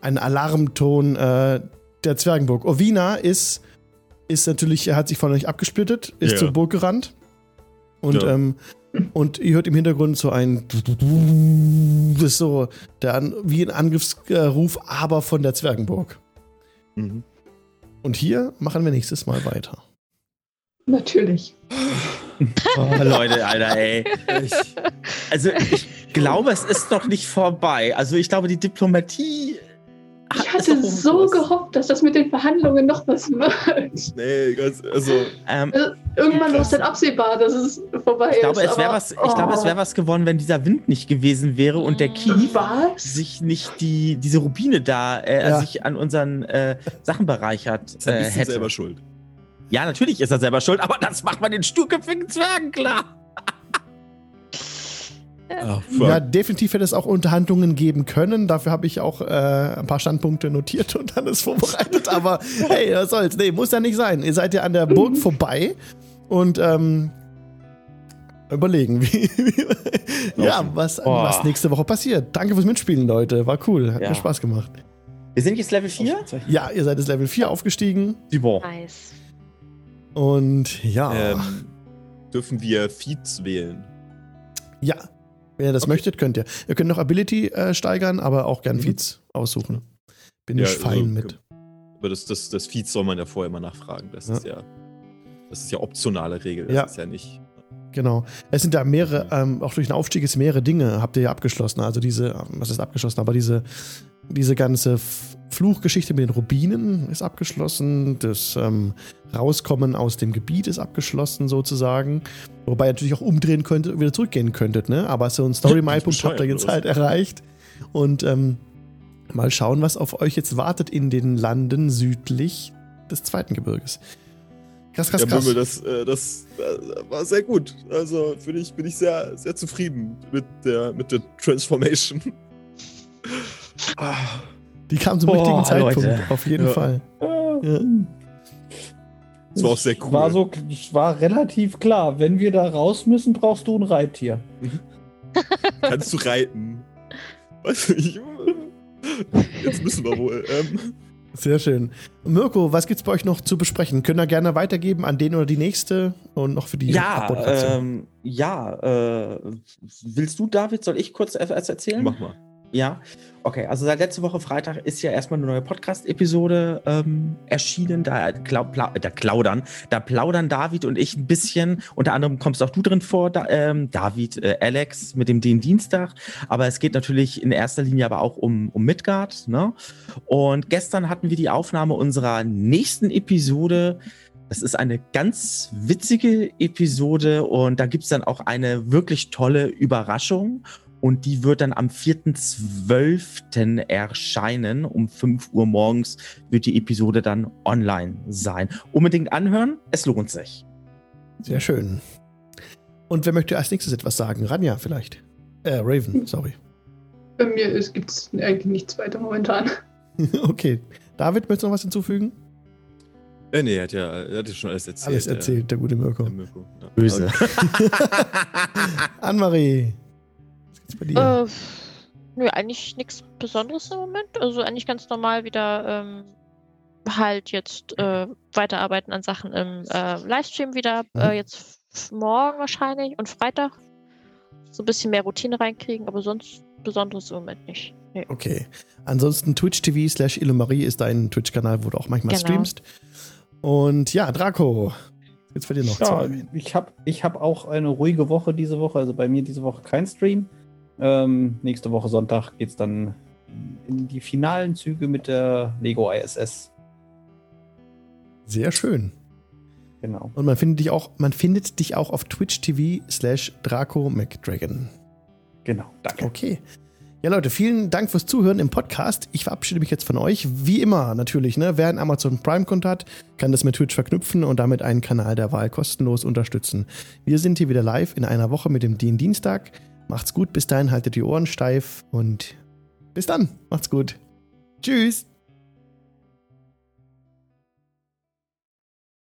Einen Alarmton äh, der Zwergenburg. Ovina ist, ist natürlich, er hat sich von euch abgesplittet, ist Ja. zur Burg gerannt. Und, Ja. ähm, und ihr hört im Hintergrund so ein das ist so der, An- wie ein Angriffsruf, aber von der Zwergenburg. Mhm. Und hier machen wir nächstes Mal weiter. Natürlich. oh, Leute, Alter, ey. Also, ich glaube, es ist noch nicht vorbei. Also, ich glaube, die Diplomatie. Ich hatte so gehofft, dass das mit den Verhandlungen noch was wird. Nee, ganz, also, Ähm, Also, irgendwann war es dann absehbar, dass es vorbei ich glaube, ist. es wäre aber- was, ich glaube, es wäre was geworden, wenn dieser Wind nicht gewesen wäre und der Kief Was? sich nicht die, diese Rubine da, äh, Ja. sich an unseren äh, Sachen bereichert ist äh, hätte. selber schuld. Ja, natürlich ist er selber schuld, aber das macht man den sturköpfigen Zwergen klar. Ah, Ja, definitiv hätte es auch Unterhandlungen geben können. Dafür habe ich auch äh, ein paar Standpunkte notiert und alles vorbereitet. Aber hey, was soll's? Nee, muss ja nicht sein. Ihr seid ja an der Burg vorbei und ähm, überlegen, wie, wie ja, was, Boah. was nächste Woche passiert. Danke fürs Mitspielen, Leute. War cool. Hat Ja. mir Spaß gemacht. Wir sind jetzt Level 4? Ja, ihr seid jetzt Level 4 aufgestiegen. Bon. Nice. Und ja, ähm, dürfen wir Feeds wählen? ja. Wenn ihr das möchtet, könnt ihr. Ihr könnt noch Ability äh, steigern, aber auch gern Mhm. Feeds aussuchen. Bin Ja, ich also, fein mit. Aber das, das, das Feeds soll man ja vorher mal nachfragen. Das Ja. ist ja. Das ist ja optionale Regel. Das Ja. ist ja nicht. Genau. Es sind ja mehrere, ähm, auch durch den Aufstieg ist mehrere Dinge, habt ihr ja abgeschlossen. Also diese, ähm, was ist abgeschlossen, aber diese, diese ganze Fluchgeschichte mit den Rubinen ist abgeschlossen. Das ähm, Rauskommen aus dem Gebiet ist abgeschlossen, sozusagen. Wobei ihr natürlich auch umdrehen könntet und wieder zurückgehen könntet, ne? Aber so einen Story-Mile-Punkt habt ihr jetzt halt erreicht. Und ähm, mal schauen, was auf euch jetzt wartet in den Landen südlich des zweiten Gebirges. Krass, krass, Ja, krass. Das, äh, das äh, war sehr gut. Also bin ich, bin ich sehr, sehr zufrieden mit der, mit der Transformation. Die kam zum Boah, richtigen Zeitpunkt, Leute. auf jeden Ja. Fall. Ja. das war auch sehr cool. War so, es war relativ klar, wenn wir da raus müssen, brauchst du ein Reittier. Kannst du reiten? Weiß nicht. Jetzt müssen wir wohl. Ähm, Sehr schön. Mirko, was gibt's bei euch noch zu besprechen? Können wir gerne weitergeben an den oder die nächste und noch für die Ja, ähm, ja, äh, willst du, David, soll ich kurz etwas erzählen? mach mal. Ja, okay. Also seit letzte Woche Freitag ist ja erstmal eine neue Podcast-Episode ähm, erschienen. Da, klau pla da klaudern, da plaudern David und ich ein bisschen. Unter anderem kommst auch du drin vor, da, ähm, David, äh, Alex mit dem den Dienstag. Aber es geht natürlich in erster Linie aber auch um, um Midgard. Ne? Und gestern hatten wir die Aufnahme unserer nächsten Episode. Das ist eine ganz witzige Episode und da gibt es dann auch eine wirklich tolle Überraschung. Und die wird dann am 4.12. erscheinen. Um 5 Uhr morgens wird die Episode dann online sein. Unbedingt anhören, es lohnt sich. Sehr schön. Und wer möchte als nächstes etwas sagen? Ranja vielleicht. Äh, Raven, sorry. Bei mir gibt es eigentlich nichts weiter momentan. okay. David, möchtest du noch was hinzufügen? Äh, nee, er hat ja, er hat ja schon alles erzählt. Alles erzählt, der, der gute Mirko. Der Mirko ja. Böse. Anne-Marie. Was bei dir? Äh, nö, eigentlich nichts Besonderes im Moment. Also eigentlich ganz normal wieder ähm, halt jetzt äh, weiterarbeiten an Sachen im äh, Livestream wieder. Mhm. Äh, jetzt morgen wahrscheinlich und Freitag. So ein bisschen mehr Routine reinkriegen, aber sonst Besonderes im Moment nicht. Nee. Okay. Ansonsten Twitch TV slash Illumarie ist dein Twitch-Kanal, wo du auch manchmal genau. streamst. Und ja, Draco, jetzt für dir noch ja, zwei. Ich habe ich hab auch eine ruhige Woche diese Woche, also bei mir diese Woche kein Stream. Ähm, nächste Woche Sonntag geht es dann in die finalen Züge mit der Lego ISS. Sehr schön. Genau. Und man findet dich auch, man findet dich auch auf Twitch TV slash Draco McDragon. Genau, danke. Okay. Ja, Leute, vielen Dank fürs Zuhören im Podcast. Ich verabschiede mich jetzt von euch. Wie immer natürlich, ne? Wer einen Amazon Prime-Konto hat, kann das mit Twitch verknüpfen und damit einen Kanal der Wahl kostenlos unterstützen. Wir sind hier wieder live in einer Woche mit dem DIN Dienstag. Macht's gut, bis dahin haltet die Ohren steif und bis dann. Macht's gut. Tschüss.